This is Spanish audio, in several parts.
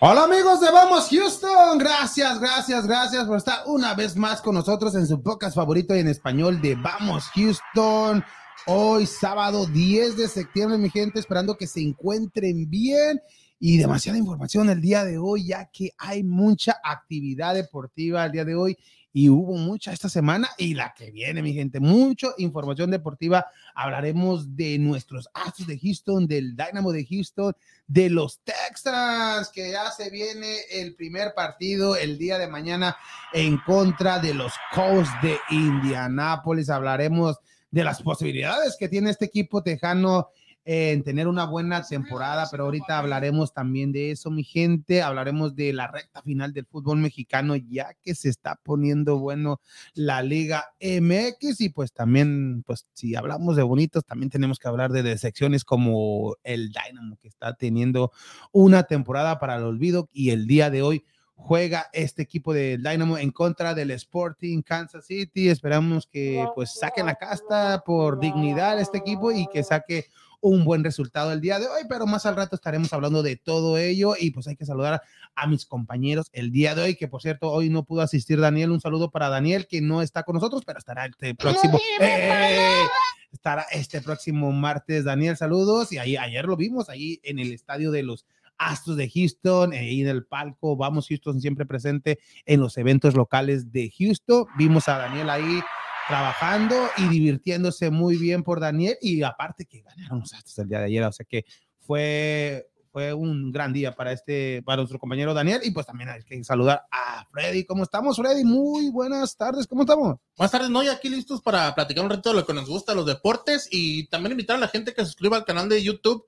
Hola amigos de Vamos Houston, gracias, gracias, gracias por estar una vez más con nosotros en su podcast favorito en español de Vamos Houston. Hoy sábado 10 de septiembre, mi gente, esperando que se encuentren bien y demasiada información el día de hoy, ya que hay mucha actividad deportiva el día de hoy y hubo mucha esta semana y la que viene, mi gente. Mucha información deportiva. Hablaremos de nuestros Astros de Houston, del Dynamo de Houston, de los Texans, que ya se viene el primer partido el día de mañana en contra de los Colts de Indianápolis. Hablaremos de las posibilidades que tiene este equipo tejano en tener una buena temporada, pero ahorita hablaremos también de eso, mi gente. Hablaremos de la recta final del fútbol mexicano, ya que se está poniendo bueno la Liga MX. Y pues también, pues si hablamos de bonitos, también tenemos que hablar de, secciones como el Dynamo, que está teniendo una temporada para el olvido. Y el día de hoy juega este equipo del Dynamo en contra del Sporting Kansas City. Esperamos que pues saquen la casta por dignidad este equipo y que saque un buen resultado el día de hoy, pero más al rato estaremos hablando de todo ello y pues hay que saludar a mis compañeros el día de hoy, que por cierto hoy no pudo asistir Daniel, un saludo para Daniel que no está con nosotros, pero estará este próximo... ¡Eh! Estará este próximo martes, Daniel, saludos. Y ahí ayer lo vimos ahí en el estadio de los Astros de Houston, ahí en el palco, vamos Houston siempre presente en los eventos locales de Houston. Vimos a Daniel ahí trabajando y divirtiéndose muy bien por Daniel y aparte que ganaron los Astros el día de ayer, o sea que fue fue un gran día para este para nuestro compañero Daniel y pues también hay que saludar a Freddy. ¿Cómo estamos, Freddy? Muy buenas tardes, ¿cómo estamos? Buenas tardes, no, y aquí listos para platicar un rato de lo que nos gusta, los deportes y también invitar a la gente que se suscriba al canal de YouTube,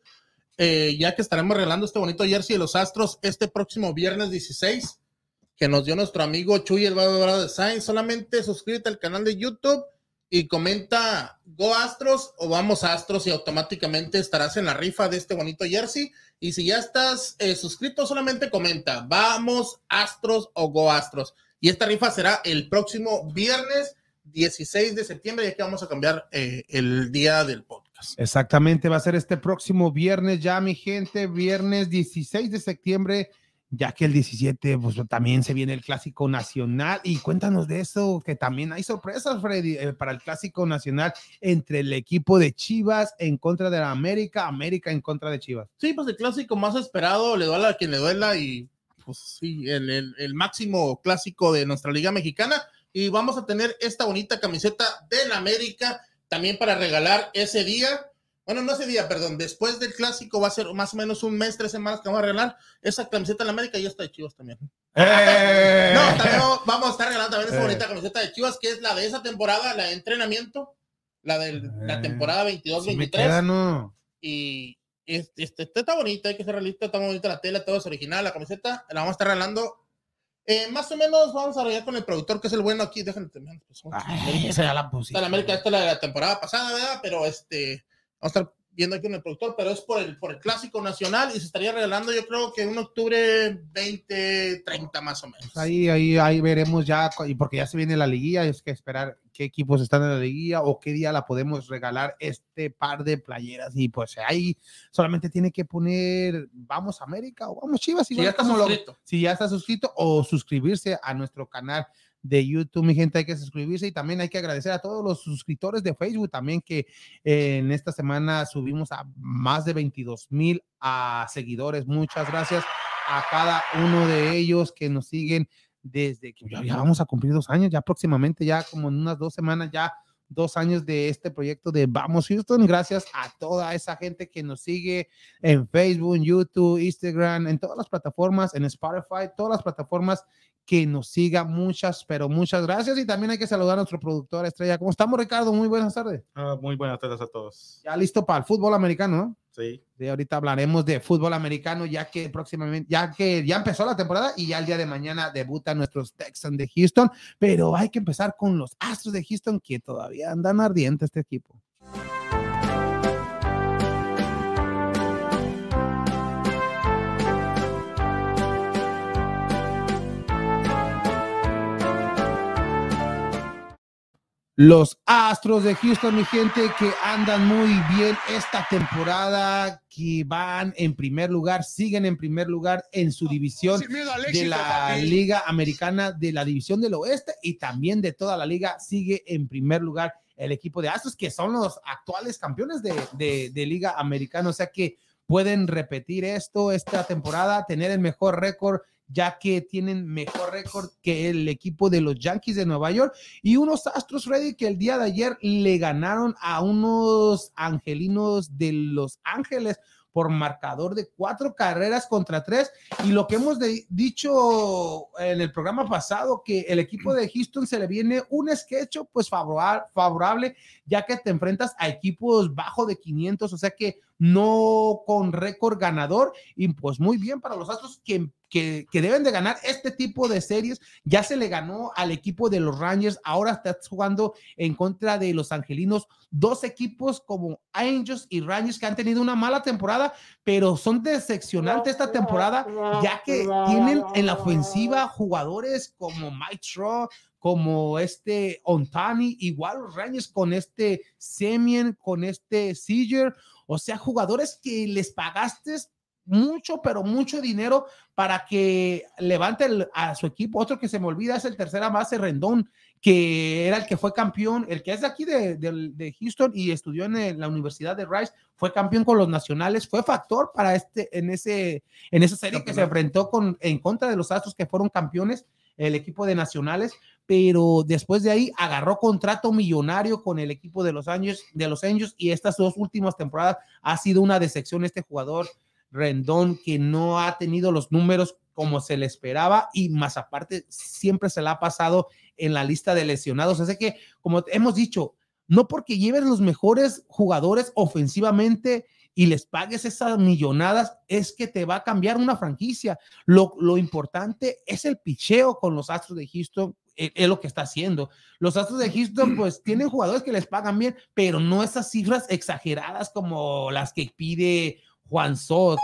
eh, ya que estaremos regalando este bonito jersey de los Astros este próximo viernes 16 que nos dio nuestro amigo Chuy el de Design. Solamente suscríbete al canal de YouTube y comenta Go Astros o Vamos Astros y automáticamente estarás en la rifa de este bonito jersey. Y si ya estás eh, suscrito, solamente comenta Vamos Astros o Go Astros. Y esta rifa será el próximo viernes 16 de septiembre, ya que vamos a cambiar eh, el día del podcast. Exactamente, va a ser este próximo viernes ya, mi gente, viernes 16 de septiembre ya que el 17 pues, también se viene el Clásico Nacional. Y cuéntanos de eso, que también hay sorpresas, Freddy, eh, para el Clásico Nacional entre el equipo de Chivas en contra de la América, América en contra de Chivas. Sí, pues el clásico más esperado, le duela a quien le duela y pues sí, el, máximo clásico de nuestra Liga Mexicana. Y vamos a tener esta bonita camiseta del América también para regalar ese día bueno, no ese día, perdón, después del clásico va a ser más o menos un mes, tres semanas que vamos a regalar esa camiseta de la América y esta de Chivas también. ¡Eh! No, también vamos a estar regalando también esa bonita camiseta de Chivas, que es la de esa temporada, la de entrenamiento, la de la eh, temporada 22-23. Y este, este, está bonita, hay que ser realista, está bonita la tela, todo es original, la camiseta, la vamos a estar regalando eh, más o menos vamos a regalar con el productor, que es el bueno aquí. Déjenme terminar. Pues, esa ya la pusiste. La América, esta es la de la temporada pasada, ¿verdad? Pero este, a estar viendo aquí con el productor, pero es por el, por el clásico nacional y se estaría regalando yo creo que en octubre 20, 30 más o menos. Ahí, ahí, ahí veremos ya, y porque ya se viene la liguilla, es que esperar qué equipos están en la liguilla o qué día la podemos regalar este par de playeras y pues ahí solamente tiene que poner vamos América o vamos Chivas si ya está suscrito. si ya está suscrito o suscribirse a nuestro canal de YouTube, mi gente, hay que suscribirse y también hay que agradecer a todos los suscriptores de Facebook también que eh, en esta semana subimos a más de 22 mil seguidores. Muchas gracias a cada uno de ellos que nos siguen desde que ya, vamos a cumplir dos años, ya próximamente, ya como en unas dos semanas, ya dos años de este proyecto de Vamos Houston. Gracias a toda esa gente que nos sigue en Facebook, YouTube, Instagram, en todas las plataformas, en Spotify, todas las plataformas que nos siga. Muchas, pero muchas gracias. Y también hay que saludar a nuestro productor estrella. ¿Cómo estamos, Ricardo? Muy buenas tardes. Ah, muy buenas tardes a todos. Ya listo para el fútbol americano, ¿no? Sí. sí. ahorita hablaremos de fútbol americano, ya que próximamente, ya que ya empezó la temporada y ya el día de mañana debutan nuestros Texans de Houston. Pero hay que empezar con los Astros de Houston, que todavía andan ardientes este equipo. Los Astros de Houston, mi gente, que andan muy bien esta temporada, que van en primer lugar, siguen en primer lugar en su división de la Liga Americana de la División del Oeste y también de toda la liga, sigue en primer lugar el equipo de Astros, que son los actuales campeones de, de, de Liga Americana. O sea que pueden repetir esto esta temporada, tener el mejor récord ya que tienen mejor récord que el equipo de los Yankees de Nueva York y unos Astros Ready que el día de ayer le ganaron a unos angelinos de Los Ángeles por marcador de cuatro carreras contra tres. Y lo que hemos dicho en el programa pasado, que el equipo de Houston se le viene un sketch pues favorable, ya que te enfrentas a equipos bajo de 500, o sea que no con récord ganador. Y pues muy bien para los Astros que que, deben de ganar este tipo de series. Ya se le ganó al equipo de los Rangers, ahora está jugando en contra de los Angelinos, dos equipos como Angels y Rangers que han tenido una mala temporada, pero son decepcionantes esta temporada, ya que tienen en la ofensiva jugadores como Mike como este Ontani, igual los Rangers con este Semien, con este Seager, o sea, jugadores que les pagaste mucho, pero mucho dinero para que levante a su equipo. Otro que se me olvida es el tercera base Rendón, que era el que fue campeón, el que es de aquí de, Houston y estudió en la Universidad de Rice, fue campeón con los nacionales, fue factor para este, en, ese, en esa serie que se enfrentó con, en contra de los Astros que fueron campeones, el equipo de nacionales, pero después de ahí agarró contrato millonario con el equipo de los años de los Angels y estas dos últimas temporadas ha sido una decepción este jugador Rendón que no ha tenido los números como se le esperaba y más aparte siempre se le ha pasado en la lista de lesionados. Así que, como hemos dicho, no porque lleves los mejores jugadores ofensivamente y les pagues esas millonadas, es que te va a cambiar una franquicia. Lo, lo importante es el picheo con los Astros de Houston, es lo que está haciendo. Los Astros de Houston, pues tienen jugadores que les pagan bien, pero no esas cifras exageradas como las que pide Juan Soto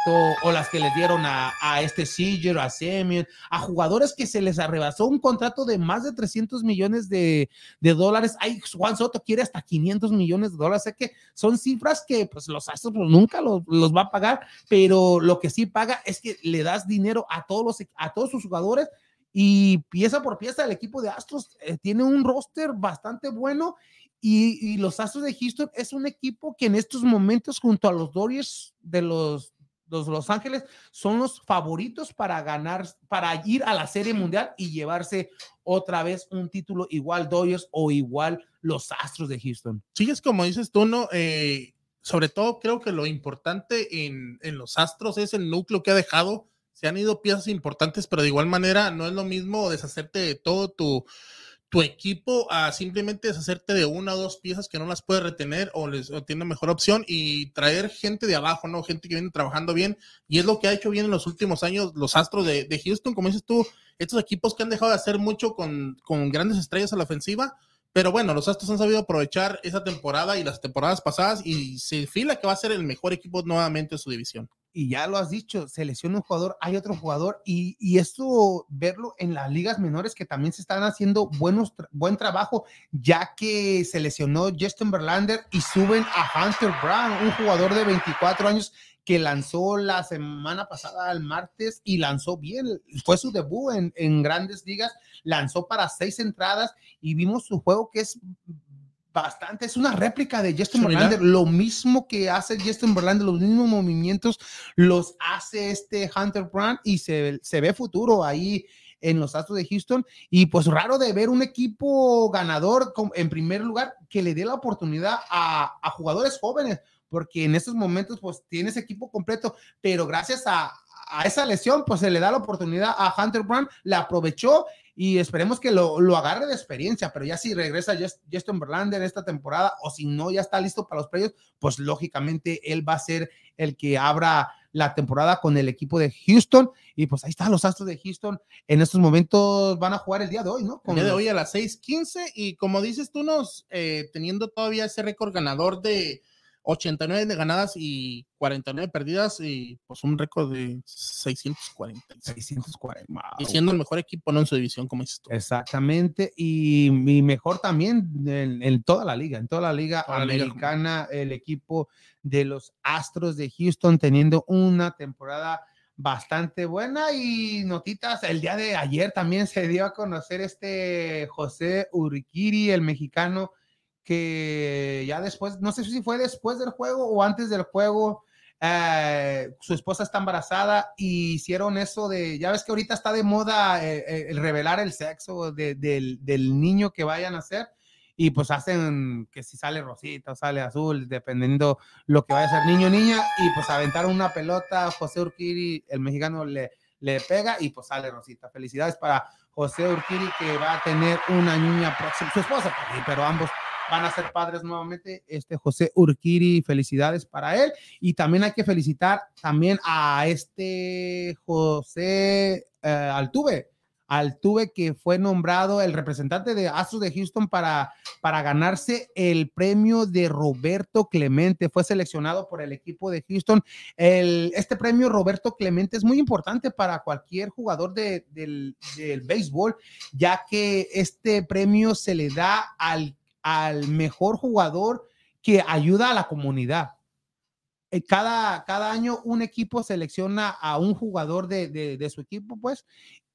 o las que le dieron a, este Seager, a Semien, a jugadores que se les arrebasó un contrato de más de 300 millones de, dólares. Ay, Juan Soto quiere hasta 500 millones de dólares. Sé que son cifras que pues los Astros pues, nunca los, va a pagar, pero lo que sí paga es que le das dinero a todos, los, a todos sus jugadores y pieza por pieza el equipo de Astros eh, tiene un roster bastante bueno y, los Astros de Houston es un equipo que en estos momentos, junto a los Dodgers de los, los Ángeles, son los favoritos para ganar, para ir a la Serie Mundial y llevarse otra vez un título igual Dodgers o igual los Astros de Houston. Sí, es como dices tú, ¿no? Eh, sobre todo creo que lo importante en, en los Astros es el núcleo que ha dejado. Se han ido piezas importantes, pero de igual manera no es lo mismo deshacerte de todo tu tu equipo a simplemente deshacerte de una o dos piezas que no las puede retener o les tiene mejor opción y traer gente de abajo, ¿no? Gente que viene trabajando bien y es lo que ha hecho bien en los últimos años los Astros de, de Houston, como dices tú, estos equipos que han dejado de hacer mucho con, con grandes estrellas a la ofensiva, pero bueno, los Astros han sabido aprovechar esa temporada y las temporadas pasadas y se fila que va a ser el mejor equipo nuevamente de su división. Y ya lo has dicho, se lesiona un jugador, hay otro jugador, y, y esto verlo en las ligas menores que también se están haciendo buenos, buen trabajo, ya que se lesionó Justin Verlander y suben a Hunter Brown, un jugador de 24 años que lanzó la semana pasada al martes y lanzó bien, fue su debut en, en grandes ligas, lanzó para seis entradas y vimos su juego que es bastante. Es una réplica de Justin Verlander. Lo mismo que hace Justin Verlander, los mismos movimientos los hace este Hunter Brown y se, se ve futuro ahí en los Astros de Houston. Y pues raro de ver un equipo ganador en primer lugar que le dé la oportunidad a, a jugadores jóvenes, porque en estos momentos pues tienes equipo completo, pero gracias a, esa lesión, pues se le da la oportunidad a Hunter Brown, la aprovechó y esperemos que lo, lo agarre de experiencia, pero ya si regresa Justin Verlander esta temporada o si no ya está listo para los premios, pues lógicamente él va a ser el que abra la temporada con el equipo de Houston y pues ahí están los Astros de Houston en estos momentos van a jugar el día de hoy, ¿no? el día de hoy a las 6:15 y como dices tú nos eh, teniendo todavía ese récord ganador de 89 de ganadas y 49 perdidas y pues un récord de 640. 640. Y siendo el mejor equipo no en su división, como dices tú. Exactamente. Y, mejor también en, toda la liga, en toda la liga americana, el equipo de los Astros de Houston teniendo una temporada bastante buena y notitas, el día de ayer también se dio a conocer este José Urquiri, el mexicano, que ya después, no sé si fue después del juego o antes del juego, eh, su esposa está embarazada y hicieron eso de, ya ves que ahorita está de moda eh, eh, el revelar el sexo del, del, niño que vayan a hacer y pues hacen que si sale rosita o sale azul, dependiendo lo que vaya a ser niño o niña, y pues aventaron una pelota, José Urquiri, el mexicano, le, le pega y pues sale rosita. Felicidades para José Urquiri que va a tener una niña próxima, su esposa, pero ambos van a ser padres nuevamente. Este José Urquiri, felicidades para él. Y también hay que felicitar también a este José eh, Altuve, Altuve que fue nombrado el representante de Astros de Houston para, para ganarse el premio de Roberto Clemente. Fue seleccionado por el equipo de Houston. El, este premio Roberto Clemente es muy importante para cualquier jugador de, del, del béisbol, ya que este premio se le da al al mejor jugador que ayuda a la comunidad. Eh, cada, cada año un equipo selecciona a un jugador de, de, su equipo, pues,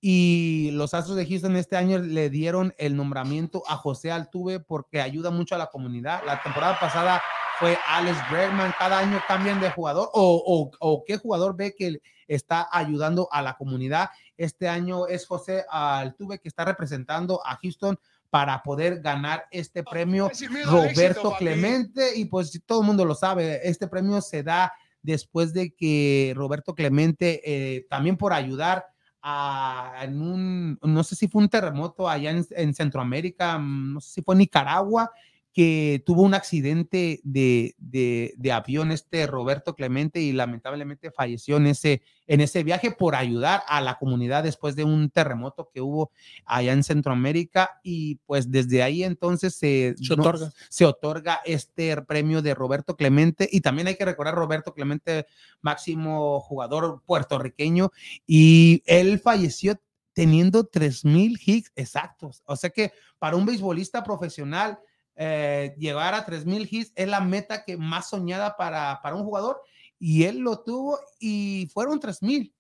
y los Astros de Houston este año le dieron el nombramiento a José Altuve porque ayuda mucho a la comunidad. La temporada pasada fue Alex Bregman, cada año cambian de jugador o, o, o, qué jugador ve que está ayudando a la comunidad. Este año es José Altuve que está representando a Houston para poder ganar este premio Roberto Clemente. Y pues todo el mundo lo sabe, este premio se da después de que Roberto Clemente, eh, también por ayudar a, en un, no sé si fue un terremoto allá en, en Centroamérica, no sé si fue Nicaragua, que tuvo un accidente de, de, avión este Roberto Clemente y lamentablemente falleció en ese, en ese viaje por ayudar a la comunidad después de un terremoto que hubo allá en Centroamérica y pues desde ahí entonces se, otorga. se otorga este premio de Roberto Clemente y también hay que recordar Roberto Clemente, máximo jugador puertorriqueño y él falleció teniendo 3.000 hits exactos. O sea que para un beisbolista profesional, eh, llegar a 3000 hits es la meta que más soñada para, para un jugador y él lo tuvo y fueron 3000.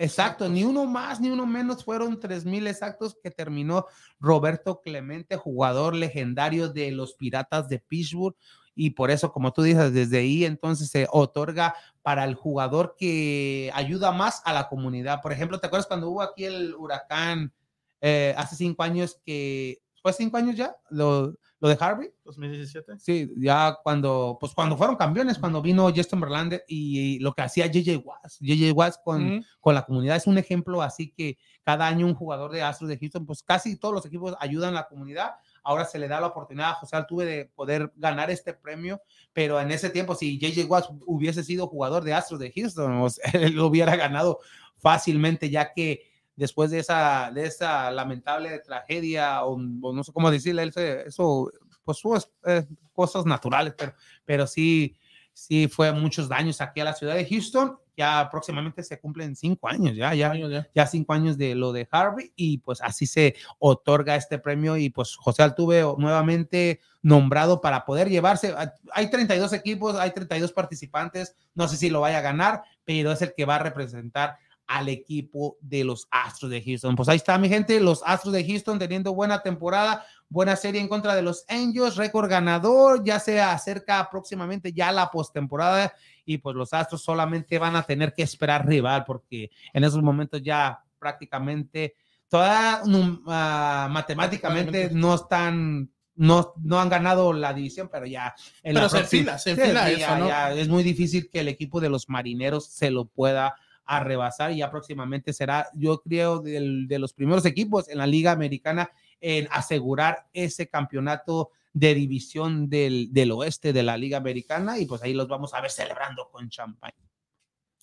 Exacto, ni uno más ni uno menos fueron 3000 exactos que terminó Roberto Clemente, jugador legendario de los Piratas de Pittsburgh. Y por eso, como tú dices, desde ahí entonces se otorga para el jugador que ayuda más a la comunidad. Por ejemplo, ¿te acuerdas cuando hubo aquí el huracán eh, hace cinco años que fue cinco años ya? Lo, lo de Harvey. 2017. Sí, ya cuando, pues cuando fueron campeones, cuando vino Justin Verlander y, lo que hacía JJ Watts, JJ Watts con, con la comunidad es un ejemplo así que cada año un jugador de Astros de Houston, pues casi todos los equipos ayudan a la comunidad. Ahora se le da la oportunidad a José Altuve de poder ganar este premio, pero en ese tiempo, si JJ Watts hubiese sido jugador de Astros de Houston, pues, él lo hubiera ganado fácilmente, ya que después de esa, de esa lamentable tragedia, o, no sé cómo decirle, eso, pues eh, cosas naturales, pero, pero sí, sí fue muchos daños aquí a la ciudad de Houston. Ya próximamente se cumplen cinco años, ya, ya, ya, cinco años de lo de Harvey y pues así se otorga este premio y pues José Altuve nuevamente nombrado para poder llevarse. Hay 32 equipos, hay 32 participantes, no sé si lo vaya a ganar, pero es el que va a representar al equipo de los Astros de Houston. Pues ahí está, mi gente, los Astros de Houston teniendo buena temporada, buena serie en contra de los Angels, récord ganador, ya se acerca próximamente ya la postemporada y pues los Astros solamente van a tener que esperar rival porque en esos momentos ya prácticamente toda uh, matemáticamente no están no, no han ganado la división, pero ya en pero se enfila, se enfila eso, ¿no? es muy difícil que el equipo de los marineros se lo pueda a rebasar y ya próximamente será, yo creo, de los primeros equipos en la Liga Americana en asegurar ese campeonato de división del, del oeste de la Liga Americana y pues ahí los vamos a ver celebrando con champán.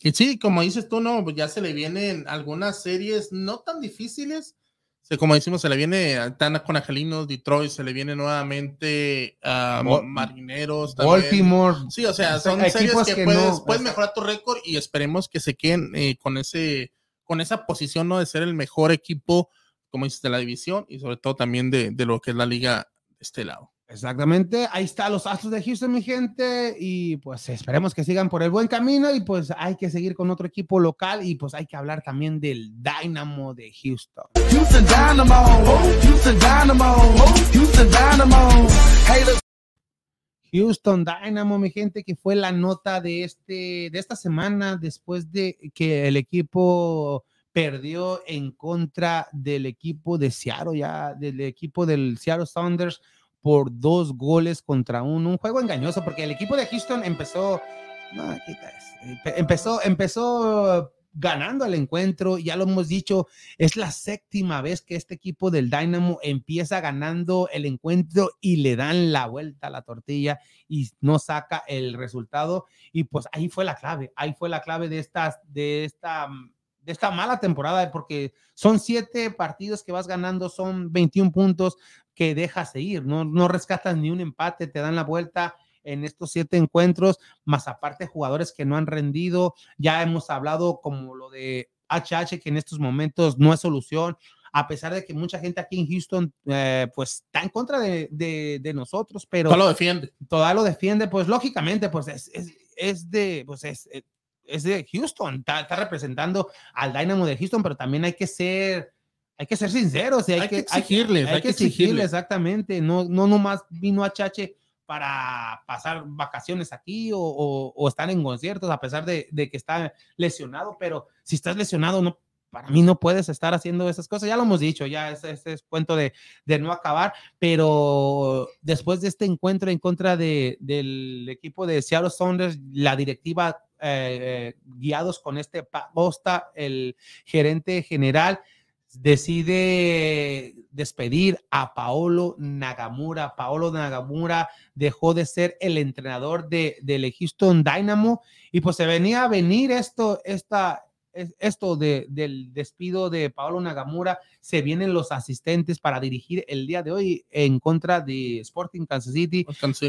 Y sí, como dices tú, no, pues ya se le vienen algunas series no tan difíciles, como decimos, se le viene a Tana con Angelinos, Detroit, se le viene nuevamente a Marineros. Baltimore. Sí, o sea, son series que, puedes, mejorar tu récord y esperemos que se queden eh, con ese con esa posición ¿no? de ser el mejor equipo, como dices, de la división y sobre todo también de, de lo que es la liga de este lado. Exactamente, ahí están los Astros de Houston, mi gente, y pues esperemos que sigan por el buen camino y pues hay que seguir con otro equipo local y pues hay que hablar también del Dynamo de Houston. Houston Dynamo, Houston Dynamo, Houston Dynamo. Houston Dynamo, mi gente, que fue la nota de este de esta semana después de que el equipo perdió en contra del equipo de Seattle, ya del equipo del Seattle Sounders por dos goles contra uno. Un juego engañoso porque el equipo de Houston empezó, empezó, empezó ganando el encuentro, ya lo hemos dicho, es la séptima vez que este equipo del Dynamo empieza ganando el encuentro y le dan la vuelta a la tortilla y no saca el resultado y pues ahí fue la clave, ahí fue la clave de estas de esta de esta mala temporada porque son siete partidos que vas ganando, son 21 puntos, que dejas de ir, no, no rescatas ni un empate, te dan la vuelta en estos siete encuentros, más aparte jugadores que no han rendido, ya hemos hablado como lo de HH, que en estos momentos no es solución, a pesar de que mucha gente aquí en Houston, eh, pues está en contra de, de, nosotros, pero... Todo lo defiende. Todo lo defiende, pues lógicamente, pues es, es, es de, pues es, es de Houston, está, está, representando al Dynamo de Houston, pero también hay que ser hay que ser sinceros, y hay, que, exigirles, hay, que exigirles, exactamente, no, no nomás vino a Chache para pasar vacaciones aquí o, o, estar en conciertos a pesar de, de, que está lesionado, pero si estás lesionado, no, para mí no puedes estar haciendo esas cosas, ya lo hemos dicho, ya este, es cuento de, de, no acabar, pero después de este encuentro en contra de, del equipo de Seattle Sounders, la directiva, eh, eh, guiados con este Posta, el gerente general, decide despedir a Paolo Nagamura. Paolo Nagamura dejó de ser el entrenador de, del Houston Dynamo y pues se venía a venir esto, esta, esto de, del despido de Paolo Nagamura, se vienen los asistentes para dirigir el día de hoy en contra de Sporting Kansas City.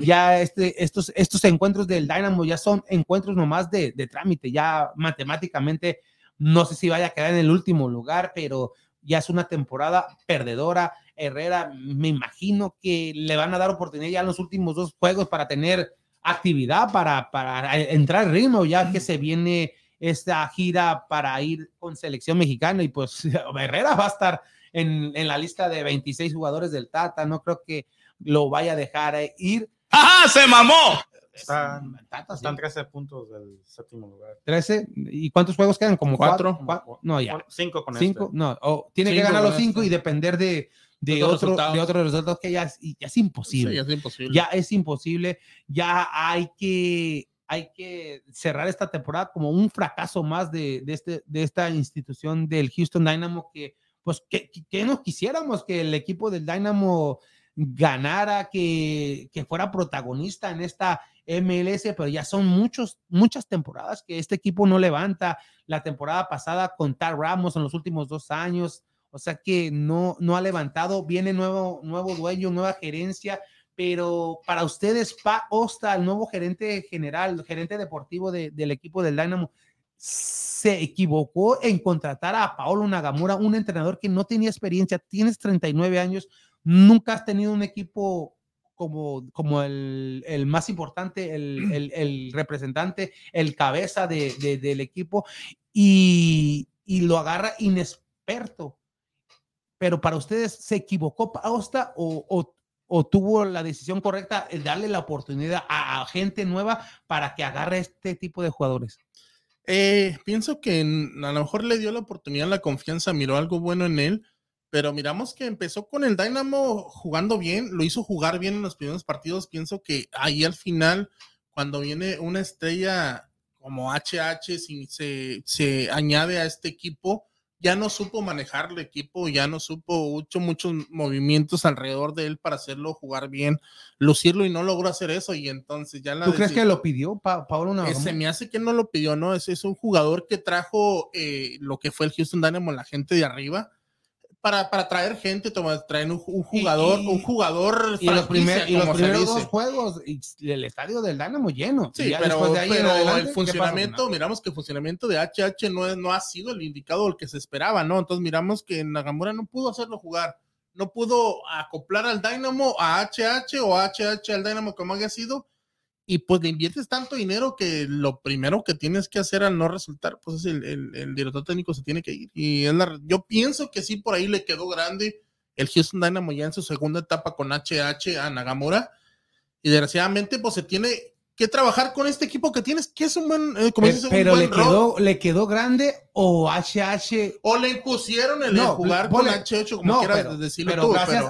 Ya este, estos, estos encuentros del Dynamo ya son encuentros nomás de, de trámite, ya matemáticamente no sé si vaya a quedar en el último lugar, pero ya es una temporada perdedora. Herrera, me imagino que le van a dar oportunidad ya en los últimos dos juegos para tener actividad, para, para entrar en ritmo, ya que se viene esta gira para ir con selección mexicana y pues Herrera va a estar en, en la lista de 26 jugadores del Tata, no creo que lo vaya a dejar ir. ¡Ajá! ¡Se mamó! Están, están 13 puntos del séptimo lugar. 13. ¿Y cuántos juegos quedan? ¿Como cuatro? No, ya. Cinco con cinco, este. No, tiene que ganar los cinco y depender de, de, otro, de otros resultados que ya es, ya es imposible. ya es imposible. Ya es imposible. Ya hay que, hay que cerrar esta temporada como un fracaso más de, de, este, de esta institución del Houston Dynamo que, pues, que, que nos quisiéramos que el equipo del Dynamo ganara, que, que fuera protagonista en esta MLS, pero ya son muchos, muchas temporadas que este equipo no levanta. La temporada pasada con Tar Ramos en los últimos dos años, o sea que no, no ha levantado. Viene nuevo, nuevo dueño, nueva gerencia, pero para ustedes, Pa Osta, el nuevo gerente general, gerente deportivo del equipo del Dynamo, se equivocó en contratar a Paolo Nagamura, un entrenador que no tenía experiencia, tienes 39 años, nunca has tenido un equipo como, como el, el más importante, el, el, el, representante, el cabeza de, de, del equipo y, y, lo agarra inexperto. Pero para ustedes, ¿se equivocó Pausta o, o, o, tuvo la decisión correcta el darle la oportunidad a, a, gente nueva para que agarre este tipo de jugadores? Eh, pienso que a lo mejor le dio la oportunidad, la confianza, miró algo bueno en él pero miramos que empezó con el Dynamo jugando bien, lo hizo jugar bien en los primeros partidos. Pienso que ahí al final, cuando viene una estrella como HH, si se, se añade a este equipo, ya no supo manejar el equipo, ya no supo hecho muchos movimientos alrededor de él para hacerlo jugar bien, lucirlo y no logró hacer eso y entonces ya la ¿Tú crees que lo pidió pa Pablo Se me hace que no lo pidió, ¿no? Es, es un jugador que trajo eh, lo que fue el Houston Dynamo, la gente de arriba, para, para traer gente, traer un, jugador, un jugador y los, primer, y los primeros dos juegos, el estadio del Dynamo lleno. Sí, pero, el funcionamiento, miramos que el funcionamiento de HH no, no ha sido el indicado el que se esperaba, ¿no? Entonces miramos que Nagamura no pudo hacerlo jugar, no pudo acoplar al Dynamo a HH o HH al Dynamo como haya sido y pues le inviertes tanto dinero que lo primero que tienes que hacer al no resultar, pues es el, el, director técnico se tiene que ir. Y es la, yo pienso que sí, por ahí le quedó grande el Houston Dynamo ya en su segunda etapa con HH a Nagamura. Y desgraciadamente, pues se tiene que trabajar con este equipo que tienes, que es un buen, eh, como pero, le quedó, le quedó grande o HH o le impusieron el jugar con HH como quieras decirlo pero gracias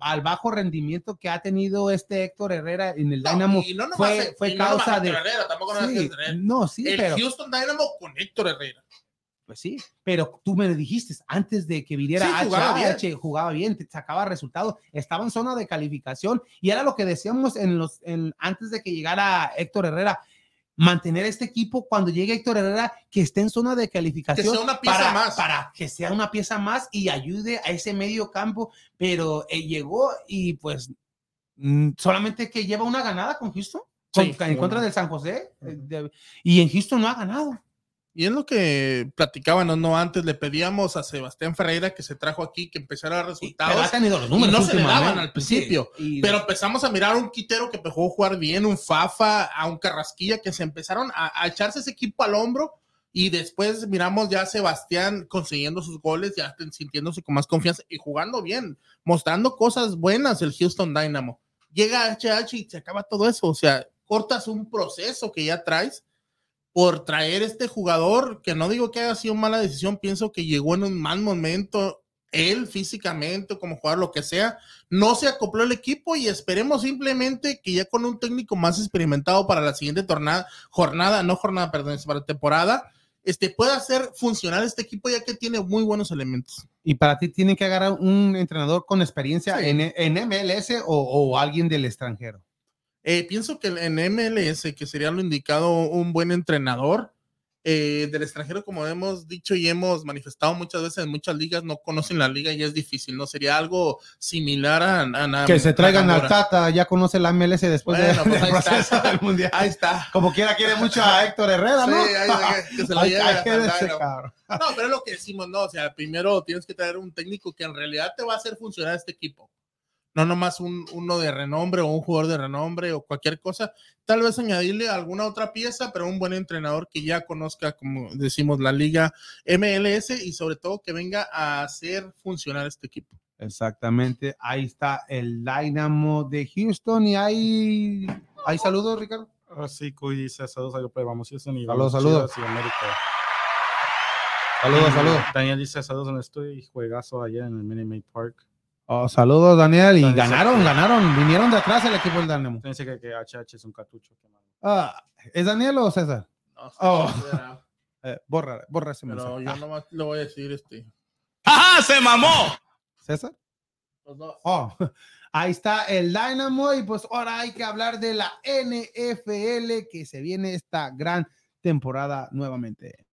al, bajo rendimiento que ha tenido este Héctor Herrera en el Dynamo fue, fue causa de Herrera, tampoco sí, no, sí, el Houston Dynamo con Héctor Herrera pues sí, pero tú me dijiste antes de que viniera jugaba, bien. jugaba bien, te sacaba resultados, estaba en zona de calificación y era lo que decíamos en los, en, antes de que llegara Héctor Herrera, mantener este equipo cuando llegue Héctor Herrera que esté en zona de calificación que una pieza para, más. para que sea una pieza más y ayude a ese medio campo, pero eh, llegó y pues mm, solamente que lleva una ganada con Houston. en contra del San José y en Houston no ha ganado. Y es lo que platicaban, ¿no? Antes le pedíamos a Sebastián Ferreira que se trajo aquí, que empezara a resultados. Pero ha tenido los números y no se le daban al principio. pero empezamos a mirar a un quitero que empezó a jugar bien, un Fafa, a un Carrasquilla, que se empezaron a, echarse ese equipo al hombro. Y después miramos ya a Sebastián consiguiendo sus goles, ya sintiéndose con más confianza y jugando bien, mostrando cosas buenas el Houston Dynamo. Llega HH y se acaba todo eso. O sea, cortas un proceso que ya traes por traer este jugador, que no digo que haya sido mala decisión, pienso que llegó en un mal momento, él físicamente, como jugador, lo que sea, no se acopló el equipo y esperemos simplemente que ya con un técnico más experimentado para la siguiente tornada, jornada, no jornada, perdón, para temporada, este, pueda hacer funcionar este equipo ya que tiene muy buenos elementos. Y para ti tiene que agarrar un entrenador con experiencia en, en, MLS o alguien del extranjero. Eh, pienso que en MLS, que sería lo indicado un buen entrenador eh, del extranjero, como hemos dicho y hemos manifestado muchas veces en muchas ligas, no conocen la liga y es difícil, ¿no? Sería algo similar a... a, que se traigan al Tata, ya conoce la MLS después de, pues del proceso del Mundial. Ahí está. Como quiera quiere mucho a Héctor Herrera, ¿no? Sí, que se lo lleve No, pero es lo que decimos, ¿no? O sea, primero tienes que traer un técnico que en realidad te va a hacer funcionar este equipo no nomás un, uno de renombre o un jugador de renombre o cualquier cosa, tal vez añadirle alguna otra pieza, pero un buen entrenador que ya conozca, como decimos, la liga MLS y sobre todo que venga a hacer funcionar este equipo. Exactamente, ahí está el Dynamo de Houston y hay, hay saludos, Ricardo. Ah, sí, Cuy dice saludos a vamos Houston y saludos, saludos. Saludos, saludos. Daniel dice saludos en el estudio y juegazo ayer en el Minute Park. Oh, saludos, Daniel. Y ganaron, ganaron. Vinieron de atrás el equipo del Dynamo. Dice que, que HH es un cartucho. Ah, ¿Es Daniel o César? No, oh. eh, borra, borra ese mensaje. Pero yo nomás le voy a decir este. ¡Ajá! ¡Se mamó! ¿César? Oh, ahí está el Dynamo y pues ahora hay que hablar de la NFL que se viene esta gran temporada nuevamente.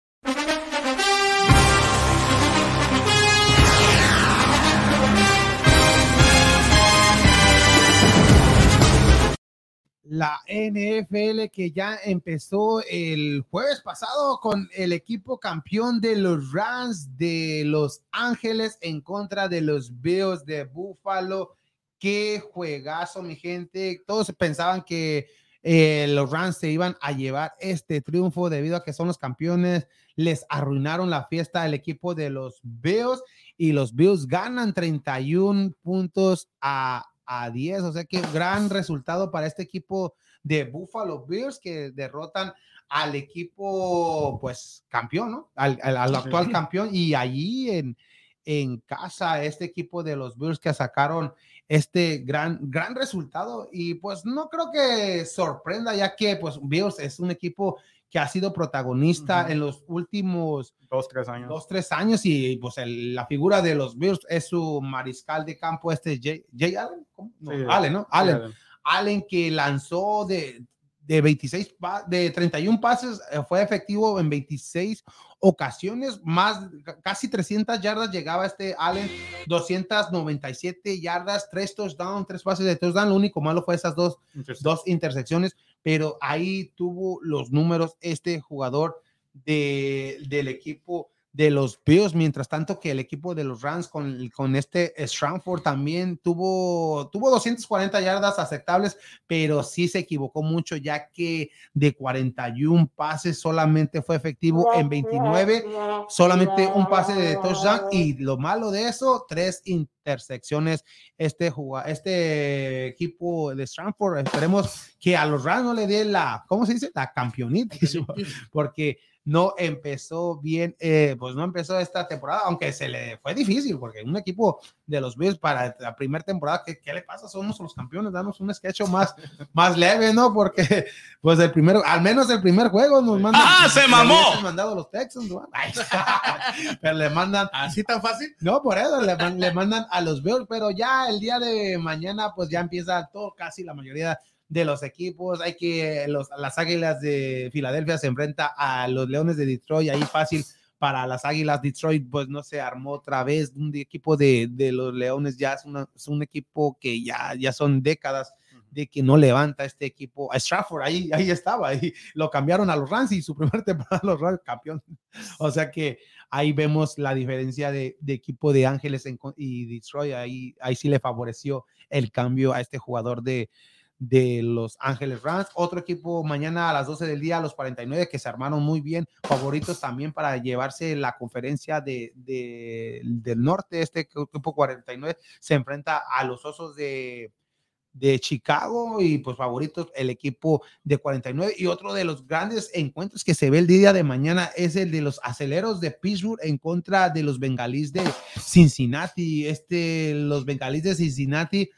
La NFL que ya empezó el jueves pasado con el equipo campeón de los Rams de Los Ángeles en contra de los Bills de Buffalo. Qué juegazo, mi gente. Todos pensaban que eh, los Rams se iban a llevar este triunfo debido a que son los campeones. Les arruinaron la fiesta al equipo de los Bills y los Bills ganan 31 puntos a a 10. O sea que gran resultado para este equipo de Buffalo Bills que derrotan al equipo, pues, campeón, ¿no? Al, actual campeón. Y allí en, en casa, este equipo de los Bills que sacaron este gran, gran resultado. Y pues no creo que sorprenda, ya que, pues, Bills es un equipo que ha sido protagonista en los últimos dos, tres años. Dos, tres años y pues la figura de los Bills es su mariscal de campo, este Jay, Allen, ¿cómo? No, Allen, ¿no? Allen. Allen. que lanzó de, de 26, de 31 pases, eh, fue efectivo en 26 ocasiones, más casi 300 yardas llegaba este Allen, 297 yardas, tres touchdowns, tres pases de touchdown. Lo único malo fue esas dos, dos intersecciones, pero ahí tuvo los números este jugador de, del equipo de los Bills, mientras tanto que el equipo de los Rams con, con este Stratford también tuvo, tuvo 240 yardas aceptables, pero sí se equivocó mucho ya que de 41 pases solamente fue efectivo en 29, solamente un pase de touchdown y lo malo de eso, tres intersecciones este, este equipo de Stratford. Esperemos que a los Rams no le dé la, ¿cómo se dice? La campeonitis, porque no empezó bien, eh, pues no empezó esta temporada, aunque se le fue difícil, porque un equipo de los Bills para la primera temporada, ¿qué, ¿qué, le pasa? Somos los campeones, danos un sketch más, más leve, ¿no? Porque, pues el primero, al menos el primer juego nos mandan. ¡Ah, se mamó! mandado los Texans, ¿no? pero le mandan. ¿Así tan fácil? No, por eso le, le mandan a los Bills, pero ya el día de mañana, pues ya empieza todo, casi la mayoría de los equipos. Hay que los, las Águilas de Filadelfia se enfrenta a los Leones de Detroit, ahí fácil para las Águilas Detroit, pues no se armó otra vez un equipo de, de los Leones, ya es, es, un equipo que ya, ya son décadas de que no levanta este equipo. A Stratford, ahí, ahí estaba, ahí lo cambiaron a los Rams y su primer temporada los Rams campeón. O sea que ahí vemos la diferencia de, de equipo de Ángeles en, y Detroit, ahí, ahí sí le favoreció el cambio a este jugador de, de Los Ángeles Rams. Otro equipo mañana a las 12 del día, los 49, que se armaron muy bien, favoritos también para llevarse la conferencia de, del norte. Este equipo 49 se enfrenta a los Osos de, de Chicago y pues favoritos el equipo de 49 y otro de los grandes encuentros que se ve el día de mañana es el de los aceleros de Pittsburgh en contra de los bengalíes de Cincinnati este los bengalíes de Cincinnati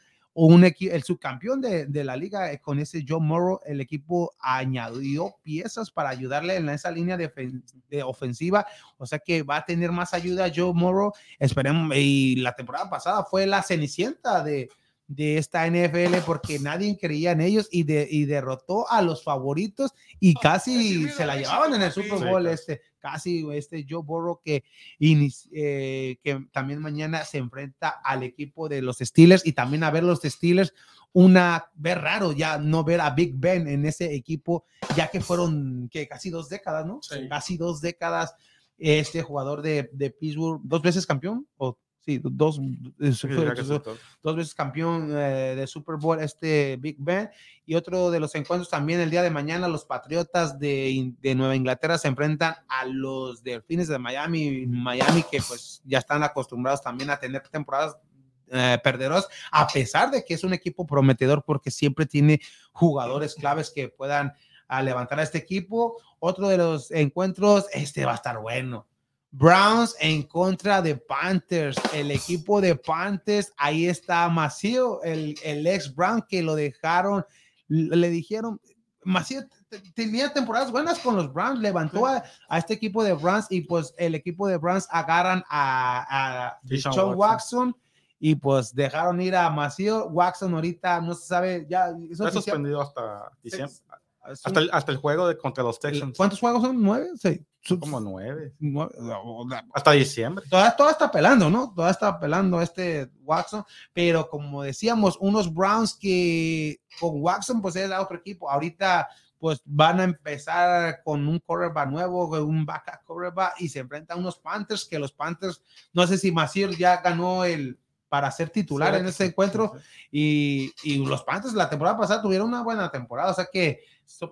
un el subcampeón de, de, la liga eh, con ese Joe Morrow, el equipo añadió piezas para ayudarle en esa línea de, de, ofensiva, o sea que va a tener más ayuda Joe Morrow, esperemos, y la temporada pasada fue la cenicienta de, de esta NFL porque nadie creía en ellos y, de, y derrotó a los favoritos y casi se la llevaban en el Super Bowl este casi este Joe Burrow que, eh, que también mañana se enfrenta al equipo de los Steelers y también a ver los Steelers una ver raro ya no ver a Big Ben en ese equipo ya que fueron que casi dos décadas no casi dos décadas este jugador de, de Pittsburgh dos veces campeón o sí, dos, dos, veces campeón eh, de Super Bowl, este Big Ben. Y otro de los encuentros también el día de mañana, los Patriotas de, de Nueva Inglaterra se enfrentan a los Delfines de Miami, Miami que pues ya están acostumbrados también a tener temporadas eh, perderos, a pesar de que es un equipo prometedor porque siempre tiene jugadores claves que puedan a levantar a este equipo. Otro de los encuentros, este va a estar bueno. Browns en contra de Panthers. El equipo de Panthers, ahí está Macío, el, el ex Brown que lo dejaron, le dijeron, Macío tenía temporadas buenas con los Browns, levantó a, a, este equipo de Browns y pues el equipo de Browns agarran a, a Watson. Watson. y pues dejaron ir a Macío. Watson ahorita no se sabe, ya. Está suspendido hasta diciembre. Hasta el, hasta el, juego de contra los Texans. ¿Cuántos juegos son? ¿Nueve? Sí. Como nueve. nueve. Hasta diciembre. Toda, toda está pelando, ¿no? Toda está pelando este Watson. Pero como decíamos, unos Browns que con Watson, pues es el otro equipo. Ahorita, pues van a empezar con un quarterback nuevo, un backup quarterback, y se enfrentan a unos Panthers, que los Panthers, no sé si Masir ya ganó el para ser titular sí, en ese encuentro. Y, y, los Panthers la temporada pasada tuvieron una buena temporada. O sea que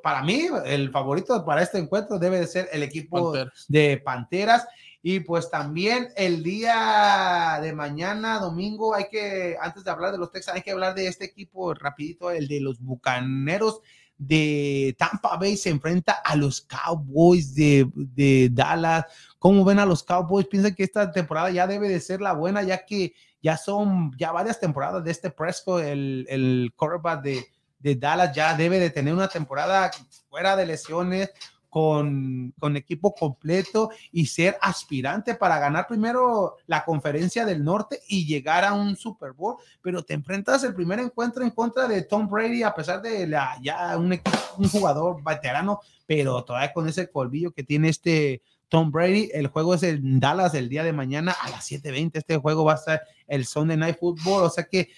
para mí, el favorito para este encuentro debe de ser el equipo Panteras. de Panteras. Y pues también el día de mañana, domingo, hay que, antes de hablar de los Texans, hay que hablar de este equipo rapidito, el de los Bucaneros de Tampa Bay se enfrenta a los Cowboys de, de Dallas. ¿Cómo ven a los Cowboys? Piensan que esta temporada ya debe de ser la buena, ya que ya son ya varias temporadas de este Presco, el, el de, de Dallas, ya debe de tener una temporada fuera de lesiones, con, con equipo completo y ser aspirante para ganar primero la conferencia del norte y llegar a un Super Bowl, pero te enfrentas el primer encuentro en contra de Tom Brady a pesar de la, ya un, un jugador veterano, pero todavía con ese colvillo que tiene este Tom Brady. El juego es en Dallas el día de mañana a las 7:20. Este juego va a ser el Sunday Night Football. O sea que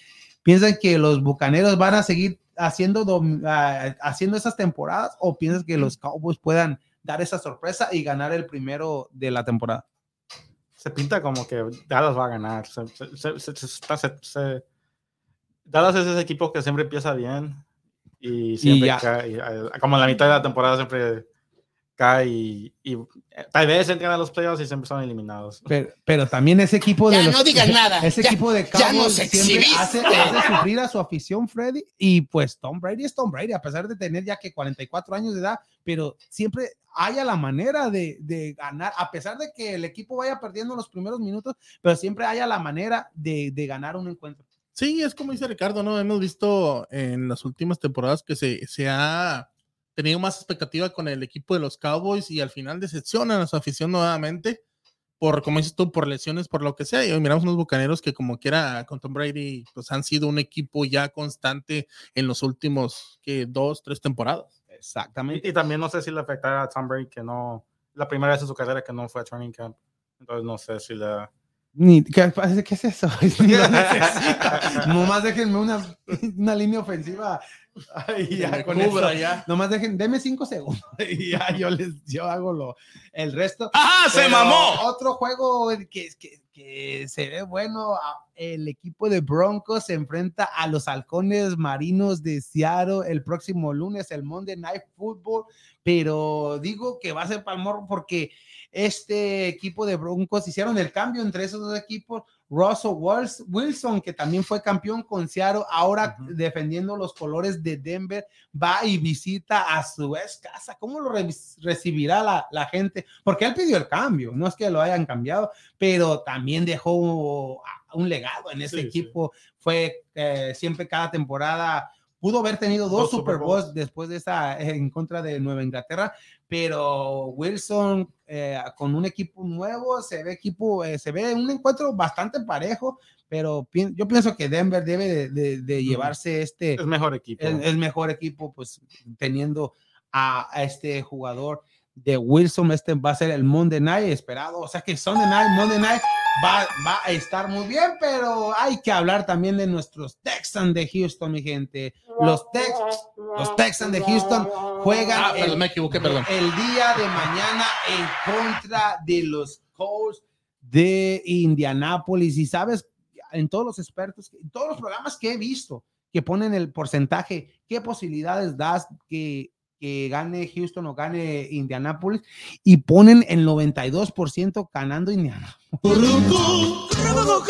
piensan que los bucaneros van a seguir haciendo, uh, haciendo esas temporadas o piensas que los Cowboys puedan dar esa sorpresa y ganar el primero de la temporada? Se pinta como que Dallas va a ganar. Se, se, Dallas es ese equipo que siempre empieza bien y siempre cae, como en la mitad de la temporada siempre y, y, eh, tal vez entran a los playoffs y siempre son eliminados. Pero, pero también ese equipo de ya, no digan nada. Ese equipo de Cowboys siempre hace, hace, sufrir a su afición Freddy y pues Tom Brady es Tom Brady a pesar de tener ya que 44 años de edad, pero siempre haya la manera de, de ganar a pesar de que el equipo vaya perdiendo los primeros minutos, pero siempre haya la manera de, de ganar un encuentro. Sí, es como dice Ricardo, ¿no? Hemos visto en las últimas temporadas que se, se ha tenido más expectativa con el equipo de los Cowboys y al final decepcionan a su afición nuevamente por, como dices tú, por lesiones, por lo que sea. Y hoy miramos unos bucaneros que como quiera con Tom Brady, pues han sido un equipo ya constante en los últimos, que dos, tres temporadas. Exactamente. Y, también no sé si le afectará a Tom Brady que no, la primera vez en su carrera que no fue a training camp. Entonces no sé si le... Ni, ¿qué, ¿Qué es eso? No más déjenme una, una línea ofensiva y ya, con eso, ya. Nomás dejen, deme cinco segundos y ya yo les yo hago lo, el resto. ¡Ajá! ¡Se mamó! Otro juego que, que, que se ve bueno. El equipo de Broncos se enfrenta a los halcones marinos de Seattle el próximo lunes, el Monday Night Football. Pero digo que va a ser palmor porque este equipo de Broncos hicieron el cambio entre esos dos equipos. Russell Wilson, que también fue campeón con Seattle, ahora defendiendo los colores de Denver, va y visita a su ex casa. ¿Cómo lo recibirá la, la, gente? Porque él pidió el cambio, no es que lo hayan cambiado, pero también dejó un legado en ese equipo. Fue eh, siempre cada temporada pudo haber tenido dos, Super Bowls después de esa en contra de Nueva Inglaterra, pero Wilson eh, con un equipo nuevo se ve equipo, eh, se ve un encuentro bastante parejo, pero yo pienso que Denver debe de, llevarse este. Es mejor equipo. Es, mejor equipo, pues teniendo a, este jugador de Wilson, este va a ser el Monday Night esperado, o sea que Sunday Night, Monday Night va, va, a estar muy bien, pero hay que hablar también de nuestros Texans de Houston, mi gente. Los, Tex, los Texans de Houston juegan ah, el, me equivoqué, perdón. el día de mañana en contra de los Colts de Indianápolis. Y sabes, en todos los expertos, en todos los programas que he visto que ponen el porcentaje, qué posibilidades das que que gane Houston o gane Indianapolis y ponen el 92% ganando Indianapolis.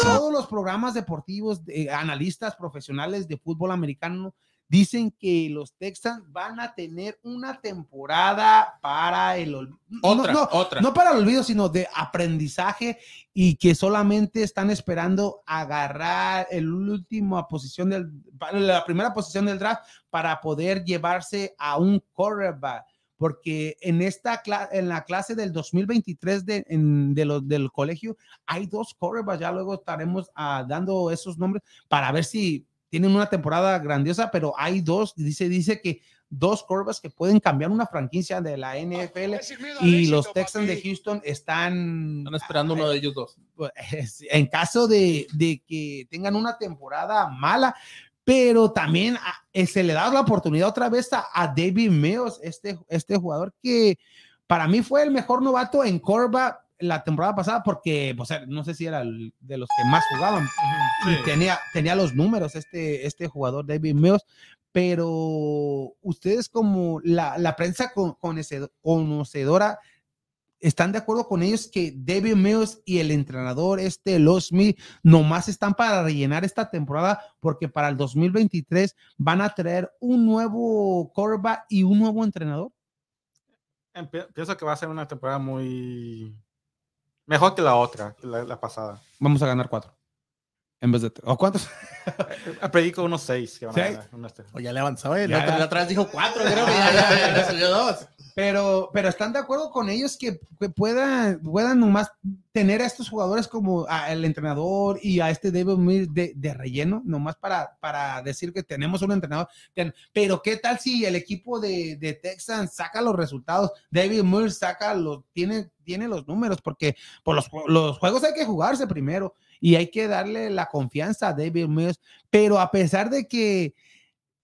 Todos los programas deportivos, de analistas profesionales de fútbol americano dicen que los Texans van a tener una temporada para el otra, no, otra. no para el olvido, sino de aprendizaje y que solamente están esperando agarrar el último posición del la primera posición del draft para poder llevarse a un quarterback porque en esta en la clase del 2023 de, de los, del colegio hay dos quarterbacks, ya luego estaremos ah, dando esos nombres para ver si tienen una temporada grandiosa, pero hay dos, dice, dice que dos curvas que pueden cambiar una franquicia de la NFL y los Texans de Houston están, están esperando uno de ellos dos. Pues, en caso de, de que tengan una temporada mala, pero también eh, se le da la oportunidad otra vez a, a David Mills, este, este jugador que para mí fue el mejor novato en curva la temporada pasada porque, pues, no sé si era de los que más jugaban. tenía, tenía los números este, este jugador David Mills, pero ustedes como la, la prensa con, conocedora, ¿están de acuerdo con ellos que David Mills y el entrenador este Los Smith nomás están para rellenar esta temporada porque para el 2023 van a traer un nuevo quarterback y un nuevo entrenador? Pienso que va a ser una temporada muy Mejor que la otra, que la, pasada. Vamos a ganar cuatro. En vez de ¿O cuántos? Predico unos seis. o ya le avanzaba. La, otra vez dijo cuatro, creo que ya, ya, ya subió dos. Pero, pero están de acuerdo con ellos que, puedan, puedan nomás tener a estos jugadores como el entrenador y a este David Mills de, de, relleno, nomás para, para decir que tenemos un entrenador. Pero qué tal si el equipo de, de Texans saca los resultados, David Mills saca los, tiene, tiene los números, porque por los, los juegos hay que jugarse primero y hay que darle la confianza a David Mills. Pero a pesar de que,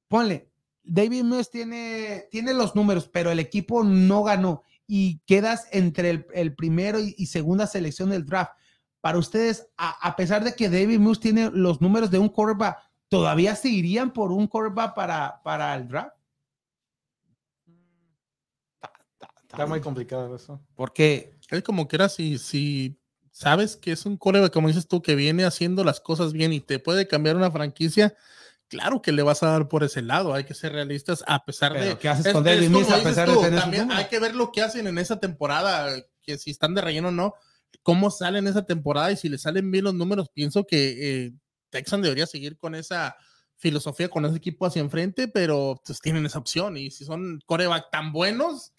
ponle, David Mills tiene, tiene los números, pero el equipo no ganó y quedas entre el, primero y, segunda selección del draft. Para ustedes, a, pesar de que David Mills tiene los números de un quarterback, ¿todavía seguirían por un quarterback para, para el draft? Está muy complicado eso. Porque es como que era si, si sabes que es un quarterback, como dices tú, que viene haciendo las cosas bien y te puede cambiar una franquicia, claro que le vas a dar por ese lado, hay que ser realistas a pesar de... ¿Qué haces con David Mills a pesar de tener También hay que ver lo que hacen en esa temporada, que si están de relleno o no, cómo salen esa temporada y si le salen bien los números, pienso que eh, Texan debería seguir con esa filosofía, con ese equipo hacia enfrente, pero pues tienen esa opción y si son coreback tan buenos,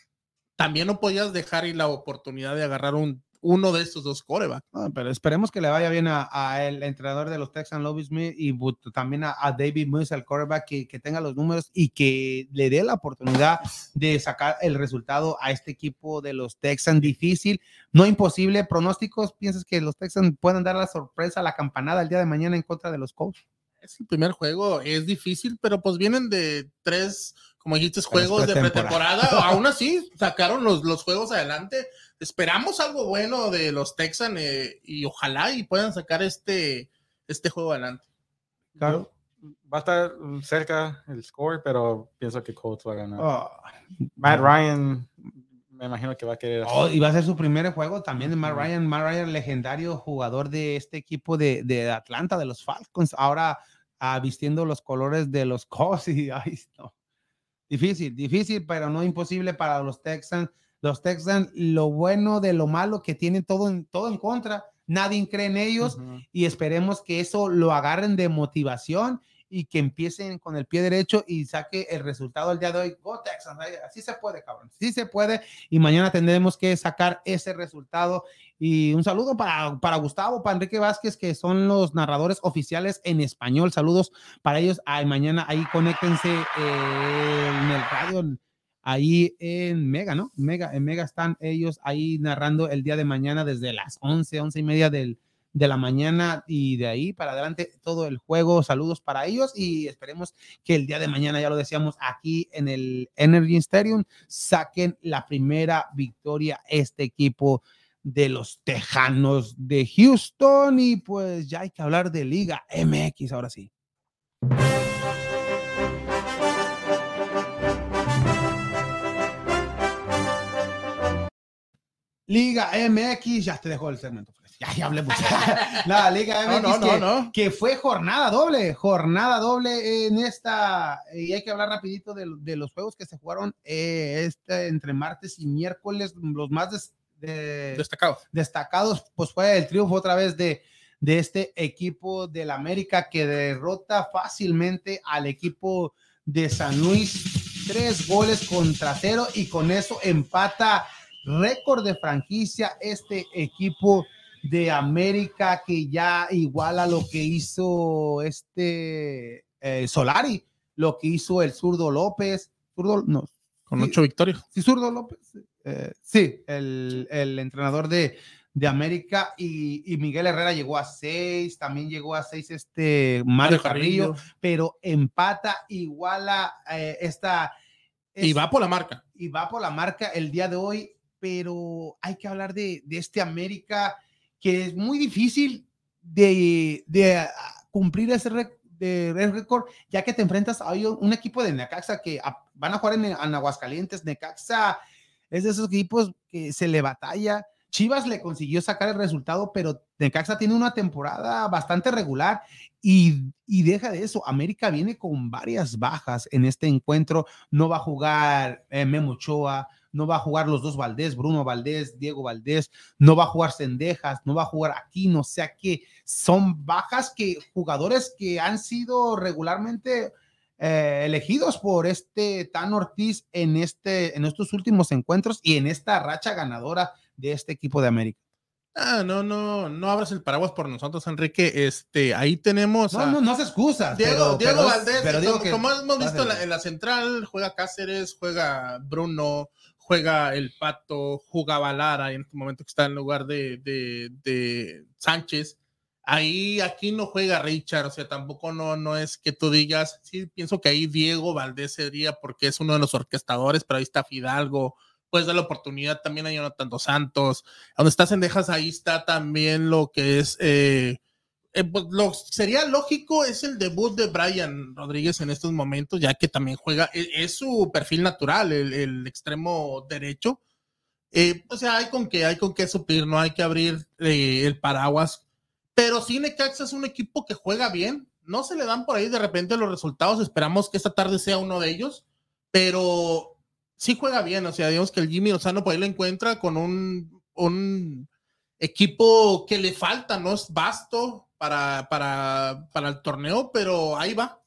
también no podías dejar ir la oportunidad de agarrar un uno de estos dos corebacks. pero esperemos que le vaya bien a, el entrenador de los Texans, Lobby Smith, y también a, David Moose, el coreback, que, que, tenga los números y que le dé la oportunidad de sacar el resultado a este equipo de los Texans. Difícil, no imposible. Pronósticos, ¿piensas que los Texans pueden dar la sorpresa, la campanada el día de mañana en contra de los Colts? Es el primer juego, es difícil, pero pues vienen de tres como dijiste, juegos de pretemporada. Aún así, sacaron los, los juegos adelante. Esperamos algo bueno de los Texans eh, y ojalá y puedan sacar este, este juego adelante. Claro. Va a estar cerca el score, pero pienso que Colts va a ganar. Oh. Matt Ryan, me imagino que va a querer. Oh, y va a ser su primer juego también de Matt Ryan. Matt Ryan, legendario jugador de este equipo de, de Atlanta, de los Falcons. Ahora ah, vistiendo los colores de los Colts. Y, ay, no. Difícil, difícil, pero no imposible para los Texans. Los Texans, lo bueno de lo malo que tienen todo en, todo en contra, nadie cree en ellos y esperemos que eso lo agarren de motivación y que empiecen con el pie derecho y saque el resultado el día de hoy. Go Texans, así se puede, cabrón, sí se puede y mañana tendremos que sacar ese resultado. Y un saludo para, para Gustavo, para Enrique Vázquez, que son los narradores oficiales en español. Saludos para ellos. Ay, mañana ahí conéctense eh, en el radio, ahí en Mega, ¿no? Mega, en Mega están ellos ahí narrando el día de mañana desde las 11, 11 y media del, de la mañana y de ahí para adelante todo el juego. Saludos para ellos y esperemos que el día de mañana, ya lo decíamos, aquí en el Energy Stadium saquen la primera victoria este equipo de los Tejanos de Houston y pues ya hay que hablar de Liga MX ahora sí. Liga MX, ya te dejo el segmento. Ya, ya hablé mucho. la Liga MX que, fue jornada doble, jornada doble en esta, y hay que hablar rapidito de, los juegos que se jugaron eh, este, entre martes y miércoles, los más destacados. destacados, pues fue el triunfo otra vez de, de este equipo del América que derrota fácilmente al equipo de San Luis, tres goles contra cero y con eso empata récord de franquicia este equipo de América que ya iguala lo que hizo este eh, Solari, lo que hizo el zurdo López, zurdo, no. Con ocho victorias. Sí, zurdo López. Eh, sí, el, entrenador de, América y, Miguel Herrera llegó a seis, también llegó a seis este Mario, Carrillo, pero empata, iguala eh, esta... y va por la marca. Y va por la marca el día de hoy, pero hay que hablar de, este América que es muy difícil de, de cumplir ese récord, ya que te enfrentas a un equipo de Necaxa que van a jugar en, en, Aguascalientes. Necaxa es de esos equipos que se le batalla. Chivas le consiguió sacar el resultado, pero Necaxa tiene una temporada bastante regular y, deja de eso. América viene con varias bajas en este encuentro. No va a jugar eh, Memo Ochoa, no va a jugar los dos Valdés, Bruno Valdés, Diego Valdés, no va a jugar Cendejas, no va a jugar Aquino, o sea que son bajas que jugadores que han sido regularmente eh, elegidos por este Tan Ortiz en, este, en estos últimos encuentros y en esta racha ganadora de este equipo de América. Ah, no, no, no abras el paraguas por nosotros, Enrique. Este, ahí tenemos. No, no, no se excusa. Diego, Diego Valdés, pero como, hemos visto en la, en la, central, juega Cáceres, juega Bruno, juega el Pato, jugaba Lara en este momento que está en lugar de, de, Sánchez. Ahí, aquí no juega Richard, o sea, tampoco no, no es que tú digas, sí, pienso que ahí Diego Valdés sería porque es uno de los orquestadores, pero ahí está Fidalgo, puedes dar la oportunidad también a Jonathan Dos Santos. Donde estás en Dejas, ahí está también lo que es. Eh, eh, pues, lo sería lógico es el debut de Brian Rodríguez en estos momentos, ya que también juega, e, es, su perfil natural, el, extremo derecho. Eh, o sea, hay con qué, hay con qué suplir, no hay que abrir el paraguas. Pero sí, Necaxa es un equipo que juega bien. No se le dan por ahí de repente los resultados. Esperamos que esta tarde sea uno de ellos. Pero sí juega bien, o sea, digamos que el Jimmy Lozano por ahí lo encuentra con un, un equipo que le falta, no es vasto para, para, para el torneo, pero ahí va.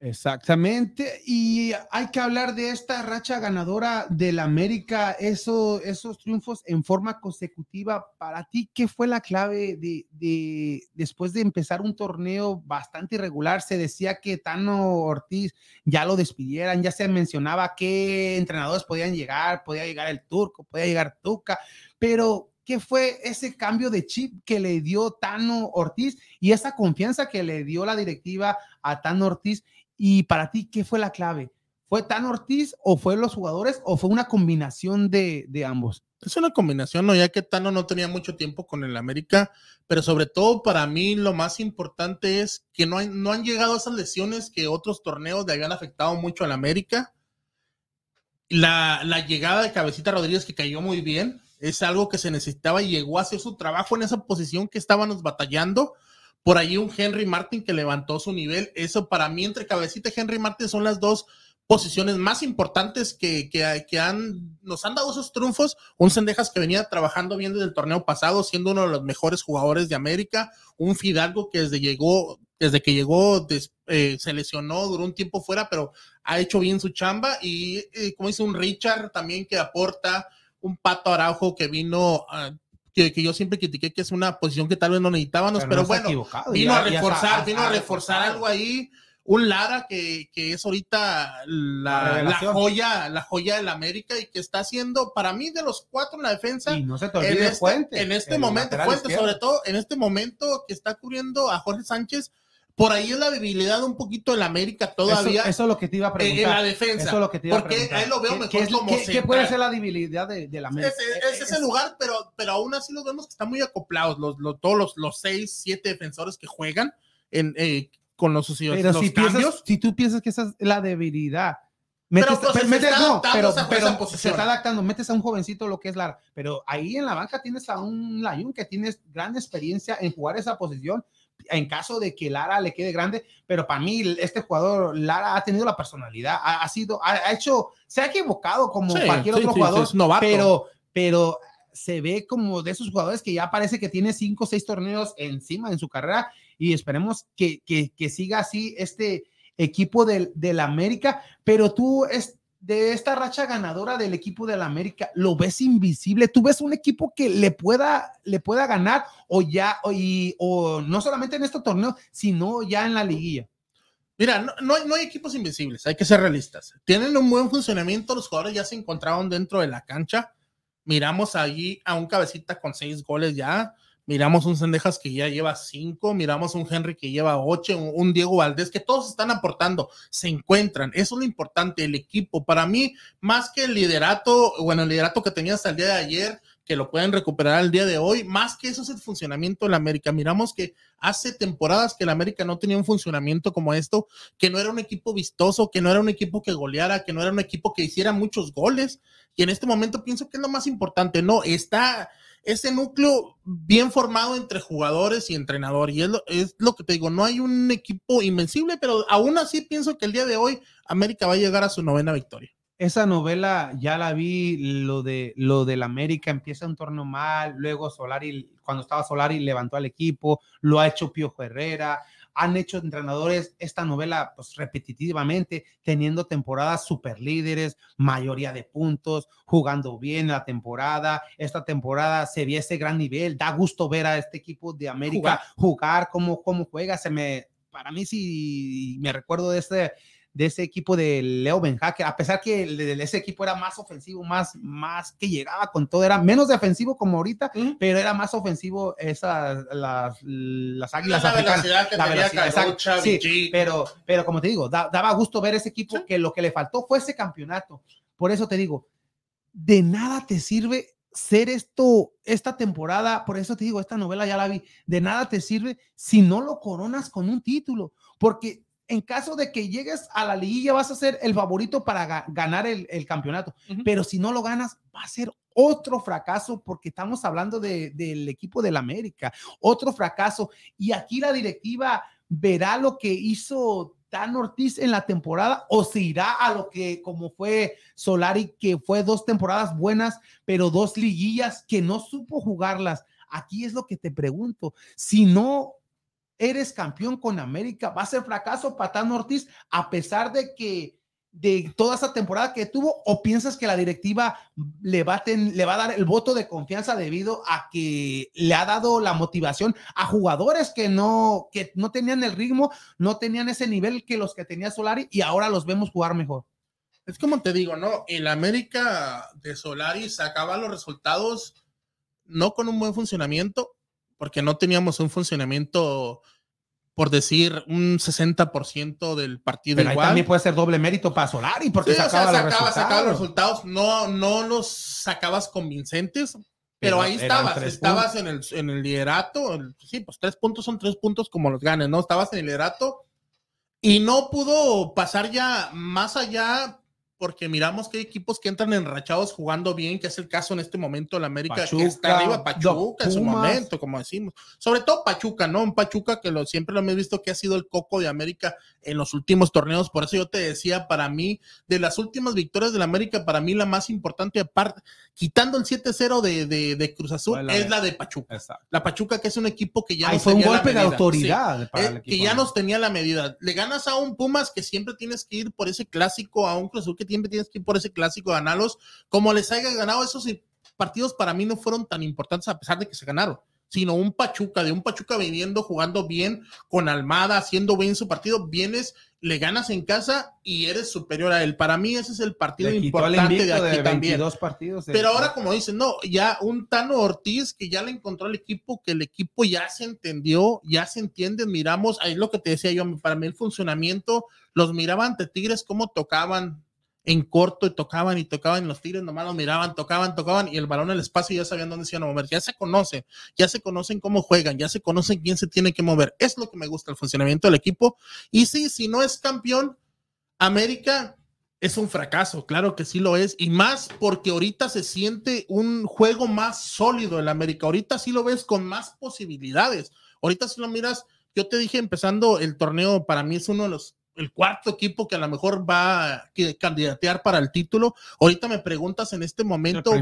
Exactamente, y hay que hablar de esta racha ganadora del América, eso, esos triunfos en forma consecutiva. Para ti, ¿qué fue la clave de, de, después de empezar un torneo bastante irregular? Se decía que Tano Ortiz ya lo despidieran, ya se mencionaba qué entrenadores podían llegar, podía llegar el Turco, podía llegar Tuca, pero ¿qué fue ese cambio de chip que le dio Tano Ortiz y esa confianza que le dio la directiva a Tano Ortiz? Y para ti, ¿qué fue la clave? ¿Fue Tan Ortiz o fue los jugadores o fue una combinación de, ambos? Es una combinación, ¿no? Ya que Tano no tenía mucho tiempo con el América, pero sobre todo para mí lo más importante es que no han llegado esas lesiones que otros torneos le habían afectado mucho al América. La, la llegada de Cabecita Rodríguez que cayó muy bien, es algo que se necesitaba y llegó a hacer su trabajo en esa posición que estábamos batallando por ahí un Henry Martin que levantó su nivel. Eso para mí, entre Cabecita y Henry Martin, son las dos posiciones más importantes que, que, han, nos han dado esos triunfos. Un Sendejas que venía trabajando bien desde el torneo pasado, siendo uno de los mejores jugadores de América. Un Fidalgo que desde, llegó, desde que llegó eh, se lesionó, duró un tiempo fuera, pero ha hecho bien su chamba. Y eh, como dice un Richard también que aporta. Un Pato Araujo que vino que, yo siempre critiqué que es una posición que tal vez no necesitábamos, pero, bueno, vino a reforzar, vino a reforzar algo ahí. Un Lara que, que es ahorita la, la, joya, la joya del América y que está haciendo para mí de los cuatro en la defensa. Y no se te olvide en este, Fuente, en este momento, Fuente, sobre todo en este momento que está cubriendo a Jorge Sánchez, por ahí es la debilidad un poquito en la América todavía. Eso, es lo que te iba a preguntar. En la defensa. Eso es lo que te iba porque a preguntar. ahí lo veo mejor ¿Qué, como ¿qué, ¿Qué puede ser la debilidad de, de la América? Es, es, ese lugar, pero, pero aún así los vemos que están muy acoplados. Los, los, todos los, los seis, siete defensores que juegan en, eh, con los, pero los si cambios. Piensas, si tú piensas que esa es la debilidad. Metes, pero, pues, se, metes, está no, pero, pero se está adaptando, metes a un jovencito lo que es Lara, pero ahí en la banca tienes a un Layun que tiene gran experiencia en jugar esa posición en caso de que Lara le quede grande, pero para mí este jugador, Lara, ha tenido la personalidad, ha, ha sido, ha, ha, hecho, se ha equivocado como Sí, cualquier sí, otro sí, jugador, novato. pero, pero se ve como de esos jugadores que ya parece que tiene cinco o seis torneos encima en su carrera y esperemos que, que, que siga así este equipo del, del América, pero tú es, de esta racha ganadora del equipo del América, ¿lo ves invisible? ¿Tú ves un equipo que le pueda, le pueda ganar o ya, o, no solamente en este torneo, sino ya en la liguilla? Mira, no, hay, equipos invencibles, hay que ser realistas. Tienen un buen funcionamiento, los jugadores ya se encontraron dentro de la cancha. Miramos allí a un cabecita con seis goles ya. Miramos un Sendejas que ya lleva cinco, miramos un Henry que lleva ocho, un, Diego Valdés, que todos están aportando, se encuentran. Eso es lo importante, el equipo. Para mí, más que el liderato, bueno, el liderato que tenía hasta el día de ayer, que lo pueden recuperar el día de hoy, más que eso es el funcionamiento de la América. Miramos que hace temporadas que la América no tenía un funcionamiento como esto, que no era un equipo vistoso, que no era un equipo que goleara, que no era un equipo que hiciera muchos goles. Y en este momento pienso que es lo más importante, no, está ese núcleo bien formado entre jugadores y entrenador. Y es lo, es lo, que te digo, no hay un equipo invencible, pero aún así pienso que el día de hoy América va a llegar a su novena victoria. esa novela ya la vi, lo de lo del América empieza un torneo mal, luego Solari, cuando estaba Solari, levantó al equipo, lo ha hecho Piojo Herrera, han hecho entrenadores esta novela pues repetitivamente, teniendo temporadas super líderes, mayoría de puntos, jugando bien la temporada. Esta temporada se vio ese gran nivel, da gusto ver a este equipo de América jugar, cómo, cómo juega. Se me, para mí sí me recuerdo de este de ese equipo de Leo Benjaque, a pesar que ese equipo era más ofensivo, más, más que llegaba con todo, era menos defensivo como ahorita, pero era más ofensivo esas, las, las águilas la Velocidad que la velocidad, sí, pero, pero como te digo, daba gusto ver ese equipo que lo que le faltó fue ese campeonato. Por eso te digo, de nada te sirve ser esto, esta temporada, por eso te digo, esta novela ya la vi, de nada te sirve si no lo coronas con un título, porque en caso de que llegues a la liguilla, vas a ser el favorito para ganar el, campeonato. Pero si no lo ganas, va a ser otro fracaso porque estamos hablando del equipo del América, otro fracaso. Y aquí la directiva verá lo que hizo Dan Ortiz en la temporada o se irá a lo que como fue Solari, que fue dos temporadas buenas, pero dos liguillas que no supo jugarlas. Aquí es lo que te pregunto. Si no eres campeón con América, va a ser fracaso Patán Ortiz a pesar de que de toda esa temporada que tuvo o piensas que la directiva le va, a le va a dar el voto de confianza debido a que le ha dado la motivación a jugadores que no que no tenían el ritmo, no tenían ese nivel que los que tenía Solari y ahora los vemos jugar mejor. Es como te digo, ¿no? El América de Solari sacaba los resultados no con un buen funcionamiento, porque no teníamos un funcionamiento, por decir, un 60% del partido Pero igual. Ahí también puede ser doble mérito para Solari, porque sacaba, los resultados. los resultados. No, no los sacabas convincentes, pero, ahí estabas, estabas en el, en el liderato. sí, pues tres puntos son tres puntos como los ganes, ¿no? Estabas en el liderato y no pudo pasar ya más allá porque miramos que hay equipos que entran enrachados jugando bien, que es el caso en este momento de la América, que está arriba Pachuca en su momento, como decimos. Sobre todo Pachuca, ¿no? Un Pachuca que lo, siempre lo hemos visto que ha sido el coco de América en los últimos torneos. Por eso yo te decía, para mí, de las últimas victorias de la América, para mí la más importante, aparte, quitando el 7-0 de, de, Cruz Azul, es la de Pachuca. La Pachuca, que es un equipo que ya nos fue un golpe de autoridad. Eh, que ya nos tenía la medida. Le ganas a un Pumas que siempre tienes que ir por ese clásico, a un Cruz Azul que siempre tienes que ir por ese clásico, ganarlos. Como les haya ganado esos partidos, para mí no fueron tan importantes a pesar de que se ganaron sino un Pachuca, de un Pachuca viniendo, jugando bien con Almada, haciendo bien su partido, vienes, le ganas en casa y eres superior a él. Para mí ese es el partido importante de aquí también. Partidos Pero ahora, como dicen, no, ya un Tano Ortiz que ya le encontró al equipo, que el equipo ya se entendió, ya se entiende, miramos, ahí lo que te decía yo, para mí el funcionamiento, los miraban ante Tigres, cómo tocaban, en corto y tocaban y tocaban los tigres nomás los miraban, tocaban, tocaban y el balón el espacio ya sabían dónde se iban a mover. Ya se conocen, ya se conocen cómo juegan, ya se conocen quién se tiene que mover. Es lo que me gusta el funcionamiento del equipo. Y sí, si no es campeón, América es un fracaso, claro que sí lo es. Y más porque ahorita se siente un juego más sólido en América. Ahorita sí lo ves con más posibilidades. Ahorita si lo miras, yo te dije empezando el torneo, para mí es uno de los el cuarto equipo que a lo mejor va a candidatear para el título. Ahorita me preguntas en este momento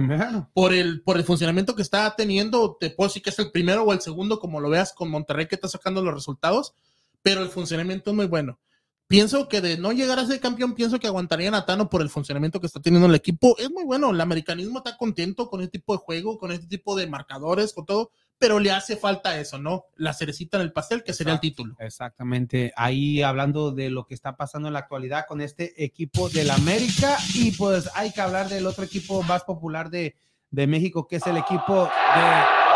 por el, por el funcionamiento que está teniendo, te puedo decir que es el primero o el segundo, como lo veas con Monterrey que está sacando los resultados, pero el funcionamiento es muy bueno. Pienso que de no llegar a ser campeón, pienso que aguantarían a Tano por el funcionamiento que está teniendo el equipo. Es muy bueno, el americanismo está contento con este tipo de juego, con este tipo de marcadores, con todo pero le hace falta eso, ¿no? La cerecita en el pastel, que sería el título. Exactamente. Ahí hablando de lo que está pasando en la actualidad con este equipo del América, y pues hay que hablar del otro equipo más popular de, México, que es el equipo de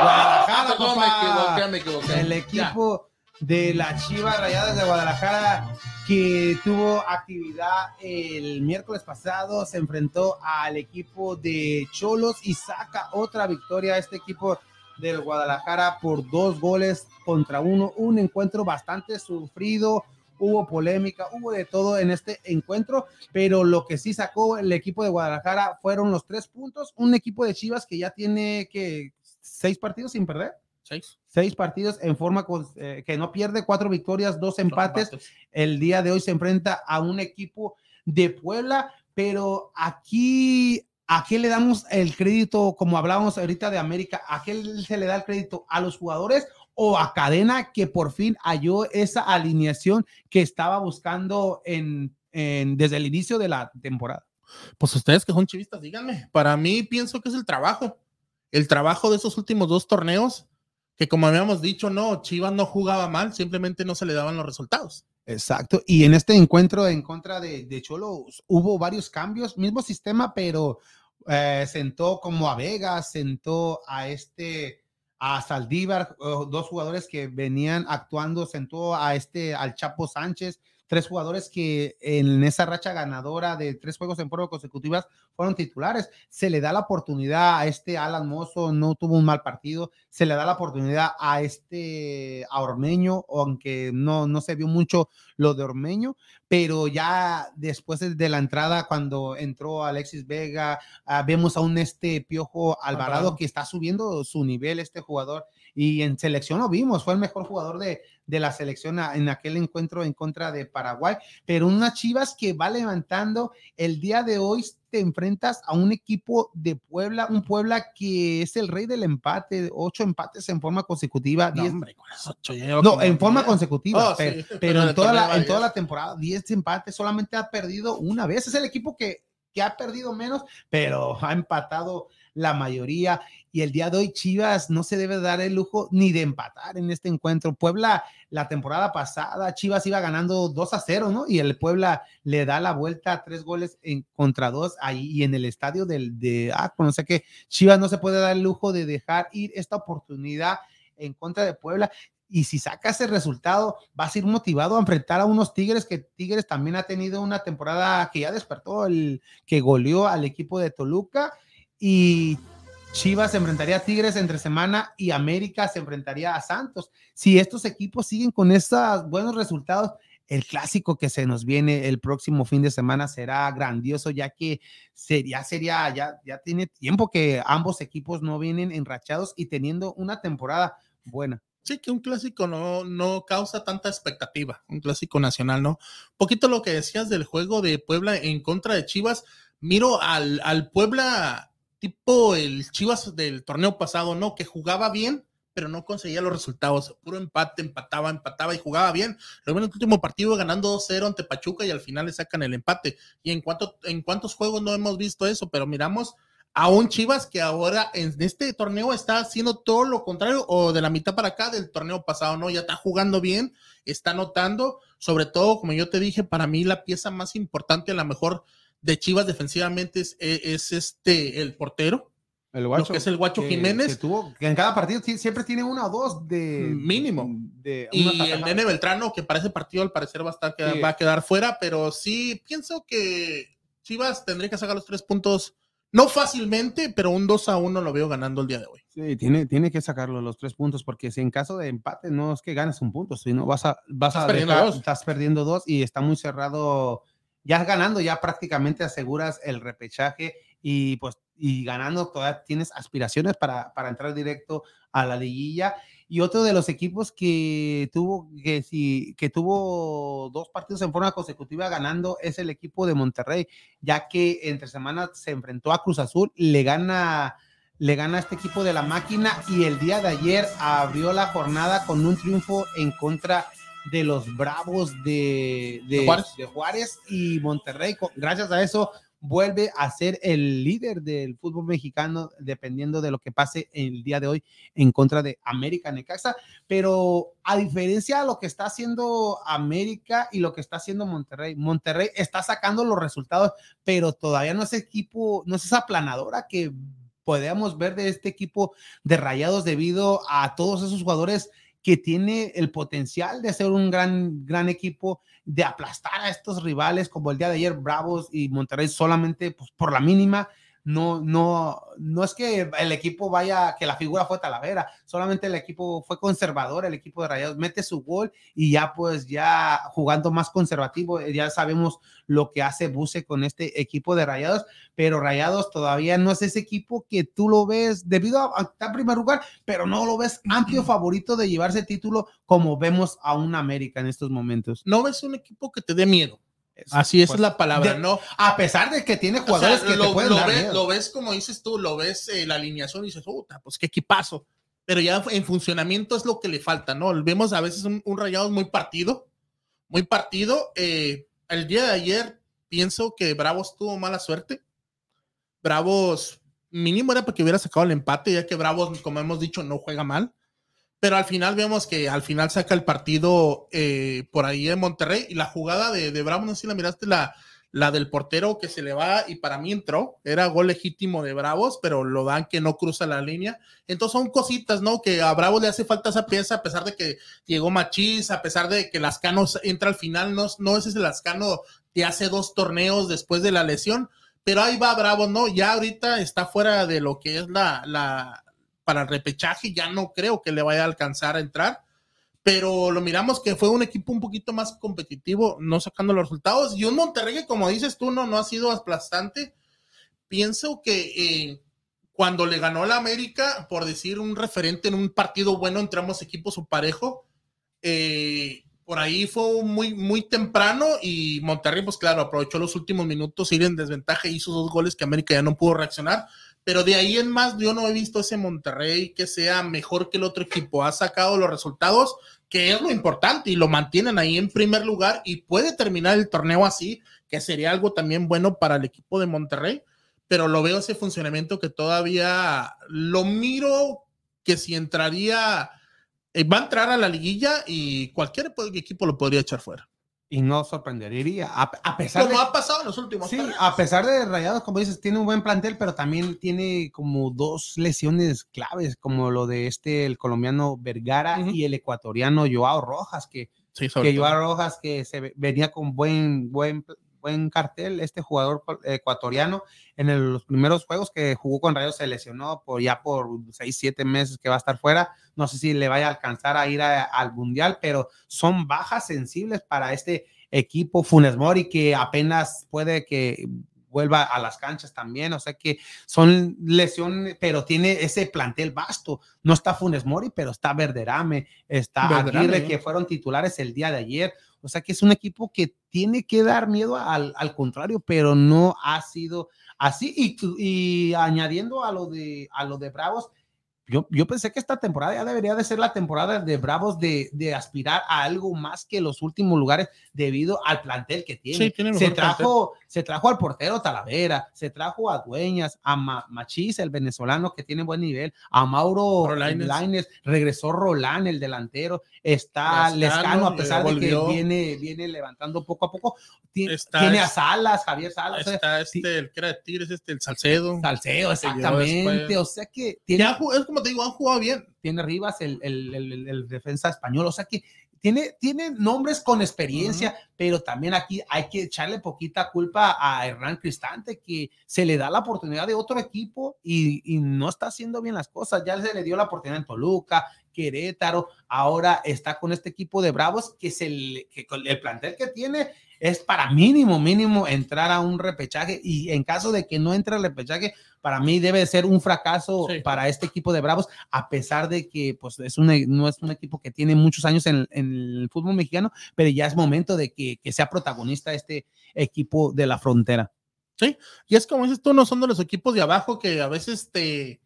Guadalajara. No, me equivoqué, me equivoqué. El equipo de la Chivas Rayadas de Guadalajara que tuvo actividad el miércoles pasado, se enfrentó al equipo de Cholos y saca otra victoria a este equipo del Guadalajara por dos goles contra uno. Un encuentro bastante sufrido, hubo polémica, hubo de todo en este encuentro, pero lo que sí sacó el equipo de Guadalajara fueron los tres puntos. Un equipo de Chivas que ya tiene que seis partidos sin perder. Seis. Seis partidos en forma eh, que no pierde, cuatro victorias, dos empates. El día de hoy se enfrenta a un equipo de Puebla, pero aquí, ¿a qué le damos el crédito, como hablábamos ahorita de América, a qué se le da el crédito? ¿A los jugadores o a Cadena que por fin halló esa alineación que estaba buscando en, desde el inicio de la temporada? Pues ustedes que son chivistas, díganme. Para mí pienso que es el trabajo. El trabajo de esos últimos dos torneos, que como habíamos dicho, no, Chivas no jugaba mal, simplemente no se le daban los resultados. Exacto. Y en este encuentro en contra de, de Cholo hubo varios cambios, mismo sistema, pero eh, sentó como a Vega, sentó a este, a Saldívar, dos jugadores que venían actuando, sentó a este, al Chapo Sánchez, tres jugadores que en esa racha ganadora de tres juegos en forma consecutivas fueron titulares. Se le da la oportunidad a este Alan Mozo, no tuvo un mal partido. Se le da la oportunidad a este a Ormeño, aunque no, no se vio mucho lo de Ormeño, pero ya después de la entrada, cuando entró Alexis Vega, ah, vemos a un este Piojo Alvarado que está subiendo su nivel, este jugador y en selección lo vimos, fue el mejor jugador de, de la selección en aquel encuentro en contra de Paraguay, pero unas Chivas que va levantando el día de hoy te enfrentas a un equipo de Puebla, un Puebla que es el rey del empate, ocho empates en forma consecutiva. No, no en forma consecutiva, oh, pero, en, toda la, en toda la temporada, diez empates, solamente ha perdido una vez. Es el equipo que, que ha perdido menos, pero ha empatado la mayoría. Y el día de hoy Chivas no se debe dar el lujo ni de empatar en este encuentro. Puebla, la temporada pasada, Chivas iba ganando 2 a 0, ¿no? Y el Puebla le da la vuelta tres goles en contra dos ahí y en el estadio del, de ah, no sé qué, Chivas no se puede dar el lujo de dejar ir esta oportunidad en contra de Puebla y si saca ese resultado, vas a ir motivado a enfrentar a unos Tigres que Tigres también ha tenido una temporada que ya despertó, el que goleó al equipo de Toluca y Chivas se enfrentaría a Tigres entre semana y América se enfrentaría a Santos. Si estos equipos siguen con estos buenos resultados, el clásico que se nos viene el próximo fin de semana será grandioso, ya que sería, sería, ya, ya tiene tiempo que ambos equipos no vienen enrachados y teniendo una temporada buena. Sí, que un clásico no, no causa tanta expectativa, un clásico nacional, ¿no? Poquito lo que decías del juego de Puebla en contra de Chivas, miro al, al Puebla tipo el Chivas del torneo pasado, ¿no? Que jugaba bien, pero no conseguía los resultados. Puro empate, empataba, empataba y jugaba bien. Luego en el último partido ganando 2-0 ante Pachuca y al final le sacan el empate. Y en, cuanto, en cuántos juegos no hemos visto eso, pero miramos a un Chivas que ahora en este torneo está haciendo todo lo contrario o de la mitad para acá del torneo pasado, ¿no? Ya está jugando bien, está anotando, sobre todo, como yo te dije, para mí la pieza más importante, a la mejor de Chivas defensivamente es, es este el portero. El guacho, lo que es el guacho Jiménez. Que tuvo, que en cada partido siempre tiene una o dos de mínimo. De y el Nene Beltrano, que para ese partido al parecer va a, estar, va a quedar fuera, pero sí pienso que Chivas tendría que sacar los tres puntos, no fácilmente, pero un 2 a 1 lo veo ganando el día de hoy. Sí, tiene, tiene que sacarlo los tres puntos, porque si en caso de empate no es que ganes un punto, sino vas a, vas estás a perdiendo dos. estás perdiendo dos y está muy cerrado ya ganando, ya prácticamente aseguras el repechaje y pues y ganando todavía tienes aspiraciones para, para entrar directo a la liguilla. Y otro de los equipos que tuvo, que, sí, que tuvo dos partidos en forma consecutiva ganando es el equipo de Monterrey, ya que entre semanas se enfrentó a Cruz Azul, le gana, le gana este equipo de la máquina y el día de ayer abrió la jornada con un triunfo en contra de los Bravos de, Juárez? y Monterrey. Gracias a eso vuelve a ser el líder del fútbol mexicano, dependiendo de lo que pase el día de hoy en contra de América Necaxa. Pero a diferencia de lo que está haciendo América y lo que está haciendo Monterrey, Monterrey está sacando los resultados, pero todavía no es equipo, no es esa planadora que podemos ver de este equipo de rayados debido a todos esos jugadores que tiene el potencial de ser un gran, gran equipo, de aplastar a estos rivales como el día de ayer, Bravos y Monterrey, solamente pues, por la mínima no, no, no es que el equipo vaya, que la figura fue Talavera, solamente el equipo fue conservador, el equipo de Rayados mete su gol y ya pues ya jugando más conservativo, eh, ya sabemos lo que hace Buse con este equipo de Rayados, pero Rayados todavía no es ese equipo que tú lo ves debido a estar en primer lugar, pero no lo ves amplio favorito de llevarse título como vemos a un América en estos momentos. No ves un equipo que te dé miedo Así es la palabra, ¿no? A pesar de que tiene jugadores que lo, te pueden lo dar ves, lo ves como dices tú, lo ves eh, la alineación y dices, puta, pues qué equipazo. Pero ya en funcionamiento es lo que le falta, ¿no? Vemos a veces un, un Rayados muy partido, muy partido. Eh, el día de ayer pienso que Bravos tuvo mala suerte. Bravos, mínimo era porque hubiera sacado el empate, ya que Bravos, como hemos dicho, no juega mal. Pero al final vemos que al final saca el partido eh, por ahí en Monterrey y la jugada de, de Bravos, no sé si la miraste, la, la del portero que se le va y para mí entró, era gol legítimo de Bravos, pero lo dan que no cruza la línea. Entonces son cositas, ¿no? Que a Bravos le hace falta esa pieza, a pesar de que llegó Machís, a pesar de que Lascano entra al final, no, no es ese Lascano de hace dos torneos después de la lesión, pero ahí va Bravos, ¿no? Ya ahorita está fuera de lo que es la, la para el repechaje, ya no creo que le vaya a alcanzar a entrar pero lo miramos que fue un equipo un poquito más competitivo, no sacando los resultados, y un Monterrey que, como dices tú, no, no ha sido aplastante. Pienso que eh, cuando le ganó la América, por decir un referente en un partido bueno entre ambos equipos o parejo, eh, por ahí fue muy, muy temprano y Monterrey, pues claro, aprovechó los últimos minutos, ir en desventaja hizo dos goles que América ya no pudo reaccionar. Pero de ahí en más, yo no he visto ese Monterrey que sea mejor que el otro equipo. Ha sacado los resultados, que es lo importante, y lo mantienen ahí en primer lugar y puede terminar el torneo así, que sería algo también bueno para el equipo de Monterrey. Pero lo veo ese funcionamiento que todavía lo miro que si entraría, eh, va a entrar a la liguilla y cualquier equipo lo podría echar fuera. Y no sorprendería, a, a pesar Como de... ha pasado en los últimos Sí, a pesar de Rayados, como dices, tiene un buen plantel, pero también tiene como dos lesiones claves, como lo de este, el colombiano Vergara y el ecuatoriano Joao Rojas, que, Sí, que. Joao Rojas que se ve- venía con buen, buen, buen cartel, este jugador ecuatoriano, en el- los primeros juegos que jugó con Rayados se lesionó por ya por seis, siete meses que va a estar fuera. No sé si le vaya a alcanzar a ir a- al Mundial, pero son bajas sensibles para este equipo Funes Mori que apenas puede que vuelva a las canchas también, o sea que son lesiones, pero tiene ese plantel vasto. No está Funes Mori, pero está Verderame, está Verderame, Aguirre, ¿eh? que fueron titulares el día de ayer. O sea que es un equipo que tiene que dar miedo al, al contrario, pero no ha sido así. Y, y añadiendo a lo de, a lo de Bravos, yo, yo pensé que esta temporada ya debería de ser la temporada de Bravos de, de aspirar a algo más que los últimos lugares debido al plantel que tiene. Sí, tiene se, trajo, se trajo al portero Talavera, se trajo a Dueñas, a Ma- Machís, el venezolano que tiene buen nivel, a Mauro Rolaines. Lainez, regresó Rolán, el delantero, está Lescano, a pesar de que viene, viene levantando poco a poco, Ti- Está tiene a Salas, Javier Salas, o sea, Está este, el que era de Tigres, este, el Salcedo. Llevó exactamente, o sea que tiene Ya es como te digo, han jugado bien. tiene Rivas, el, el, el- el- el defensa español, o sea que tiene, tiene nombres con experiencia, pero también aquí hay que echarle poquita culpa a Hernán Cristante, que se le da la oportunidad de otro equipo y, y no está haciendo bien las cosas. Ya se le dio la oportunidad en Toluca, Querétaro, ahora está con este equipo de Bravos, que, se le- que con el plantel que tiene es para mínimo, mínimo entrar a un repechaje y en caso de que no entre al repechaje, para mí debe ser un fracaso Sí. para este equipo de Bravos, a pesar de que pues, es un, no es un equipo que tiene muchos años en, en el fútbol mexicano, pero ya es momento de que, que sea protagonista este equipo de la frontera. Y es como dices tú, no son de los equipos de abajo que a veces te.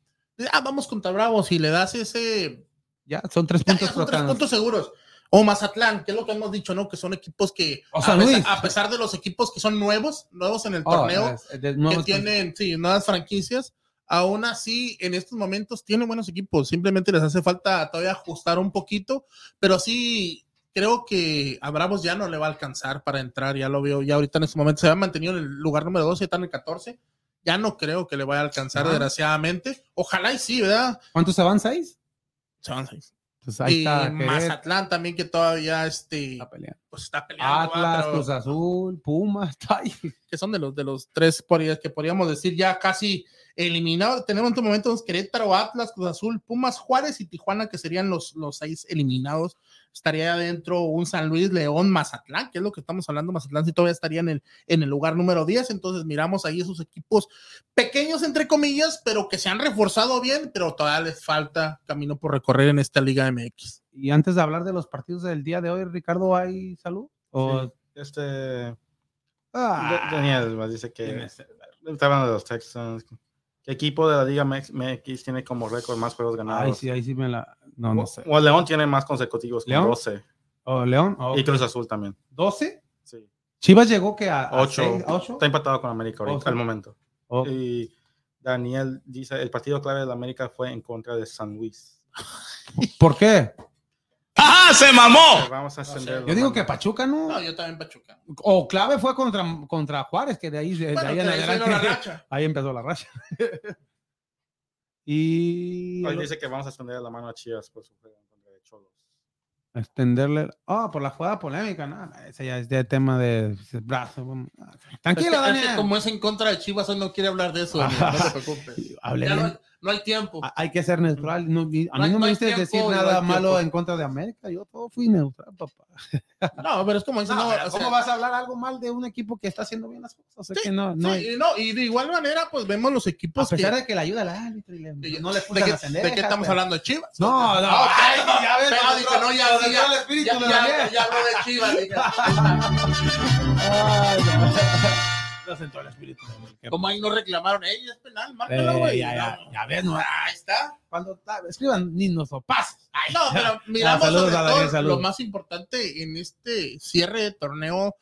Ah, vamos contra Bravos y le das ese. Ya son tres puntos ya son tres puntos seguros. O Mazatlán, que es lo que hemos dicho, ¿no? Que son equipos que, O a, pesar, Luis. a pesar de los equipos que son nuevos, nuevos en el Oh, torneo, de que tienen, sí, nuevas franquicias, aún así, en estos momentos tienen buenos equipos. Simplemente les hace falta todavía ajustar un poquito, pero sí creo que a Bravos ya no le va a alcanzar para entrar. Ya lo veo, ya ahorita en este momento se ha mantenido en el lugar número 12, está en el 14. Ya no creo que le vaya a alcanzar, Ah. desgraciadamente. Ojalá y sí, ¿verdad? ¿Cuántos se van? ¿Seis? Se van seis. Ahí y está. Mazatlán también, que todavía este, está peleando. pues está peleando. ¿va? Atlas, Pero- Cruz Azul, Pumas, está ahí. que son de los, de los tres que podríamos decir ya casi eliminados. Tenemos en estos momentos Querétaro, Atlas, Cruz Azul, Pumas, Juárez y Tijuana, que serían los, los seis eliminados. Estaría adentro un San Luis, León, Mazatlán, que es lo que estamos hablando. Mazatlán sí todavía estaría en el, en el lugar número 10. Entonces miramos ahí esos equipos pequeños, entre comillas, pero que se han reforzado bien, pero todavía les falta camino por recorrer en esta Liga MX. Y antes de hablar de los partidos del día de hoy, Ricardo, ¿hay salud? ¿O Sí, este, Ah, Daniel dice que está hablando de los Texans. ¿Qué equipo de la Liga MX tiene como récord más juegos ganados? Ay, sí, ahí sí me la. No, no sé. O León tiene más consecutivos, ¿León? 12. ¿O León? Y Cruz Azul también. ¿12? Sí. Chivas llegó que a 8. 8. Está empatado con América ahorita, Ocho. al momento. Oh. Y Daniel dice: el partido clave de la América fue en contra de San Luis. ¿Por qué? ¡Ajá! ¡Se mamó! Vamos a ascender. Yo digo que Pachuca no. No, yo también Pachuca. O clave fue contra, contra Juárez, que de ahí, de, de Bueno, ahí en ahí adelante. la racha. Ahí empezó la racha. y Hoy dice que vamos a extender la mano a Chivas por su juego en contra de Cholos. extenderle. Ah, por la jugada polémica, no, ese ya es de tema de brazo. vamos. Tranquilo, Es que- es que Daniel. como es en contra de Chivas, hoy no quiere hablar de eso. Daniel, no te preocupes. Hable Ya no, no hay tiempo. Ah, Hay que ser neutral. No, y a No mí no no me viste tiempo, decir no nada malo tiempo. en contra de América. Yo todo fui neutral, papá. No, pero es como dicen, No, no, pero o sea, ¿Cómo vas a hablar algo mal de un equipo que está haciendo bien las cosas? O sea, que no, no sí, hay- y no, y de igual manera, pues vemos los a equipos pesar que, de que le ayuda al árbitro y le- que- no le ¿de, qué, las de qué estamos hablando de Chivas? No, no, Ah, ok. ay, ya ves, Pero entró- no, ya, sí, entró ya, el espíritu ya, de ya, Daniel. ya habló de Chivas. dije, Ay, no. Espíritu. Como ahí no reclamaron, ey, es penal, Eh, márcalo, güey. ya, ya, No, ya ves, no, Ahí está. cuando ta- escriban ni nos pases. No, pero miramos saludos sobre a Daniel, todo saludos. lo más importante en este cierre de torneo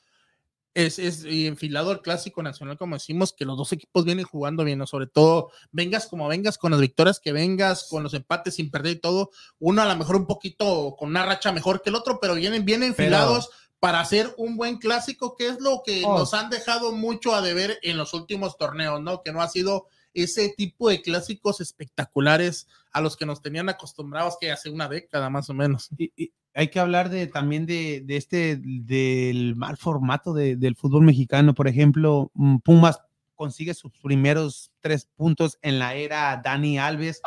es, es y enfilado el clásico nacional, como decimos, que los dos equipos vienen jugando bien, ¿no? sobre todo vengas como vengas, con las victorias que vengas, con los empates sin perder y todo, uno a lo mejor un poquito con una racha mejor que el otro, pero vienen bien enfilados para hacer un buen clásico, que es lo que Oh. nos han dejado mucho a deber en los últimos torneos, ¿no? Que no ha sido ese tipo de clásicos espectaculares a los que nos tenían acostumbrados que hace una década más o menos. Y- y hay que hablar de también de, de este del mal formato de- del fútbol mexicano. Por ejemplo, mm, Pumas consigue sus primeros tres puntos en la era Dani Alves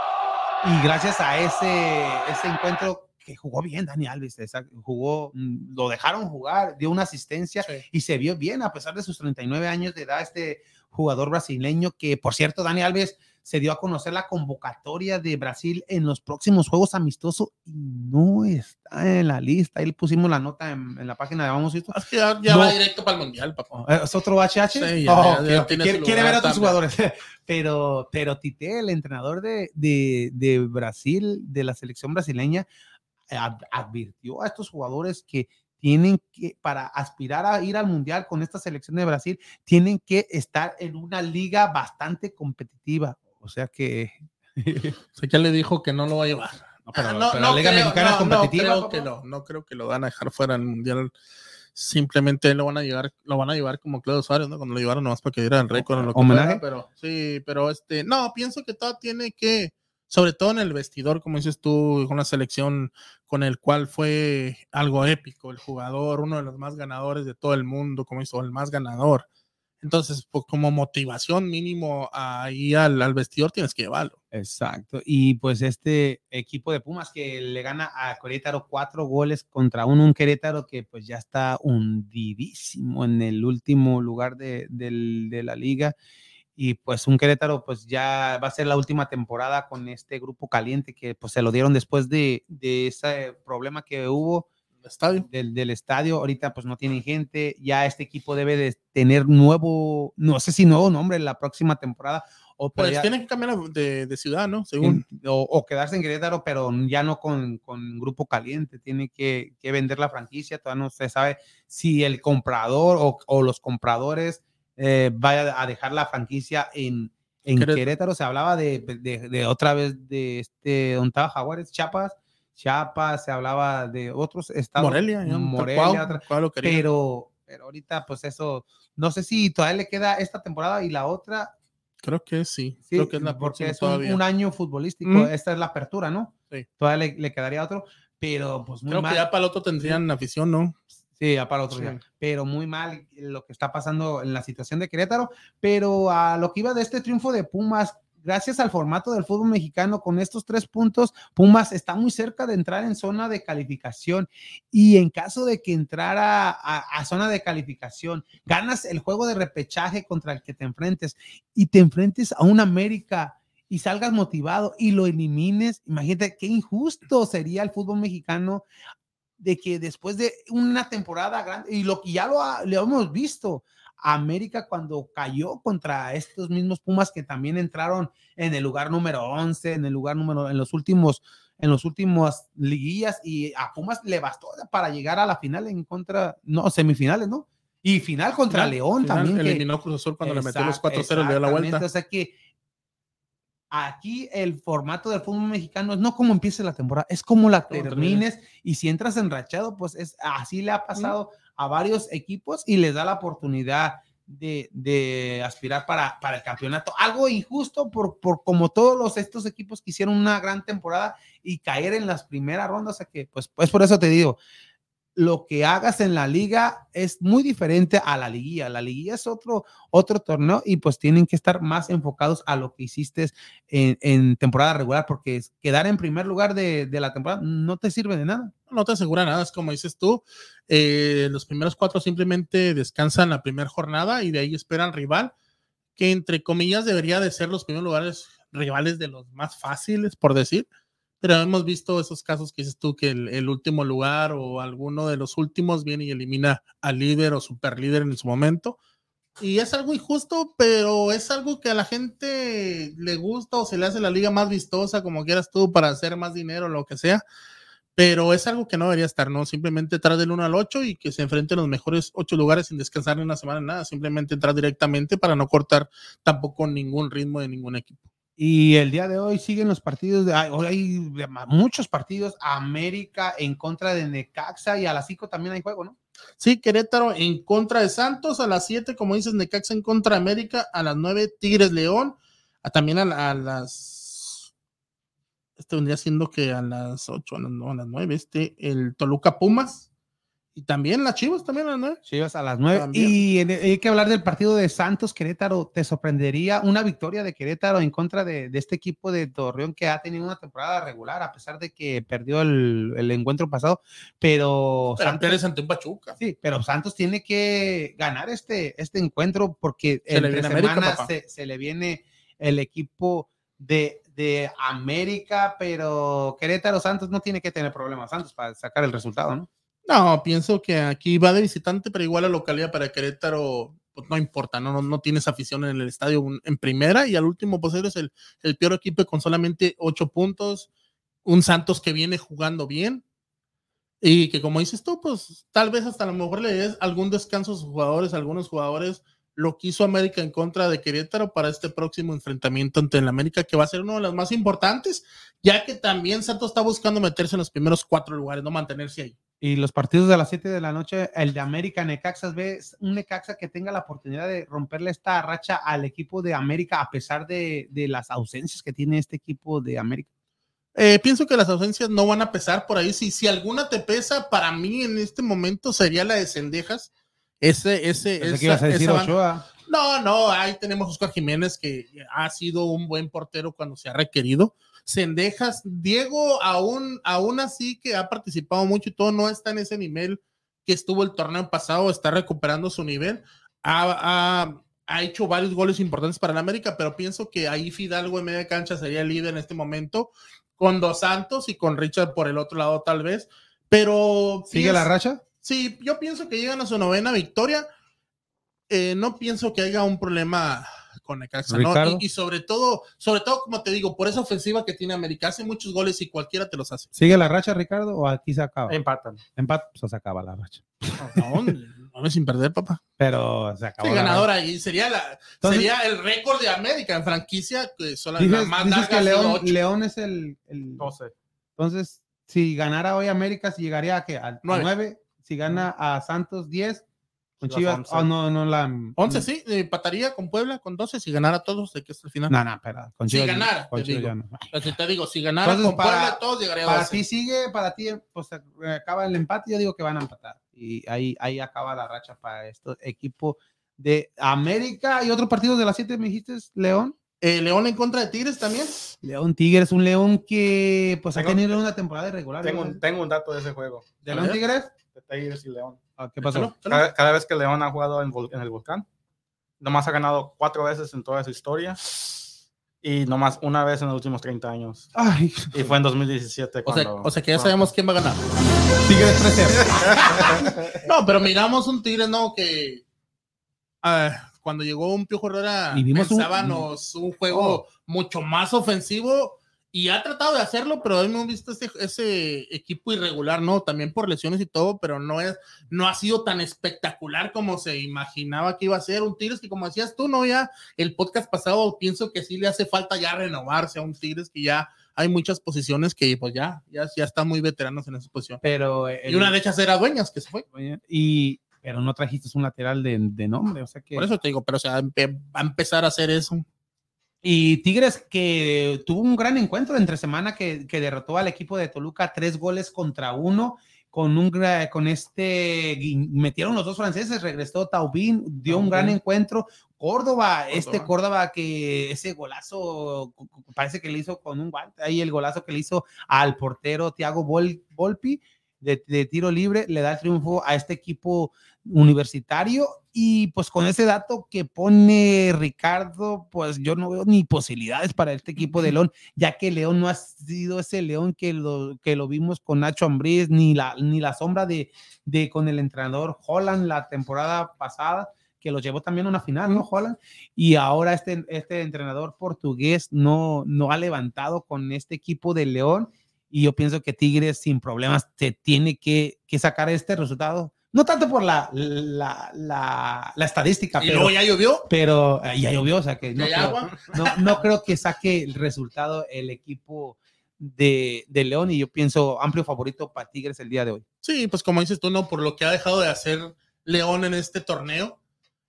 y gracias a ese, ese encuentro que jugó bien Dani Alves, jugó, mm, lo dejaron jugar, dio una asistencia Sí. y se vio bien a pesar de sus 39 años de edad este jugador brasileño que por cierto Dani Alves se dio a conocer la convocatoria de Brasil en los próximos juegos amistosos y no está en la lista. Ahí le pusimos la nota en, en la página de Vamos Houston. Es que ya, ya No. va directo para el mundial, papá. Eh, ¿Es otro HH? Sí, ya- Oh, ya- ya ok, tiene quiere, quiere ver a otros también. jugadores. Pero, pero Tite, el entrenador de, de, de Brasil, de la selección brasileña, advirtió a estos jugadores que tienen que, para aspirar a ir al mundial con esta selección de Brasil, tienen que estar en una liga bastante competitiva. O sea que. O sea, ya le dijo que no lo va a llevar. No, pero- Ah, no, pero no la Liga creo, Mexicana es no, no competitiva, creo papá. que no, no creo que lo van a dejar fuera del mundial. Simplemente lo van a llevar, lo van a llevar como Claudio Suárez, ¿no? Cuando lo llevaron nomás para que diera el récord en lo que ¿Homenaje? fuera, pero sí, pero este, no, pienso que todo tiene que, sobre todo en el vestidor, como dices tú, con la selección con el cual fue algo épico, el jugador, uno de los más ganadores de todo el mundo, como hizo el más ganador. Entonces, pues como motivación mínimo ahí al, vestidor tienes que llevarlo. Exacto. Y pues este equipo de Pumas que le gana a Querétaro cuatro goles contra uno, un Querétaro que pues ya está hundidísimo en el último lugar de la liga. Y pues un Querétaro pues ya va a ser la última temporada con este grupo caliente que pues se lo dieron después de, de ese problema que hubo Estadio. del, del estadio. Ahorita pues no tienen gente. Ya este equipo debe de tener nuevo, no sé si nuevo nombre la próxima temporada. O Pues ya- tienen que cambiar de, de ciudad, ¿no? Según. en- o, o quedarse en Querétaro, pero ya no con, con grupo caliente. Tiene que, que vender la franquicia. Todavía no se sabe si el comprador o, o los compradores eh, vaya a dejar la franquicia en, en Querétaro. Querétaro. Se hablaba de, de- de otra vez de este, donde estaba Jaguares, Chiapas. Chiapas, se hablaba de otros estados. Morelia, ¿no? Morelia, otra- Cuau lo pero, pero ahorita, pues eso, no sé si todavía le queda esta temporada y la otra, Creo que sí. Sí, Creo que es la porque es un, un año futbolístico. Mm. Esta es la apertura, ¿no? Sí. Todavía le, le quedaría otro, pero pues muy Creo mal. que ya para el otro tendrían afición, ¿no? Sí, para otro Sí. día. Pero muy mal lo que está pasando en la situación de Querétaro. Pero a lo que iba de este triunfo de Pumas, gracias al formato del fútbol mexicano, con estos tres puntos, Pumas está muy cerca de entrar en zona de calificación. Y en caso de que entrara a, a zona de calificación, ganas el juego de repechaje contra el que te enfrentes y te enfrentes a un América y salgas motivado y lo elimines, imagínate qué injusto sería el fútbol mexicano de que después de una temporada grande, y lo que ya lo, ha- lo hemos visto, América cuando cayó contra estos mismos Pumas que también entraron en el lugar número 11, en el lugar número, en los últimos, en los últimos liguillas y a Pumas le bastó para llegar a la final en contra, no, semifinales, ¿no? Y final contra León también. Eliminó Cruz Azul cuando le metió los 4-0 y dio la vuelta. O sea que aquí el formato del fútbol mexicano es no como empiece la temporada, es como la termines y si entras enrachado, pues es así le ha pasado a varios equipos y les da la oportunidad de, aspirar para, para, el campeonato. Algo injusto por, por como todos los, estos equipos que hicieron una gran temporada y caer en las primeras rondas, o sea que pues, pues por eso te digo, lo que hagas en la liga es muy diferente a la liguilla. La liguilla es otro, otro torneo y pues tienen que estar más enfocados a lo que hiciste en, temporada regular, porque quedar en primer lugar de, la temporada no te sirve de nada. No te asegura nada, es como dices tú, eh, los primeros cuatro simplemente descansan la primera jornada y de ahí esperan rival, que entre comillas debería de ser los primeros lugares rivales de los más fáciles, por decir pero hemos visto esos casos que dices tú que el, último lugar o alguno de los últimos viene y elimina al líder o super líder en su momento. Y es algo injusto, pero es algo que a la gente le gusta o se le hace la liga más vistosa, como quieras tú, para hacer más dinero, o lo que sea. Pero es algo que no debería estar, ¿no? Simplemente entrar del 1 al 8 y que se enfrenten los mejores 8 lugares sin descansar ni una semana, nada. Simplemente entrar directamente para no cortar tampoco ningún ritmo de ningún equipo. Y el día de hoy siguen los partidos, de, hoy hay muchos partidos, América en contra de Necaxa y a las 5 también hay juego, ¿no? Sí, Querétaro en contra de Santos, a las 7, como dices, Necaxa en contra de América, a las 9, Tigres León, a, también a, las... Este vendría siendo que a las 8, a las, a las 9, este, el Toluca Pumas, y también las Chivas, también a las nueve. Chivas a las nueve. Y hay que hablar del partido de Santos Querétaro. ¿Te sorprendería una victoria de Querétaro en contra de, este equipo de Torreón que ha tenido una temporada regular, a pesar de que perdió el, encuentro pasado? Pero. Santos, ante un Pachuca. Sí, pero Santos tiene que ganar este, este encuentro porque en entre semana se, se, le viene el equipo de, de América, pero Querétaro Santos no tiene que tener problemas Santos para sacar el resultado, ¿no? No, pienso que aquí va de visitante, pero igual la localidad para Querétaro pues no importa, no, no, tienes afición en el estadio en primera y al último pues eres el, el peor equipo con solamente ocho puntos, un Santos que viene jugando bien y que como dices tú, pues tal vez hasta a lo mejor le des algún descanso a sus jugadores, algunos jugadores lo quiso América en contra de Querétaro para este próximo enfrentamiento ante el América, que va a ser uno de los más importantes, ya que también Santos está buscando meterse en los primeros cuatro lugares, no mantenerse ahí. Y los partidos de las 7 de la noche, el de América Necaxas, ves un Necaxa que tenga la oportunidad de romperle esta racha al equipo de América a pesar de, las ausencias que tiene este equipo de América. Eh, pienso que las ausencias no van a pesar por ahí. Si, si alguna te pesa, para mí en este momento sería la de Cendejas ese, ese, No, no, ahí tenemos a Oscar Jiménez que ha sido un buen portero cuando se ha requerido. Sendejas, Diego, aún, aún así que ha participado mucho y todo, no está en ese nivel que estuvo el torneo pasado, está recuperando su nivel. Ha, ha, hecho varios goles importantes para el América, pero pienso que ahí Fidalgo en media cancha sería el líder en este momento, con Dos Santos y con Richard por el otro lado, tal vez. Pero. ¿Sigue la racha? Sí, yo pienso que llegan a su novena victoria. Eh, no pienso que haya un problema con Necaxa, ¿no? Y, sobre todo, sobre todo, como te digo, por esa ofensiva que tiene América, hace muchos goles y cualquiera te los hace. ¿Sigue la racha, Ricardo, o aquí se acaba? Empatan. Empatan, pues se acaba la racha. No, no, sin perder, papá. Pero se acabó. Sí, ganadora y sería, la, sería el récord de América en franquicia, que solo la más dices que León, León, es el, el 12. Entonces, si ganara hoy América, si llegaría a qué? Al 9 si gana a Santos 10, con Chivas, oh, no, no la. 11 sí, empataría con Puebla con 12 si ganara todos de que es el final. No, no, espera. Con si ganara, te, digo. te digo, si ganara con Puebla todos llegaría a 12. Para ti sigue, para ti, pues acaba el empate, yo digo que van a empatar. Y ahí, ahí acaba la racha para este equipo de América. ¿Y otro partido de las 7 me dijiste, León? Eh, León en contra de Tigres también. León Tigres, un León que pues ha tenido una temporada irregular. Tengo, tengo un dato de ese juego. ¿De León Tigres? de Tigres y León. Ah, ¿Qué pasó? Cada, vez que León ha jugado en, el volcán, nomás ha ganado cuatro veces en toda su historia y nomás una vez en los últimos 30 años. Y fue en 2017. O, sea, que ya sabemos quién va a ganar. Tigres 3 No, pero miramos un Tigre, no, que ah, cuando llegó un Piojo Herrera, Y vimos un- pensábamos un, juego mucho más ofensivo y ha tratado de hacerlo, pero hemos visto ese, ese equipo irregular, ¿no? También por lesiones y todo, pero no es, no ha sido tan espectacular como se imaginaba que iba a ser. Un Tigres que, como decías tú, ¿no? Ya el podcast pasado pienso que sí le hace falta ya renovarse a un Tigres que ya hay muchas posiciones que pues ya, ya, ya están muy veteranos en esa posición. Pero. Y una de ellas era Dueñas, que se fue. Y. Pero no trajiste un lateral de, de nombre, o sea que. Por eso te digo, pero o sea, va a empezar a hacer eso. Y Tigres que tuvo un gran encuentro entre semana que, que derrotó al equipo de Toluca tres goles contra uno. Con, un, con este, metieron los dos franceses, regresó Taubín, dio un gran encuentro. Córdoba, este Córdoba. Que ese golazo parece que le hizo con un guante, ahí el golazo que le hizo al portero Thiago Vol- Volpi de, de tiro libre, le da el triunfo a este equipo universitario y pues con ese dato que pone Ricardo, pues yo no veo ni posibilidades para este equipo de León, ya que León no ha sido ese León que lo, que lo vimos con Nacho Ambriz, ni la, ni la sombra de, de con el entrenador Holland la temporada pasada, que los llevó también a una final, ¿no? Holland. Y ahora este, este entrenador portugués no, no ha levantado con este equipo de León. Y yo pienso que Tigres sin problemas se tiene que, que sacar este resultado. No tanto por la, la, la, la estadística, Y pero, luego ya llovió. pero eh, ya llovió, o sea que no creo, agua. no, no creo que saque el resultado el equipo de, de León y yo pienso amplio favorito para Tigres el día de hoy. Sí, pues como dices tú, no, por lo que ha dejado de hacer León en este torneo,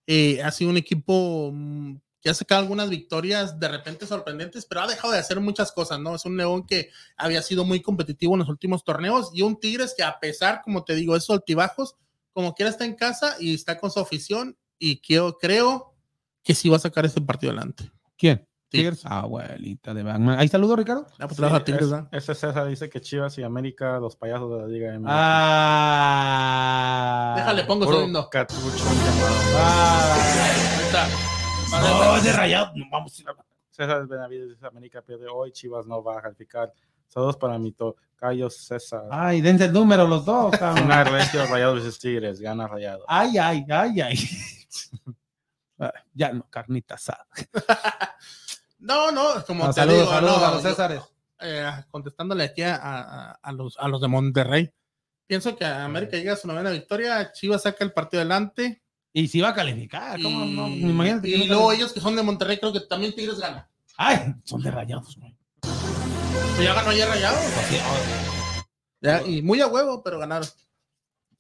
eh, ha sido un equipo mm, que ha sacado algunas victorias de repente sorprendentes, pero ha dejado de hacer muchas cosas, ¿no? Es un León que había sido muy competitivo en los últimos torneos y un Tigres que a pesar, como te digo, esos altibajos, como quiera está en casa y está con su afición y creo, creo que sí va a sacar ese partido adelante. ¿Quién? Tigres. Abuelita de Batman. Ahí saludo, Ricardo. Ah, pues Sí, a Tigres, es- ese César dice que Chivas y América, los payasos de la Liga MX. Ah. Déjale, pongo segundo. Llamado. Ah. Ahí está. No, de rayado. No, vamos a ir a- César Benavides dice América pierde hoy, Chivas no va a calificar. Saludos para mi tocayo César. Ay, dense el número los dos, cabrón. Una regio Rayados versus Tigres, gana Rayado. Ay, ay, ay, ay. Ah, Ya no, carnita asada. No, no, como te saludos, digo, saludos no, a los yo- Césares. eh, contestándole aquí a, a- a los, a los de Monterrey. Pienso que América llega a su novena victoria, Chivas saca el partido adelante. Y si va a calificar, ¿cómo y, no? Imagínate. y luego ellos que son de Monterrey, creo que también Tigres gana. Ay, son de rayados, güey. Pues ya ganó ayer Rayado. Pues Ya, y muy a huevo, pero ganaron.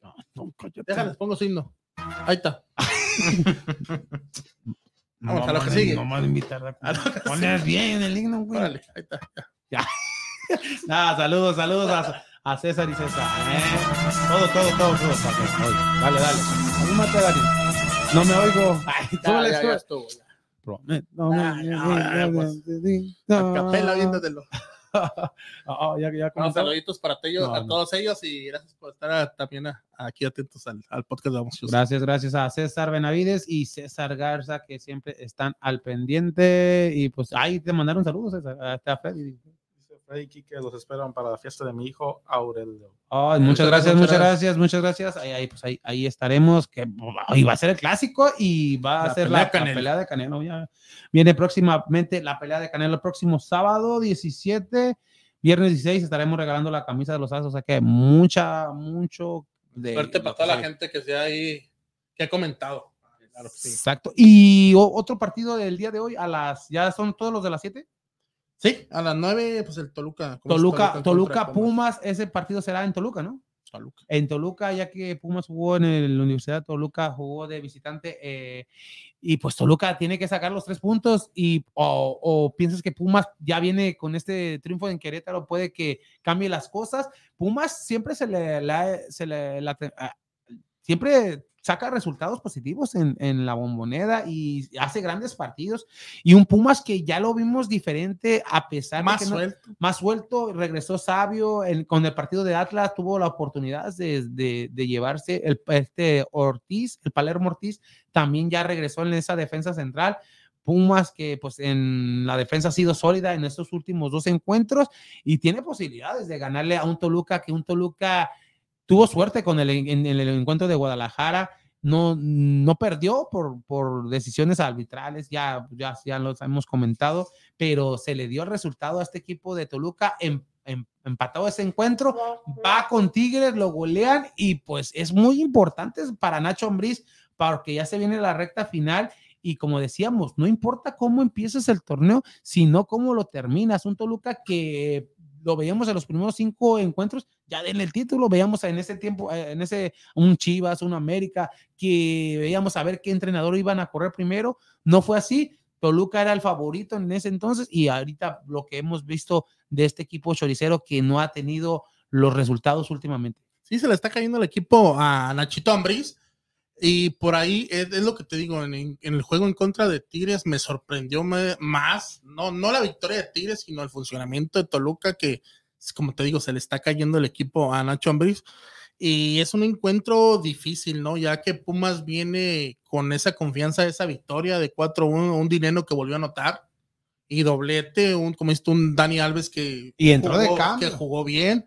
no, no. Déjales, pongo signo. Ahí está. No, Vamos a lo que sigue. No a invitar. A que Pones bien el himno, güey. Órale, ahí está. ya. Ah, saludos, saludos a, a César y César. ¿eh? Todo, todo, todo, todo. Dale, dale. Anímate, Dani. No me oigo. Ay, súbele, ya, estuvo. ya. Prometo, no Ah, ya, pues. Capela, viéndotelo. Ah, ya, ya comenzó. saluditos para ellos, No, a no. todos ellos y gracias por estar a- también a- aquí atentos al, al podcast de Vamos. Gracias, gracias a César Benavides y César Garza que siempre están al pendiente y pues ahí te mandaron saludos César, hasta Freddy. Freddy Quique, los esperan para la fiesta de mi hijo Aurelio. Ay, muchas Muchas gracias, muchas gracias, muchas gracias. Ahí, ahí, pues ahí, ahí estaremos, que hoy va a ser el clásico y va a La ser pelea la, pelea de Canelo. Ya viene próximamente la pelea de Canelo el próximo sábado 17, viernes 16 estaremos regalando la camisa de los asos, o sea que mucha, mucho de Suerte para toda la gente que sea ahí, que ha comentado. Claro sí. Exacto. Y o- otro partido del día de hoy a las, ya son todos los de las 7. Sí, a las 9, pues el Toluca. ¿cómo es Toluca, Toluca, Pumas, ese partido será en Toluca, ¿no? Toluca. En Toluca, ya que Pumas jugó en el- la Universidad de Toluca, jugó de visitante, eh, y pues Toluca tiene que sacar los tres puntos, y o, o piensas que Pumas ya viene con este triunfo en Querétaro, puede que cambie las cosas. Pumas siempre se le, la- se le la- siempre saca resultados positivos en, en la bombonera y hace grandes partidos. Y un Pumas que ya lo vimos diferente a pesar Más de que no- suelto. más suelto, regresó sabio en- con el partido de Atlas, tuvo la oportunidad de, de- de llevarse el, este Ortiz, el Palermo Ortiz, también ya regresó en esa defensa central. Pumas que pues en la defensa ha sido sólida en estos últimos dos encuentros y tiene posibilidades de ganarle a un Toluca que un Toluca tuvo suerte con el, en, en el encuentro de Guadalajara, no, no perdió por, por decisiones arbitrales, ya, ya, ya los hemos comentado, pero se le dio el resultado a este equipo de Toluca en, empatado ese encuentro, va con Tigres, lo golean y pues es muy importante para Nacho Ambriz porque ya se viene la recta final y como decíamos, no importa cómo empieces el torneo, sino cómo lo terminas. Un Toluca que lo veíamos en los primeros cinco encuentros, ya en el título, veíamos en ese tiempo, eh, en ese, un Chivas, un América, que veíamos a ver qué entrenador iban a correr primero, no fue así, Toluca era el favorito en ese entonces y ahorita lo que hemos visto de este equipo choricero que no ha tenido los resultados últimamente. Sí, se le está cayendo el equipo a Nachito Ambriz y por ahí es, lo que te digo, en, el juego en contra de Tigres me sorprendió más, no, no la victoria de Tigres, sino el funcionamiento de Toluca, que como te digo, se le está cayendo el equipo a Nacho Ambriz. Y es un encuentro difícil, ¿no? Ya que Pumas viene con esa confianza, esa victoria de 4-1, un dinero que volvió a anotar y doblete, un, como esto, un Dani Alves que, y entró de que jugó bien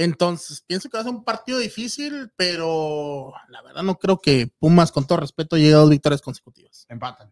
entonces, pienso que va a ser un partido difícil, pero la verdad no creo que Pumas, con todo respeto, llegue a dos victorias consecutivas. Empatan.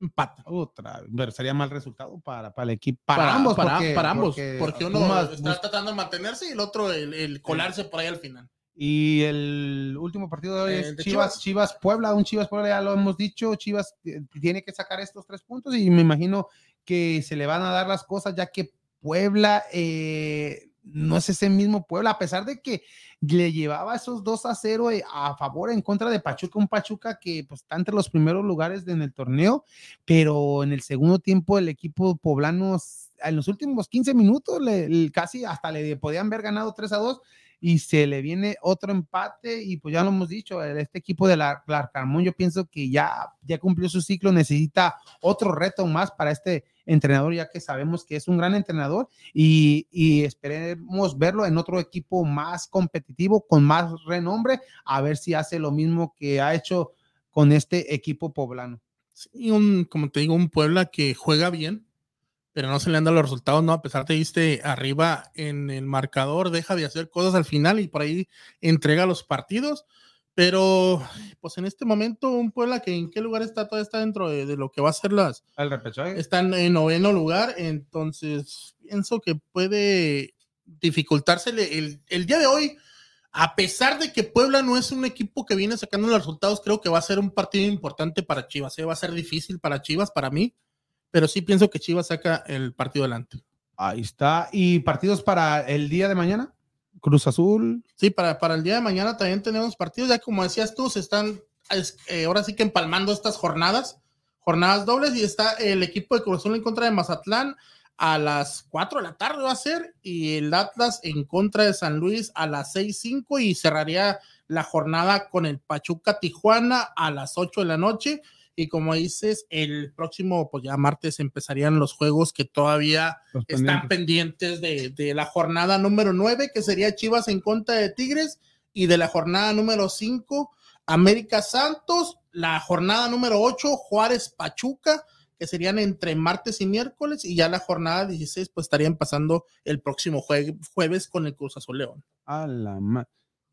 Empatan. Otra, pero sería mal resultado para, para el equipo. Para, ambos, para, ambos. Porque, uno está tratando de mantenerse y el otro el, colarse por ahí al final. Y el último partido es Chivas, Chivas, Puebla, un Chivas Puebla, ya lo hemos dicho, Chivas tiene que sacar estos tres puntos y me imagino que se le van a dar las cosas ya que Puebla eh, no es ese mismo Puebla, a pesar de que le llevaba esos 2 a 0 eh, a favor en contra de Pachuca, un Pachuca que pues, está entre los primeros lugares en el torneo, pero en el segundo tiempo el equipo poblano en los últimos 15 minutos le, casi hasta le podían haber ganado 3 a 2 y se le viene otro empate y pues ya lo hemos dicho, este equipo de la, Carmón yo pienso que ya, ya cumplió su ciclo, necesita otro reto más para este entrenador, ya que sabemos que es un gran entrenador y, y esperemos verlo en otro equipo más competitivo, con más renombre, a ver si hace lo mismo que ha hecho con este equipo poblano. Sí, un, como te digo, un Puebla que juega bien, pero no se le han dado los resultados, ¿no? A pesar de irte arriba en el marcador, deja de hacer cosas al final y por ahí entrega los partidos. Pero, pues en este momento, un Puebla que en qué lugar está, todavía está dentro de, lo que va a ser las. El repechaje. Están en noveno lugar, entonces pienso que puede dificultársele el, el día de hoy. A pesar de que Puebla no es un equipo que viene sacando los resultados, creo que va a ser un partido importante para Chivas. ¿eh? Va a ser difícil para Chivas, para mí pero sí pienso que Chivas saca el partido adelante. Ahí está. ¿Y partidos para el día de mañana? Cruz Azul. Sí, para, para el día de mañana también tenemos partidos. Ya como decías tú, se están eh, ahora sí que empalmando estas jornadas, jornadas dobles, y está el equipo de Cruz Azul en contra de Mazatlán a las 4 de la tarde va a ser, y el Atlas en contra de San Luis a las 6.05 y cerraría la jornada con el Pachuca Tijuana a las 8 de la noche. Y como dices, el próximo, pues ya martes empezarían los juegos que todavía están pendientes de, la jornada número 9, que sería Chivas en contra de Tigres, y de la jornada número 5, América Santos, la jornada número 8, Juárez Pachuca, que serían entre martes y miércoles, y ya la jornada 16, pues estarían pasando el próximo jueves con el Cruz Azul León. A la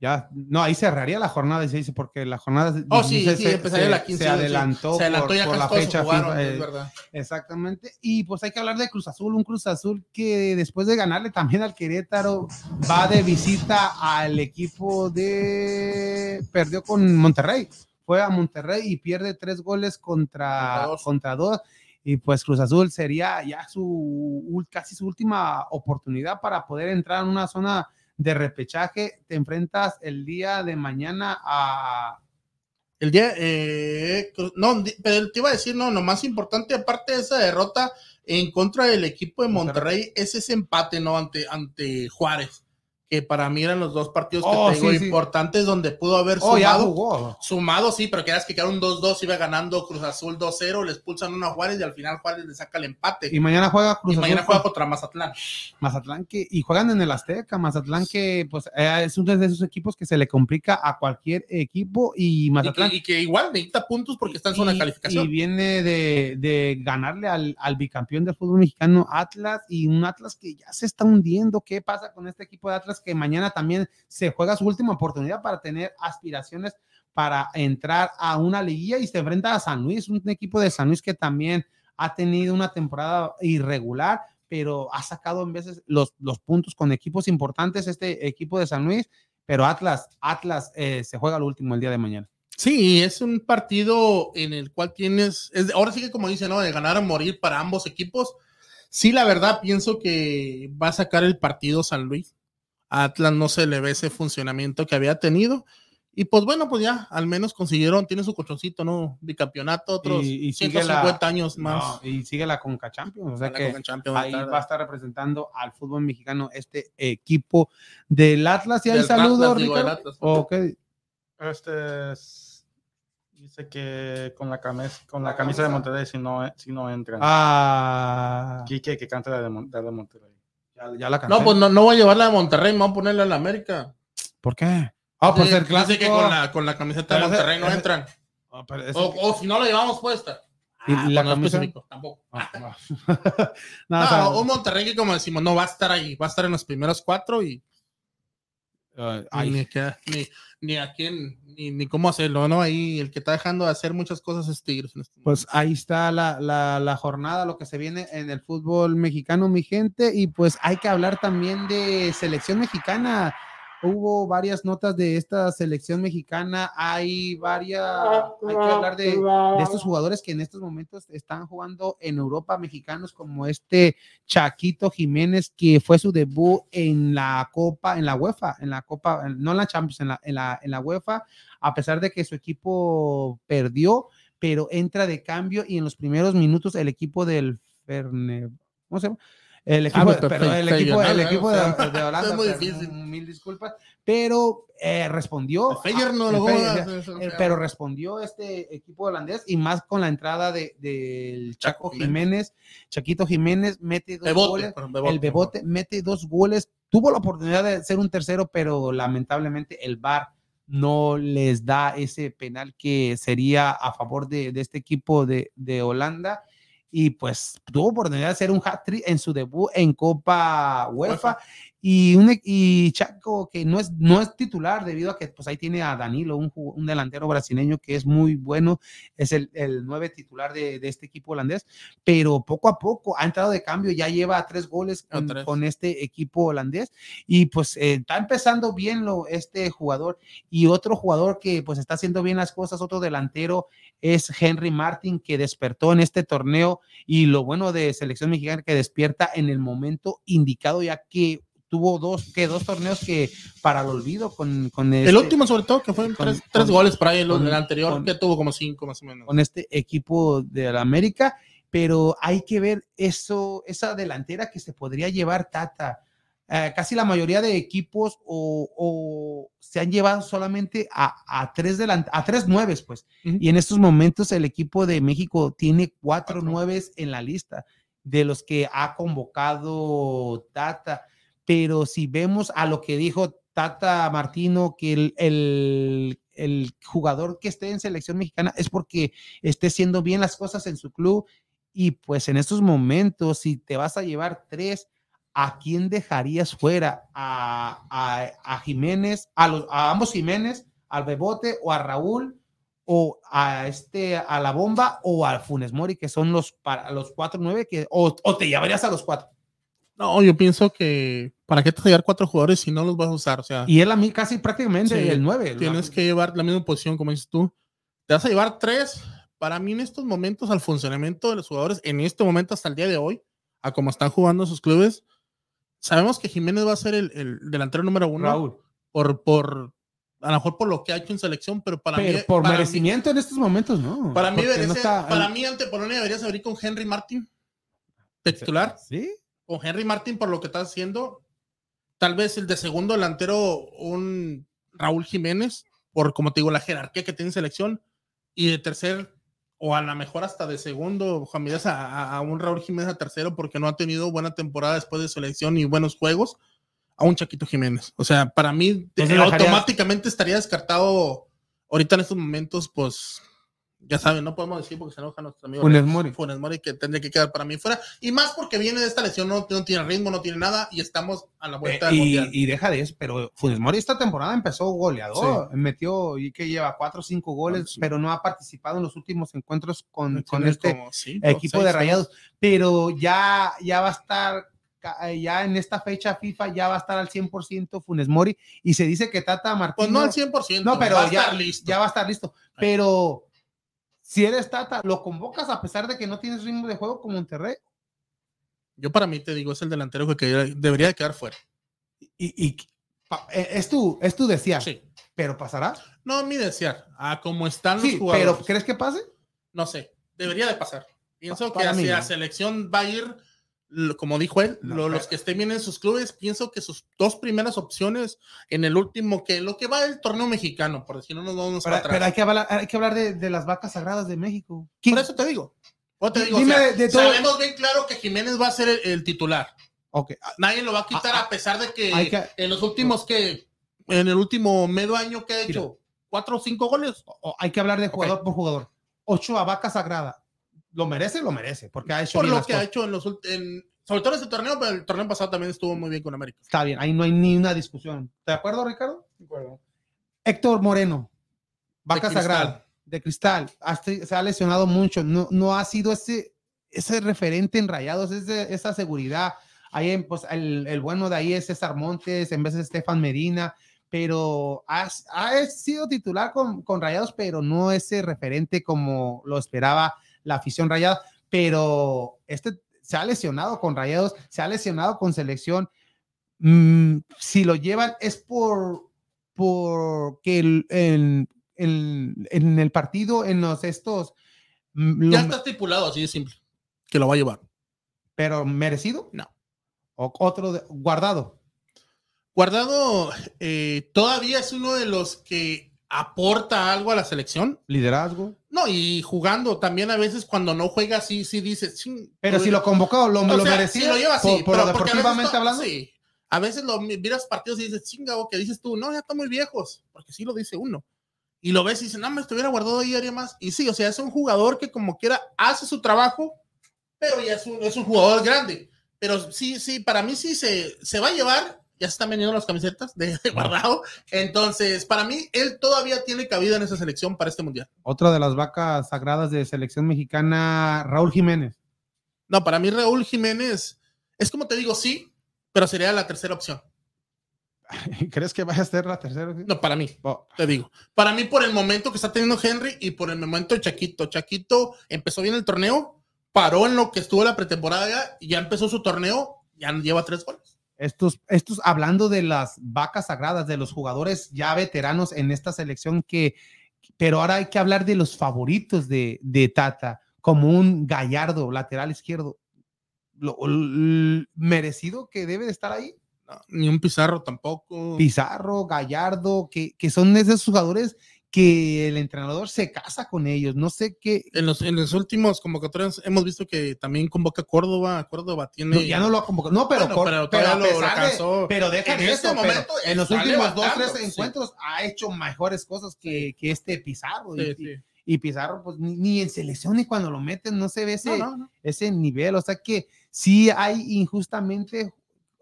ya, no, ahí cerraría la jornada, se dice, porque la jornada oh, sí, sí, empezaría la 15, se adelantó, se adelantó por, la fecha jugaron, es verdad. Exactamente. Y pues hay que hablar de Cruz Azul, un Cruz Azul que después de ganarle también al Querétaro, va de visita al equipo de. Perdió con Monterrey. Fue a Monterrey y pierde tres goles contra, contra dos. y pues Cruz Azul sería ya su casi su última oportunidad para poder entrar en una zona de repechaje, te enfrentas el día de mañana a... El día, eh, no, pero te iba a decir, no, lo más importante, aparte de esa derrota en contra del equipo de Monterrey, es ese empate, ¿no? Ante, ante Juárez que para mí eran los dos partidos que oh, tengo importantes donde pudo haber oh, sumado. Sumado, sí, pero quedas que quedaron 2-2, iba ganando Cruz Azul 2-0, le expulsan uno a Juárez y al final Juárez le saca el empate. Y mañana juega Cruz y mañana juega contra Mazatlán. Mazatlán que, y juegan en el Azteca, Mazatlán que pues eh, es uno de esos equipos que se le complica a cualquier equipo y Mazatlán. Y que, igual necesita puntos porque está en zona de calificación. Y viene de, de ganarle al, al bicampeón del fútbol mexicano Atlas y un Atlas que ya se está hundiendo. ¿Qué pasa con este equipo de Atlas? Que mañana también se juega su última oportunidad para tener aspiraciones para entrar a una liguilla y se enfrenta a San Luis, un equipo de San Luis que también ha tenido una temporada irregular, pero ha sacado en veces los, los puntos con equipos importantes, este equipo de San Luis, pero Atlas, Atlas eh, se juega al último el día de mañana. Sí, es un partido en el cual tienes, ahora sí que como dice, ¿no? De ganar o morir para ambos equipos. Sí, la verdad, pienso que va a sacar el partido San Luis. A Atlas no se le ve ese funcionamiento que había tenido. Y pues bueno, pues ya al menos consiguieron, tiene su colchoncito, ¿no? Bicampeonato, otros y, 150 años más. y sigue la Conca Champions, o sea que ahí va a estar representando al fútbol mexicano este equipo del Atlas. Y ahí saludos, Ricardo. Este dice que con la camisa, con la, camisa de Monterrey si no, si no entran. Ah. Quique que canta de, de Monterrey. Ya, la canté. No, pues no, no voy a llevarla a Monterrey, me voy a ponerla en la América. ¿Por qué? Ah, pues el clásico. Dice que con la, con la camiseta de Monterrey no entran. Ah, o, o, si no la llevamos puesta. ¿Y ah, la camisa? tampoco. Ah, no, no un Monterrey que como decimos, no va a estar ahí, va a estar en los primeros cuatro y uh, ni, ni, ni, a quién, ni, ni, cómo hacerlo, ¿no? Ahí el que está dejando de hacer muchas cosas es Tigres. Este pues ahí está la, la, la, jornada, lo que se viene en el fútbol mexicano, mi gente, y pues hay que hablar también de selección mexicana hubo varias notas de esta selección mexicana, hay varias, hay que hablar de, estos jugadores que en estos momentos están jugando en Europa, mexicanos como este Chaquito Jiménez, que fue su debut en la Copa, en la UEFA, en la Copa, no en la Champions, en la, en la, en la UEFA, a pesar de que su equipo perdió, pero entra de cambio y en los primeros minutos el equipo del Ferne, ¿cómo se llama? El equipo, ah, el equipo, el equipo de, de, Holanda. Es muy difícil. Mil disculpas. Pero eh, respondió. no lo eh, Pero respondió este equipo holandés y más con la entrada del de, Chaco Jiménez. Chaquito Jiménez mete dos goles. el Bebote mete dos goles. Tuvo la oportunidad de ser un tercero, pero lamentablemente el VAR no les da ese penal que sería a favor de, de este equipo de, de Holanda y pues tuvo oportunidad de hacer un hat-trick en su debut en Copa UEFA y, un, y Chaco que no es, no es titular debido a que pues ahí tiene a Danilo, un, un delantero brasileño que es muy bueno, es el, el nueve titular de, de, este equipo holandés, pero poco a poco ha entrado de cambio, ya lleva tres goles con, con este equipo holandés y pues eh, está empezando bien lo, este jugador y otro jugador que pues está haciendo bien las cosas, otro delantero es Henry Martin que despertó en este torneo y lo bueno de selección mexicana que despierta en el momento indicado ya que tuvo dos, que dos torneos que para el olvido con, con el este último sobre todo que fue tres, goles para él, el anterior que tuvo como cinco más o menos. Con este equipo de la América, pero hay que ver eso, esa delantera que se podría llevar Tata eh, casi la mayoría de equipos o, se han llevado solamente a, tres a tres nueves, pues. Y en estos momentos el equipo de México tiene cuatro, nueves en la lista de los que ha convocado Tata. Pero si vemos a lo que dijo Tata Martino, que el, el, jugador que esté en selección mexicana es porque esté haciendo bien las cosas en su club. Y pues en estos momentos, si te vas a llevar tres, ¿a quién dejarías fuera? ¿A, Jiménez, a, los, a ambos Jiménez, al Bebote o a Raúl? o a este a la bomba o al Funes Mori que son los para los cuatro nueve que o, te llevarías a los cuatro no yo pienso que para qué te llevar cuatro jugadores si no los vas a usar o sea y él a mí casi prácticamente el nueve tienes que llevar la misma posición como dices tú te vas a llevar tres para mí en estos momentos al funcionamiento de los jugadores en este momento hasta el día de hoy a cómo están jugando sus clubes Sabemos que Jiménez va a ser el, delantero número uno. Raúl. Por, por, a lo mejor por lo que ha hecho en selección, pero para mí. Por merecimiento en estos momentos, ¿no? Para mí, para mí ante Polonia deberías abrir con Henry Martin, titular. Sí. Con Henry Martin por lo que está haciendo. Tal vez el de segundo delantero, un Raúl Jiménez, por como te digo, la jerarquía que tiene en selección. Y de tercer, o a lo mejor hasta de segundo, Juan Miguel, a, un Raúl Jiménez a tercero porque no ha tenido buena temporada después de su elección y buenos juegos, a un Chaquito Jiménez. O sea, para mí automáticamente estaría descartado ahorita en estos momentos, pues ya saben, no podemos decir porque se enoja nuestro amigo Funes Mori. Funes Mori, que tendría que quedar para mí fuera. Y más porque viene de esta lesión, no, no tiene ritmo, no tiene nada y estamos a la vuelta Eh, del y, mundial. y deja de eso, pero Funes Mori esta temporada empezó goleador, metió y que lleva cuatro o cinco goles, Sí. pero no ha participado en los últimos encuentros con, con este cinco, equipo seis, de. Rayados, pero ya, ya va a estar, eh, ya en esta fecha FIFA ya va a estar al 100% Funes Mori y se dice que Tata Martino Pues no al 100%. No, pero va a ya, estar listo. ya va a estar listo, pero si eres Tata, ¿lo convocas a pesar de que no tienes ritmo de juego como Monterrey? Yo para mí te digo, es el delantero que debería de quedar fuera. Y, y- eh, es tu, es tu desear, Sí. pero pasará. No, mi desear. A como están Sí, los jugadores. pero ¿crees que pase? No sé, debería de pasar. Pienso Pa- que mí hacia no. selección va a ir, como dijo él, No, lo- pero- los que estén bien en sus clubes, pienso que sus dos primeras opciones en el último, que lo que va el torneo mexicano, por decir, no nos vamos Pero, para atrás. pero hay que hablar, hay que hablar de, de las vacas sagradas de México. ¿Quién- Por eso te digo. Te Di- digo, o dime sea, de- de todo- sabemos bien claro que Jiménez va a ser el, el titular. Ok, ah, Nadie lo va a quitar Ah, a pesar de que, en los últimos que en el último medio año que ha hecho cuatro o cinco goles. o- hay que hablar de jugador por jugador. Ocho a vaca sagrada. ¿Lo merece? Lo merece, porque ha hecho Por bien lo las que ha cosas. hecho en los últimos, sobre todo en este torneo, pero el torneo pasado también estuvo muy bien con América. Está bien, ahí no hay ni una discusión. ¿De acuerdo, Ricardo? Héctor Moreno, vaca cristal. sagrada, de cristal, ha- se ha lesionado mucho, no, no ha sido ese, ese referente en rayados, ese- esa seguridad. Ahí, en, pues, el, el bueno de ahí es César Montes, en vez de Estefan Medina, pero ha, ha sido titular con, con rayados, pero no ese referente como lo esperaba la afición rayada. Pero este se ha lesionado con rayados, se ha lesionado con selección. Mm, si lo llevan es por porque el, en, el partido, en los estos, mm, Ya está estipulado, así de simple, que lo va a llevar. pero merecido. No. O otro de- guardado. Guardado eh, todavía es uno de los que aporta algo a la selección. Liderazgo. No, y jugando también a veces cuando no juega, sí, sí dices. "Chin, Pero si lo convocó, lo, lo sea, merecía. sí lo lleva así, por, por pero deportivamente no- hablando. Sí. A veces lo mi- miras partidos y dices, chinga, o que dices tú, no, ya están muy viejos, porque sí lo dice uno. Y lo ves y dices, no, me estuviera guardado ahí, haría más. Y sí, o sea, es un jugador que como quiera hace su trabajo, pero ya es un, es un jugador grande. Pero sí, sí, para mí sí se, se va a llevar, ya se están vendiendo las camisetas de, de guardado. Entonces, para mí, él todavía tiene cabida en esa selección para este mundial. Otra de las vacas sagradas de selección mexicana, Raúl Jiménez. No, para mí, Raúl Jiménez, es como te digo, sí, pero sería la tercera opción. ¿Crees que vaya a ser la tercera? No, para mí, Oh, te digo. Para mí, por el momento que está teniendo Henry y por el momento de Chaquito. Chaquito empezó bien el torneo, paró en lo que estuvo la pretemporada ya, y ya empezó su torneo, ya lleva tres goles. Estos, estos, hablando de las vacas sagradas, de los jugadores ya veteranos en esta selección que, pero ahora hay que hablar de los favoritos de, de Tata, como un Gallardo, lateral izquierdo. Lo, merecido que debe de estar ahí. No, ni un Pizarro tampoco. Pizarro, Gallardo, que, que son esos jugadores que el entrenador se casa con ellos. No sé qué. En los, en los últimos convocatorios hemos visto que también convoca a Córdoba. Córdoba tiene. no, ya no lo ha convocado. No, pero, Bueno, pero pero, lo- lo alcanzó. deja En este pero momento en los últimos dos, tres sí. encuentros ha hecho mejores cosas que, que este Pizarro. y- Sí, y, sí. y Pizarro, pues ni, ni en selección ni cuando lo meten no se ve ese, No, no, no. ese nivel. O sea que sí hay injustamente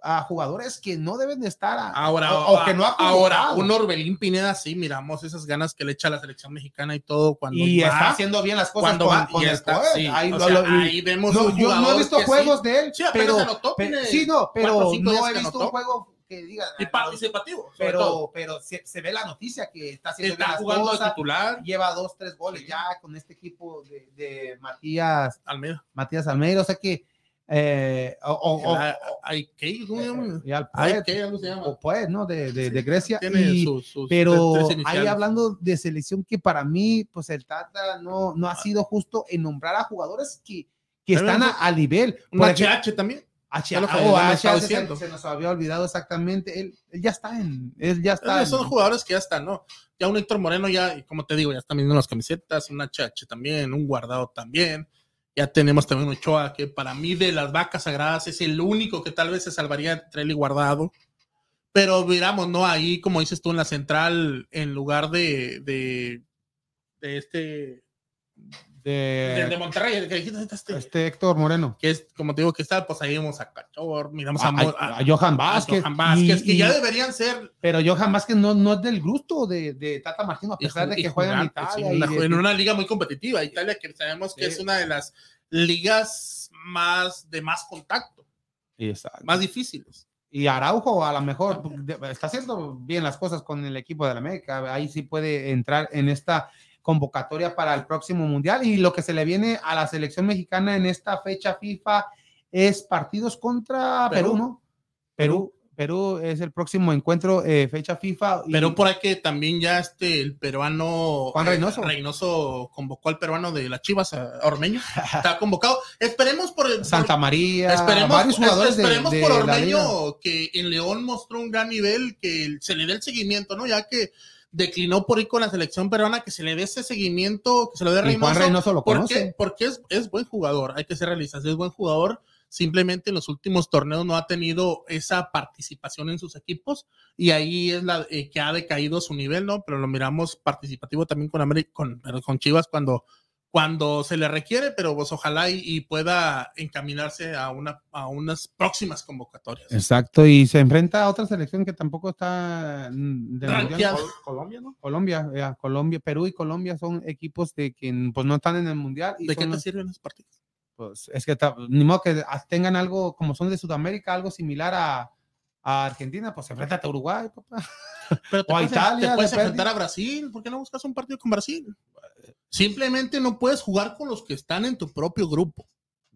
a jugadores que no deben de estar. a- Ahora, o, o que no ha ahora, un Orbelín Pineda, sí, miramos esas ganas que le echa a la selección mexicana y todo cuando y va, está haciendo bien las cosas cuando con, va con y el está, sí, Ahí o lo- sea, lo- ahí vemos no, yo no he visto sí- juegos de él, Sí, pero, sí, no, pero cuatro no he visto un juego que diga, y participativo, pero, todo. pero se, se ve la noticia que está haciendo bien Está las jugando de cosas, titular lleva dos, tres goles ya con este equipo de, de Matías, Almeida. Matías Almeida, o sea que eh, o, o- o-. ¿Cómo se llama? y al Ay, Poet, ¿qué? ¿Cómo se llama? o Poet, ¿no? De, de, Sí, de Grecia. Y- sus- sus pero ahí hablando de selección que para mí, pues el Tata no, no ha sido justo en nombrar a jugadores que, que están a, a nivel. Un HH también. H- oh, H- estado se- se nos había olvidado exactamente. Él, él ya está en. Él ya está. Eh, Son en- jugadores que ya están, ¿no? Ya un Héctor Moreno, ya, como te digo, ya están viendo las camisetas, un HH también, un guardado también. Ya tenemos también Ochoa, que para mí de las vacas sagradas es el único que tal vez se salvaría entre él y guardado. Pero miramos, ¿no? Ahí, como dices tú, en la central, en lugar de, de, de este de, de, Monterrey, que dijiste este, este, Héctor Moreno. Que es, como te digo, que está, pues ahí vemos a Cachor, miramos a, a, a, Johan Vázquez. Johan Vázquez, que ya deberían ser. Pero Johan Vázquez no, no es del gusto de, de Tata Martino, a pesar de que juega en Italia. en una liga muy competitiva, Italia, que sabemos que es una de las ligas más de más contacto. Exacto. Más difíciles. Y Araujo a lo mejor está haciendo bien las cosas con el equipo de la América. Ahí sí puede entrar en esta convocatoria para el próximo mundial. Y lo que se le viene a la selección mexicana en esta fecha FIFA es partidos contra Perú, ¿no? Perú, Perú es el próximo encuentro, eh, fecha FIFA. Pero por ahí que también ya este, el peruano Juan Reynoso. Eh, Reynoso convocó al peruano de las Chivas, Ormeño. Está convocado. Esperemos por el, Santa María, esperemos, varios jugadores esperemos por Ormeño, que en León mostró un gran nivel, que se le dé el seguimiento, ¿no? Ya que declinó por ir con la selección peruana, que se le dé ese seguimiento, que se lo dé Reynoso. Juan Reynoso lo conoce. Porque, es, es, buen jugador, hay que ser realistas, es buen jugador. Simplemente en los últimos torneos no ha tenido esa participación en sus equipos y ahí es la eh, que ha decaído su nivel, ¿no? Pero lo miramos participativo también con, América, con, con Chivas cuando cuando se le requiere, pero pues ojalá y, pueda encaminarse a, una, a unas próximas convocatorias. Exacto, y se enfrenta a otra selección que tampoco está mm, de mundial. Colombia, ¿no? Colombia, Colombia, Perú y Colombia son equipos de que pues no están en el mundial. ¿De qué te sirven los partidos? Pues es que ni modo que tengan algo como son de Sudamérica, algo similar a, a Argentina, pues enfréntate a Uruguay, papá. Pero o a Italia. Te puedes enfrentar a Brasil, ¿por qué no buscas un partido con Brasil? Simplemente no puedes jugar con los que están en tu propio grupo.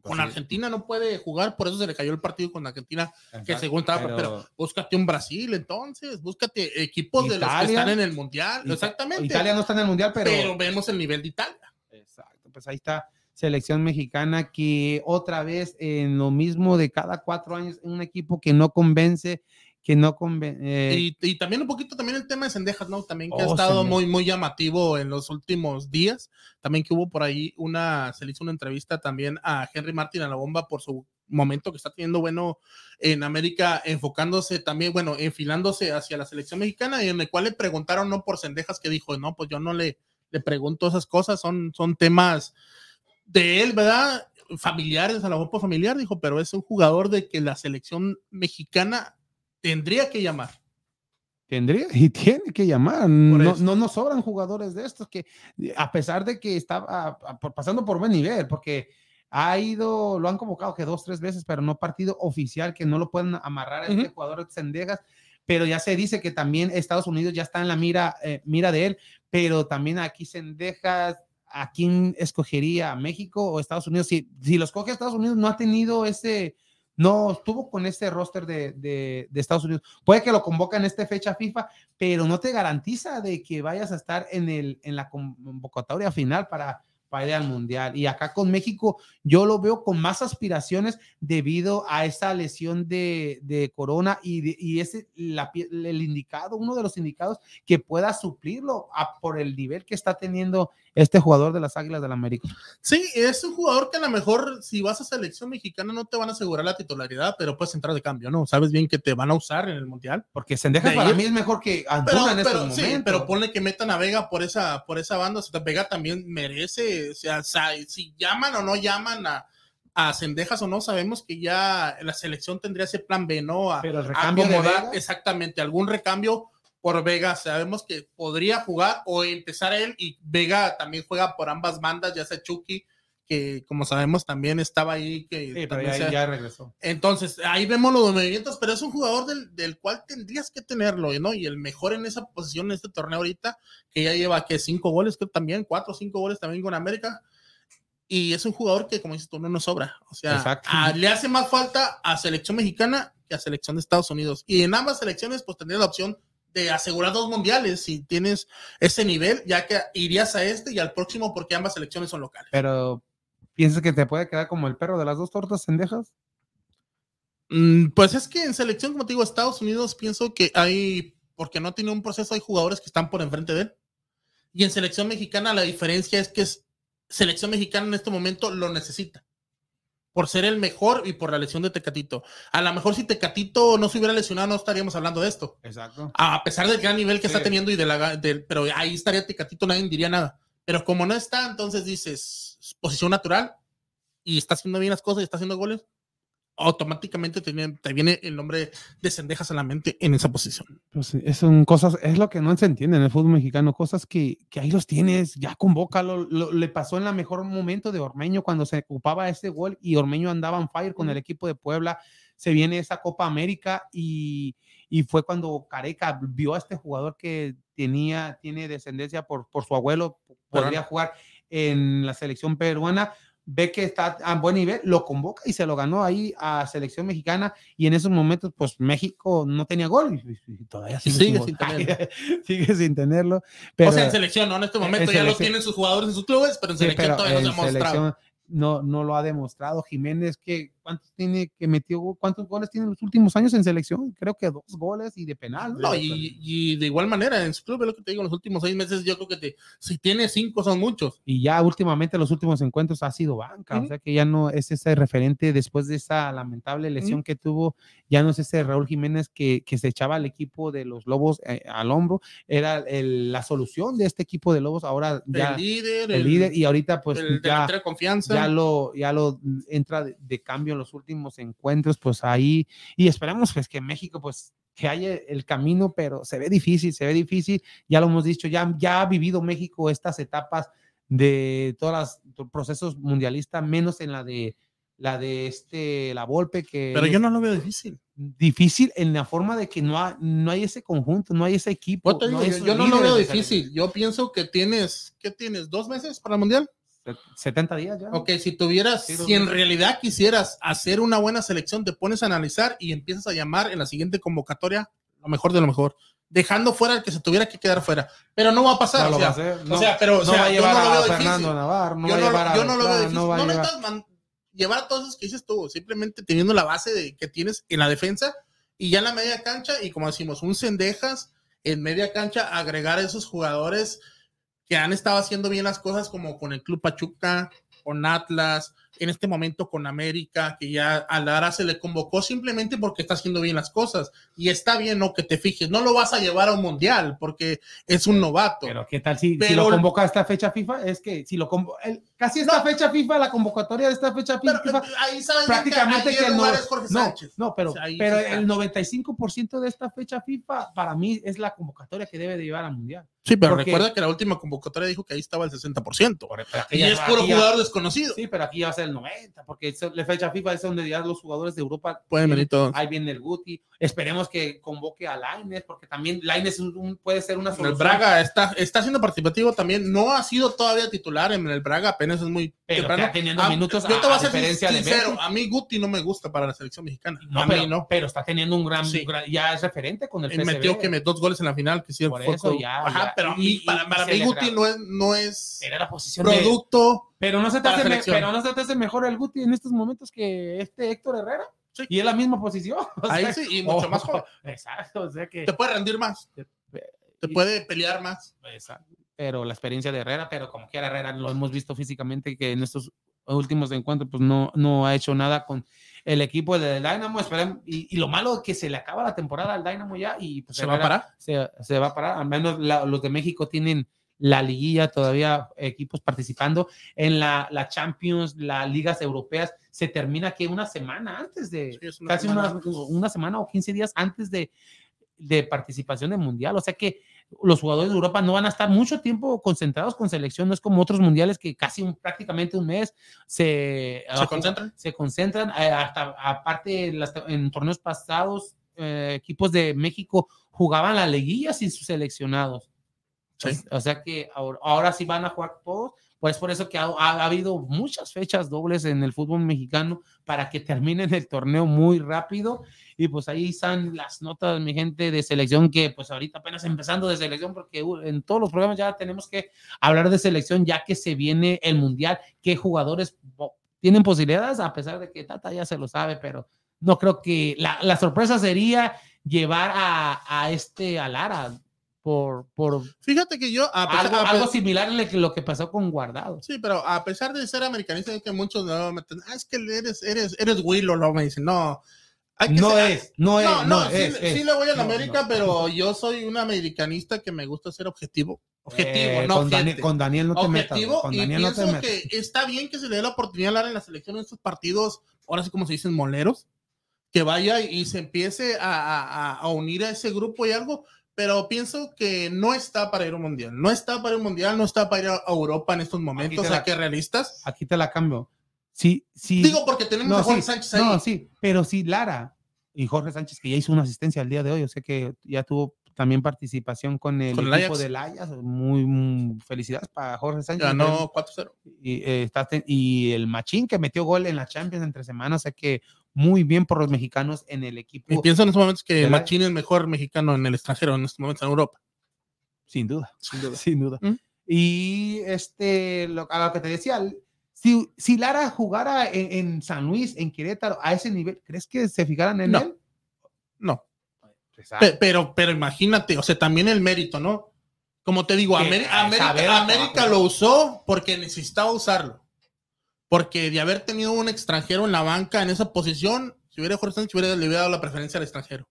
Con Argentina no puede jugar, por eso se le cayó el partido con Argentina, que según estaba, pero, búscate un Brasil entonces, búscate equipos de los que están en el Mundial. Exactamente. Italia no está en el Mundial, pero... Pero vemos el nivel de Italia. Exacto, pues ahí está selección mexicana que otra vez en lo mismo de cada cuatro años, un equipo que no convence, que no convence. Eh, y, también un poquito también el tema de Sendejas, ¿no? También que ha oh, estado muy, muy llamativo en los últimos días. También que hubo por ahí una, se le hizo una entrevista también a Henry Martin a la bomba por su momento que está teniendo bueno en América, enfocándose también, bueno, enfilándose hacia la selección mexicana y en el cual le preguntaron, no por Sendejas, que dijo, no, pues yo no le, le pregunto esas cosas, son, son temas de él, ¿verdad? Familiares, a la bomba familiar, dijo, pero es un jugador de que la selección mexicana tendría que llamar. Tendría y tiene que llamar. No, no nos sobran jugadores de estos que, a pesar de que estaba pasando por buen nivel, porque ha ido, lo han convocado que dos, tres veces, pero no partido oficial, que no lo pueden amarrar a este jugador de Sendejas. Pero ya se dice que también Estados Unidos ya está en la mira, eh, mira de él, pero también aquí Sendejas, ¿a quién escogería? ¿México o Estados Unidos? Si, si los coge Estados Unidos, no ha tenido ese no estuvo con este roster de, de, Estados Unidos. Puede que lo convoque en esta fecha FIFA, pero no te garantiza de que vayas a estar en, el, en la convocatoria final para, para ir al Mundial. Y acá con México, yo lo veo con más aspiraciones debido a esa lesión de, de Corona y, y ese la, el indicado, uno de los indicados que pueda suplirlo a, por el nivel que está teniendo este jugador de las Águilas del la América. Sí, es un jugador que a lo mejor si vas a selección mexicana no te van a asegurar la titularidad, pero puedes entrar de cambio, ¿no? Sabes bien que te van a usar en el Mundial. Porque Sendejas para mí es mejor que Antuna en pero, este sí, pero ponle que metan a Vega por esa, por esa banda, o sea, Vega también merece, o sea, si llaman o no llaman a a Cendejas o no, sabemos que ya la selección tendría ese plan B, ¿no? A, Pero el recambio exactamente algún recambio por Vega. Sabemos que podría jugar o empezar él y Vega también juega por ambas bandas, ya sea Chucky, que como sabemos también estaba ahí. Que ya regresó. Entonces, ahí vemos los movimientos, pero es un jugador del, cual tendrías que tenerlo, ¿no? Y el mejor en esa posición en este torneo ahorita, que ya lleva que cinco goles, que también, cuatro o cinco goles también con América. Y es un jugador que, como dices tú, no nos sobra. O sea, le hace más falta a selección mexicana que a selección de Estados Unidos. Y en ambas selecciones, pues tendrías la opción de asegurar dos mundiales si tienes ese nivel, ya que irías a este y al próximo porque ambas selecciones son locales. Pero, ¿piensas que te puede quedar como el perro de las dos tortas cendejas? Mm, pues es que en selección, como te digo, Estados Unidos pienso que hay, porque no tiene un proceso, hay jugadores que están por enfrente de él. Y en selección mexicana la diferencia es que selección mexicana en este momento lo necesita por ser el mejor y por la lesión de Tecatito. A lo mejor si Tecatito no se hubiera lesionado, no estaríamos hablando de esto. Exacto. A pesar del gran nivel que está teniendo y de la. pero ahí estaría Tecatito, nadie diría nada. Pero como no está, entonces dices, posición natural y está haciendo bien las cosas y está haciendo goles, automáticamente te viene, te viene el nombre de Cendejas a la mente en esa posición. Pues es son cosas, es lo que no se entiende en el fútbol mexicano, cosas que, que ahí los tienes, ya convócalo, lo, le pasó en la mejor momento de Ormeño cuando se ocupaba ese gol y Ormeño andaba en fire con el equipo de Puebla, se viene esa Copa América y, y fue cuando Careca vio a este jugador que tenía, tiene descendencia por, por su abuelo, podría jugar en la selección peruana, ve que está a buen nivel, lo convoca y se lo ganó ahí a selección mexicana y en esos momentos pues México no tenía gol y, todavía sigue, sigue sin, tenerlo. sigue sin tenerlo. Pero, o sea, en selección, ¿no? En este momento ya lo tienen sus jugadores en sus clubes, pero en selección sí, todavía no se ha mostrado no, no lo ha demostrado. Jiménez, que ¿cuántos tiene que metió? ¿Cuántos goles tiene en los últimos años en selección? Creo que dos goles y de penal. No, y, y, de igual manera, en su club, es lo que te digo, en los últimos seis meses, yo creo que te, si tiene cinco son muchos. Y ya últimamente, los últimos encuentros ha sido banca, o sea que ya no es ese referente después de esa lamentable lesión que tuvo, ya no es ese Raúl Jiménez que, que se echaba al equipo de los Lobos eh, al hombro, era el, la solución de este equipo de Lobos, ahora ya. El líder, el, líder, y ahorita pues el ya, de confianza. ya lo, ya lo entra de, de, cambio en los últimos encuentros, pues ahí, y esperamos pues que México pues que haya el camino, pero se ve difícil, se ve difícil, ya lo hemos dicho, ya, ya ha vivido México estas etapas de todos los procesos mundialistas, menos en la de la de este, la Volpe, que... Pero yo no lo veo difícil. Difícil en la forma de que no, ha, no hay ese conjunto, no hay ese equipo. Yo, no digo, yo, yo no lo veo difícil. Yo pienso que tienes, ¿qué tienes? ¿Dos meses para el Mundial? 70 días ya. Ok, si tuvieras, sí, si en realidad quisieras hacer una buena selección, te pones a analizar y empiezas a llamar en la siguiente convocatoria lo mejor de lo mejor, dejando fuera el que se tuviera que quedar fuera. Pero no va a pasar. No o, sea, a hacer, no, o sea, pero o no sea, va a llevar yo no lo veo a Fernando. Navarro, no yo va a no, llevar a yo no lo veo difícil. no va a man- llevar a todos esos que dices tú, simplemente teniendo la base de, que tienes en la defensa y ya en la media cancha, y como decimos, un Cendejas en media cancha, agregar a esos jugadores que han estado haciendo bien las cosas, como con el Club Pachuca, con Atlas, en este momento con América, que ya a Lara se le convocó simplemente porque está haciendo bien las cosas. Y está bien, ¿no? Que te fijes. No lo vas a llevar a un mundial porque es un novato. Pero qué tal si, si Pero- lo convoca a esta fecha FIFA, es que si lo convo- el- casi esta No. fecha FIFA, la convocatoria de esta fecha Pero, FIFA, eh, ahí saben prácticamente ahí que el no, no, no, pero, O sea, pero sí el 95% de esta fecha FIFA para mí es la convocatoria que debe de llevar al mundial. Sí, pero porque- recuerda que la última convocatoria dijo que ahí estaba el 60%. Pero Y aquí ya- es puro jugador desconocido. Sí, pero aquí ya va a ser el 90, porque es- la fecha FIFA es donde ya los jugadores de Europa Pueden venir todos. Ahí viene el Guti. Esperemos que convoque a Laines, porque también Laines puede ser una El solución. Braga está, está siendo participativo también. No ha sido todavía titular en el Braga, apenas es muy Pero temprano. está teniendo A- minutos yo te voy a a ser diferencia de sincero. Messi. A mí Guti no me gusta para la selección mexicana. No, a pero, mí no. pero está teniendo un gran, Sí. gran- ya es referente con el PSV. metió que me dos goles en la final, que sí Por eso ya, Ajá, ya. pero a mí, y- para, mí Guti no es, no es Era la posición de- producto. Pero no se te hace, me- pero no se te hace mejor el Guti en estos momentos que este Héctor Herrera. Sí. Y es la misma posición. o Ahí sea, sí, y mucho oh, más joven. Exacto, o sea que. Te puede rendir más. Te y- puede pelear más. Exacto. Pero la experiencia de Herrera, pero como quiera Herrera, lo hemos visto físicamente que en estos últimos encuentros pues no, no ha hecho nada con el equipo del Dynamo. Esperem- y, y lo malo es que se le acaba la temporada al Dynamo ya y pues, ¿Se va a parar? Se, se va a parar. Al menos la- los de México tienen la liguilla todavía equipos participando en la, la Champions, las ligas europeas, se termina que una semana antes de, Sí, es una casi semana una, una semana o 15 días antes de, de participación del mundial. O sea que los jugadores de Europa no van a estar mucho tiempo concentrados con selección, no es como otros mundiales que casi un, prácticamente un mes se, ¿Se concentran? se concentran. eh, hasta aparte en torneos pasados, eh, equipos de México jugaban la liguilla sin sus seleccionados. O, sea que ahora, sí van a jugar todos. Pues por eso que ha, ha- ha habido muchas fechas dobles en el fútbol mexicano para que terminen el torneo muy rápido. Y pues ahí están las notas, mi gente, de selección, que pues ahorita apenas empezando de selección, porque uh, en todos los programas ya tenemos que hablar de selección, ya que se viene el mundial, qué jugadores tienen posibilidades, a pesar de que Tata ya se lo sabe, pero no creo que la, la sorpresa sería llevar a, a este a Lara por, por Fíjate que yo, a pesar, algo, a algo similar a lo que- que pasó con Guardado. sí, pero a pesar de ser americanista, es que muchos no meten, ah, es que eres, eres, eres Willow, lo me dicen, no. no, es, no es, no, no, es, sí, le voy a la América, pero yo soy un americanista que me gusta ser objetivo. Objetivo, eh, no con, Daniel, con Daniel no te objetivo, metas. Con Daniel y no pienso que está bien que se le dé la oportunidad de hablar en la selección en estos partidos, ahora sí como se dicen, moleros, que vaya y se empiece a, a, a unir a ese grupo y algo, pero pienso que no está para ir a un mundial. No está para ir a un mundial, no está para ir a Europa en estos momentos. ¿A qué realistas? Aquí te la cambio. Sí, sí. Digo porque tenemos no, a Jorge sí, Sánchez ahí. No, sí, pero sí, Lara y Jorge Sánchez, que ya hizo una asistencia el día de hoy, yo sé que ya tuvo también participación con el Con equipo del Ajax. Muy, muy felicidades para Jorge Sánchez. Ganó 4-0. Y, eh, está y el Machín que metió gol en la Champions entre semanas, o sea que muy bien por los mexicanos en el Y equipo, pienso en estos momentos que ¿Del Machín es el mejor mexicano en el extranjero en estos momentos en Europa. sin duda. Sin duda. Sin duda. ¿Mm? Y este, lo, a lo que te decía, si, si Lara jugara en, en San Luis, en Querétaro, a ese nivel, ¿crees que se fijaran en No. él? No. Pe- Pero, pero imagínate, o sea, también el mérito, ¿no? Como te digo, Ameri- América, América lo usó porque necesitaba usarlo. Porque de haber tenido un extranjero en la banca en esa posición, si hubiera Jorge Sánchez, hubiera, le hubiera dado la preferencia al extranjero.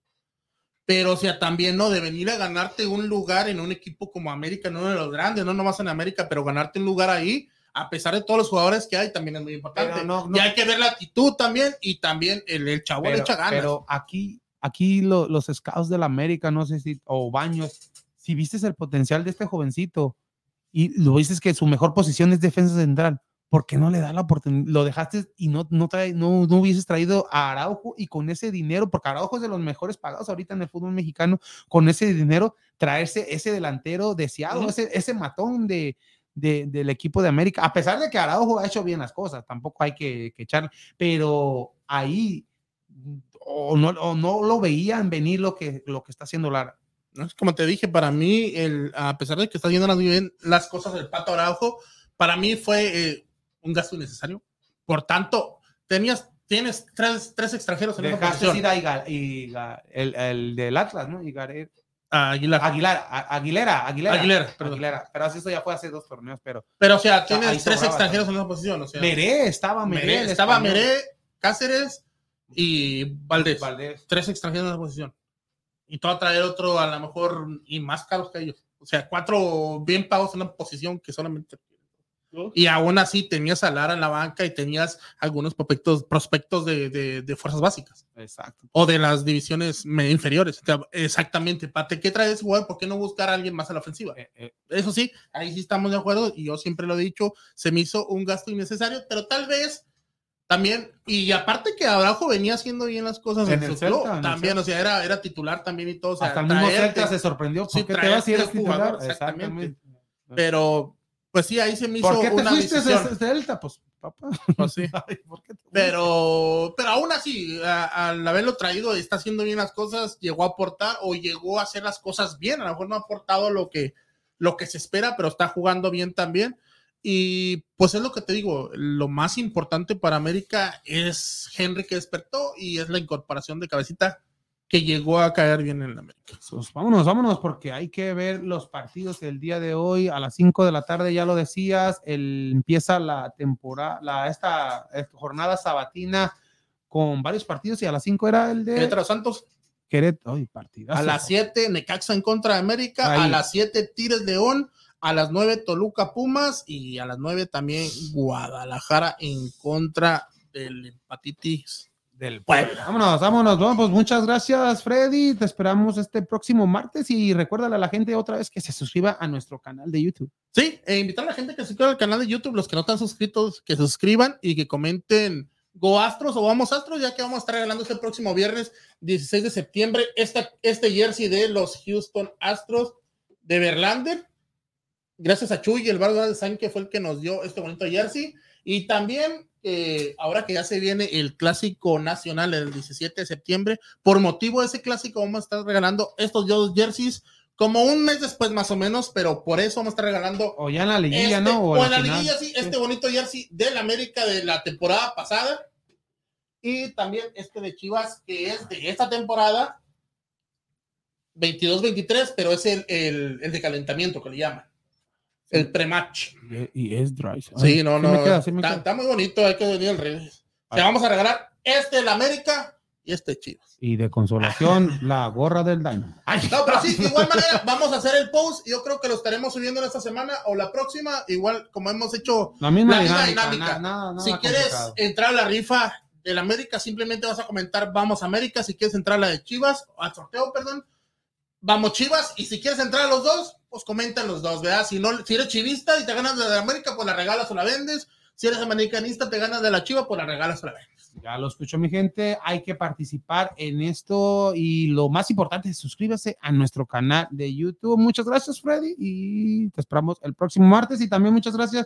Pero, o sea, también, ¿no? De venir a ganarte un lugar en un equipo como América, no uno de los grandes, no nomás en América, pero ganarte un lugar ahí, a pesar de todos los jugadores que hay, también es muy importante. No- no- y hay que ver la actitud también, y también el, el chavo le echa ganas. pero aquí, aquí lo- los scouts de la América, no sé si, o Baños, si viste el potencial de este jovencito y lo dices que su mejor posición es defensa central, ¿por qué no le da la oportunidad? Lo dejaste y no, no, trae, no, no hubieses traído a Araujo y con ese dinero, porque Araujo es de los mejores pagados ahorita en el fútbol mexicano, con ese dinero traerse ese delantero deseado, ese, ese matón de, de- del equipo de América, a pesar de que Araujo ha hecho bien las cosas, tampoco hay que, que echarle, pero ahí o no, o no lo veían venir lo que, lo que está haciendo Lara. Como te dije, para mí, el, a pesar de que está haciendo las, bien las cosas del Pato Araujo, para mí fue eh, un gasto innecesario. Por tanto, tenías, tienes tres, tres extranjeros en esa Dejaste posición. ir a Iga- Iga- el, el del Atlas, ¿no? Igare- A Aguilar. Aguilar, a- Aguilera, Aguilera. Aguilera, perdón. Aguilera. Pero así eso ya fue hace dos torneos, pero Pero, o sea, tienes tres sobraba extranjeros en esa posición. O sea, Meré, estaba Meré. Meré, estaba español. Meré, Cáceres y Valdés. Valdés. Tres extranjeros en esa posición. Y tú a traer otro, a lo mejor, y más caros que ellos. O sea, cuatro bien pagos en una posición que solamente. Y aún así tenías a Lara en la banca y tenías algunos prospectos, prospectos de, de- de fuerzas básicas Exacto. o de las divisiones inferiores. O sea, exactamente. ¿Para qué traes jugador? ¿Por qué no buscar a alguien más a la ofensiva? Eh, eh, Eso sí, ahí sí estamos de acuerdo y yo siempre lo he dicho, se me hizo un gasto innecesario, pero tal vez también, y aparte que Araujo venía haciendo bien las cosas En en, el su club, Celta, en el también, Celta. o sea, era, era titular también y todo, o sea, Hasta el mismo Celta se sorprendió. ¿Por sí, qué te vas eres traerte jugador, titular? exactamente. Exactamente. pero pues sí, ahí se me hizo ¿Por qué te una fuiste decisión. de Celta? Pues, papá. Pues sí. Ay, ¿por qué te? Pero, pero aún así, a- al haberlo traído, está haciendo bien las cosas, llegó a aportar o llegó a hacer las cosas bien. A lo mejor no ha aportado lo que, lo que se espera, pero está jugando bien también. Y pues es lo que te digo, lo más importante para América es Henry que despertó y es la incorporación de cabecita que llegó a caer bien en la América. Pues vámonos, vámonos, porque hay que ver los partidos el día de hoy a las 5 de la tarde, ya lo decías, el, empieza la temporada, la, esta, esta jornada sabatina con varios partidos y a las 5 era el de Querétaro Santos, Querétaro. Ay, partidazo. a las 7 Necaxa en contra de América, a las 7 Tigres León, a las 9 Toluca Pumas y a las 9 también Guadalajara en contra del Empatitis. Del Puebla. Vámonos, vámonos, vámonos. Pues muchas gracias, Freddy. Te esperamos este próximo martes y recuérdale a la gente otra vez que se suscriba a nuestro canal de YouTube. Sí, e invitar a la gente que se suscriba al canal de YouTube, los que no están suscritos, que se suscriban y que comenten Go Astros o Vamos Astros, ya que vamos a estar regalando este próximo viernes 16 de septiembre esta, este jersey de los Houston Astros de Verlander. Gracias a Chuy, el barrio de San que fue el que nos dio este bonito jersey. Y también, eh, ahora que ya se viene el clásico nacional el 17 de septiembre, por motivo de ese clásico vamos a estar regalando estos dos jerseys como un mes después más o menos, pero por eso vamos a estar regalando O ya en la liguilla, este- ¿no? O, en la final. liguilla, sí, este bonito jersey del América de la temporada pasada. Y también este de Chivas, que es de esta temporada 22-23, pero es el, el, el de calentamiento que le llaman. El pre-match. Y, es dry. Sí, no, no. queda, está, queda. está muy bonito, hay que venir al revés. O Ay. sea, vamos a regalar este del América y este Chivas. Y de consolación, la gorra del Dino. No, pero sí, de igual manera, vamos a hacer el post. Yo creo que lo estaremos subiendo en esta semana o la próxima, igual como hemos hecho La misma la misma dinámica. dinámica. na- nada- nada si quieres complicado. entrar a la rifa del América, simplemente vas a comentar Vamos América. Si quieres entrar a la de Chivas, al sorteo, perdón, Vamos Chivas. Y si quieres entrar a los dos, pues comentan los dos, ¿verdad? Si, no, si eres chivista y te ganas la de América, pues la regalas o la vendes. Si eres americanista, te ganas de la Chiva, pues la regalas o la vendes. Ya lo escuchó mi gente, hay que participar en esto y lo más importante es suscríbase a nuestro canal de YouTube. Muchas gracias Freddy y te esperamos el próximo martes y también muchas gracias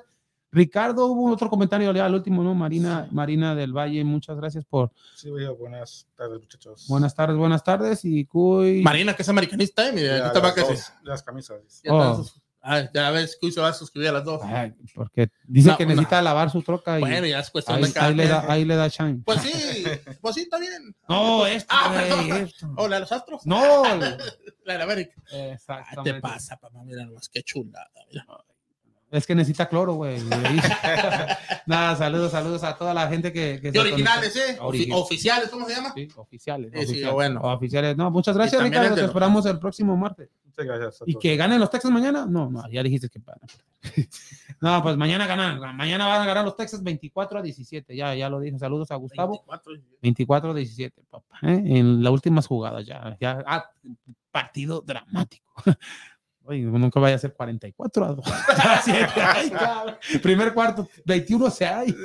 Ricardo. Hubo otro comentario al último, ¿no? Marina, Marina del Valle, muchas gracias por Sí, buenas tardes, muchachos. buenas tardes, buenas tardes y cuy. Marina, que es americanista, ¿eh? Mira, Ya, las, dos, las camisas. Ya, Oh. ah, ya ves, Cuy se va a suscribir a las dos. Ay, porque dice No, que no. necesita lavar su troca y Bueno, ya es cuestión ahí, de cada ahí le da, ahí le da shine. Pues sí, pues sí, está bien. No, esto, Ah, perdón. esto. ¿O la de los Astros? No, La de América. exactamente. ¿Qué te pasa, papá? Mira nomás, qué chulada. mira. Es que necesita cloro, güey. Nada, saludos, saludos a toda la gente que. que se originales, ¿eh? Ofi- Original. oficiales, ¿cómo se llama? Sí, oficiales. Sí, sí, oficiales. bueno. Oficiales. No, muchas gracias, Ricardo. el de Te esperamos el próximo martes. Muchas gracias. a ¿Y que ganen los Texas mañana? No, no, ya dijiste que van a perder. No, pues mañana ganan. Mañana van a ganar los Texas 24 a 17. Ya, ya lo dije. Saludos a Gustavo. 24. 24 a 17, papá. ¿eh? En las últimas jugadas ya. ya ah, partido dramático. Oye, nunca vaya a ser 44 a 2. Ay. Primer cuarto, 21 se hay.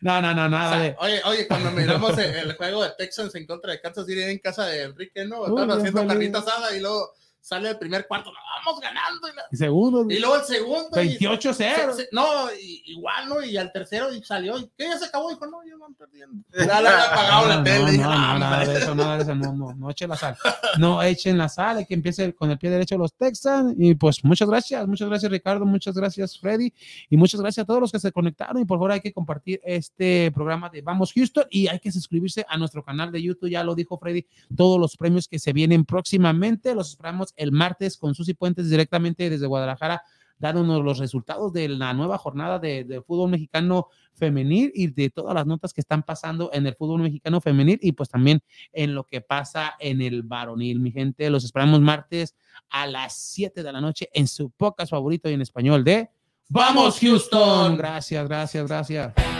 No, no, no, O nada sea, de. oye, oye, cuando miramos el, el juego de Texans en contra de Kansas City en casa de Enrique, ¿no? Estaban haciendo carnita asada y luego sale el primer cuarto, "No, vamos ganando. Y, la- Y segundo, y luego el segundo. y- 28 0. se- se- no, y- igual, ¿no? Y al tercero y salió. ¿Y qué? ¿Ya se acabó? Dijo, no, ya van perdiendo. Ya le había apagado la No, tele. no, no, "Ah, no, nada hombre". de eso, nada de eso, no, no, no echen la sal. No echen la sal, hay que empiece con el pie derecho los Texans. Y pues muchas gracias, muchas gracias Ricardo, muchas gracias Freddy y muchas gracias a todos los que se conectaron. Y por favor hay que compartir este programa de Vamos Houston y hay que suscribirse a nuestro canal de YouTube. Ya lo dijo Freddy, todos los premios que se vienen próximamente los esperamos el martes con Susi Puentes directamente desde Guadalajara dándonos los resultados de la nueva jornada de, de fútbol mexicano femenil y de todas las notas que están pasando en el fútbol mexicano femenil y pues también en lo que pasa en el varonil. Mi gente, los esperamos martes a las 7 de la noche en su podcast favorito y en español de Vamos Houston. Gracias, gracias, gracias.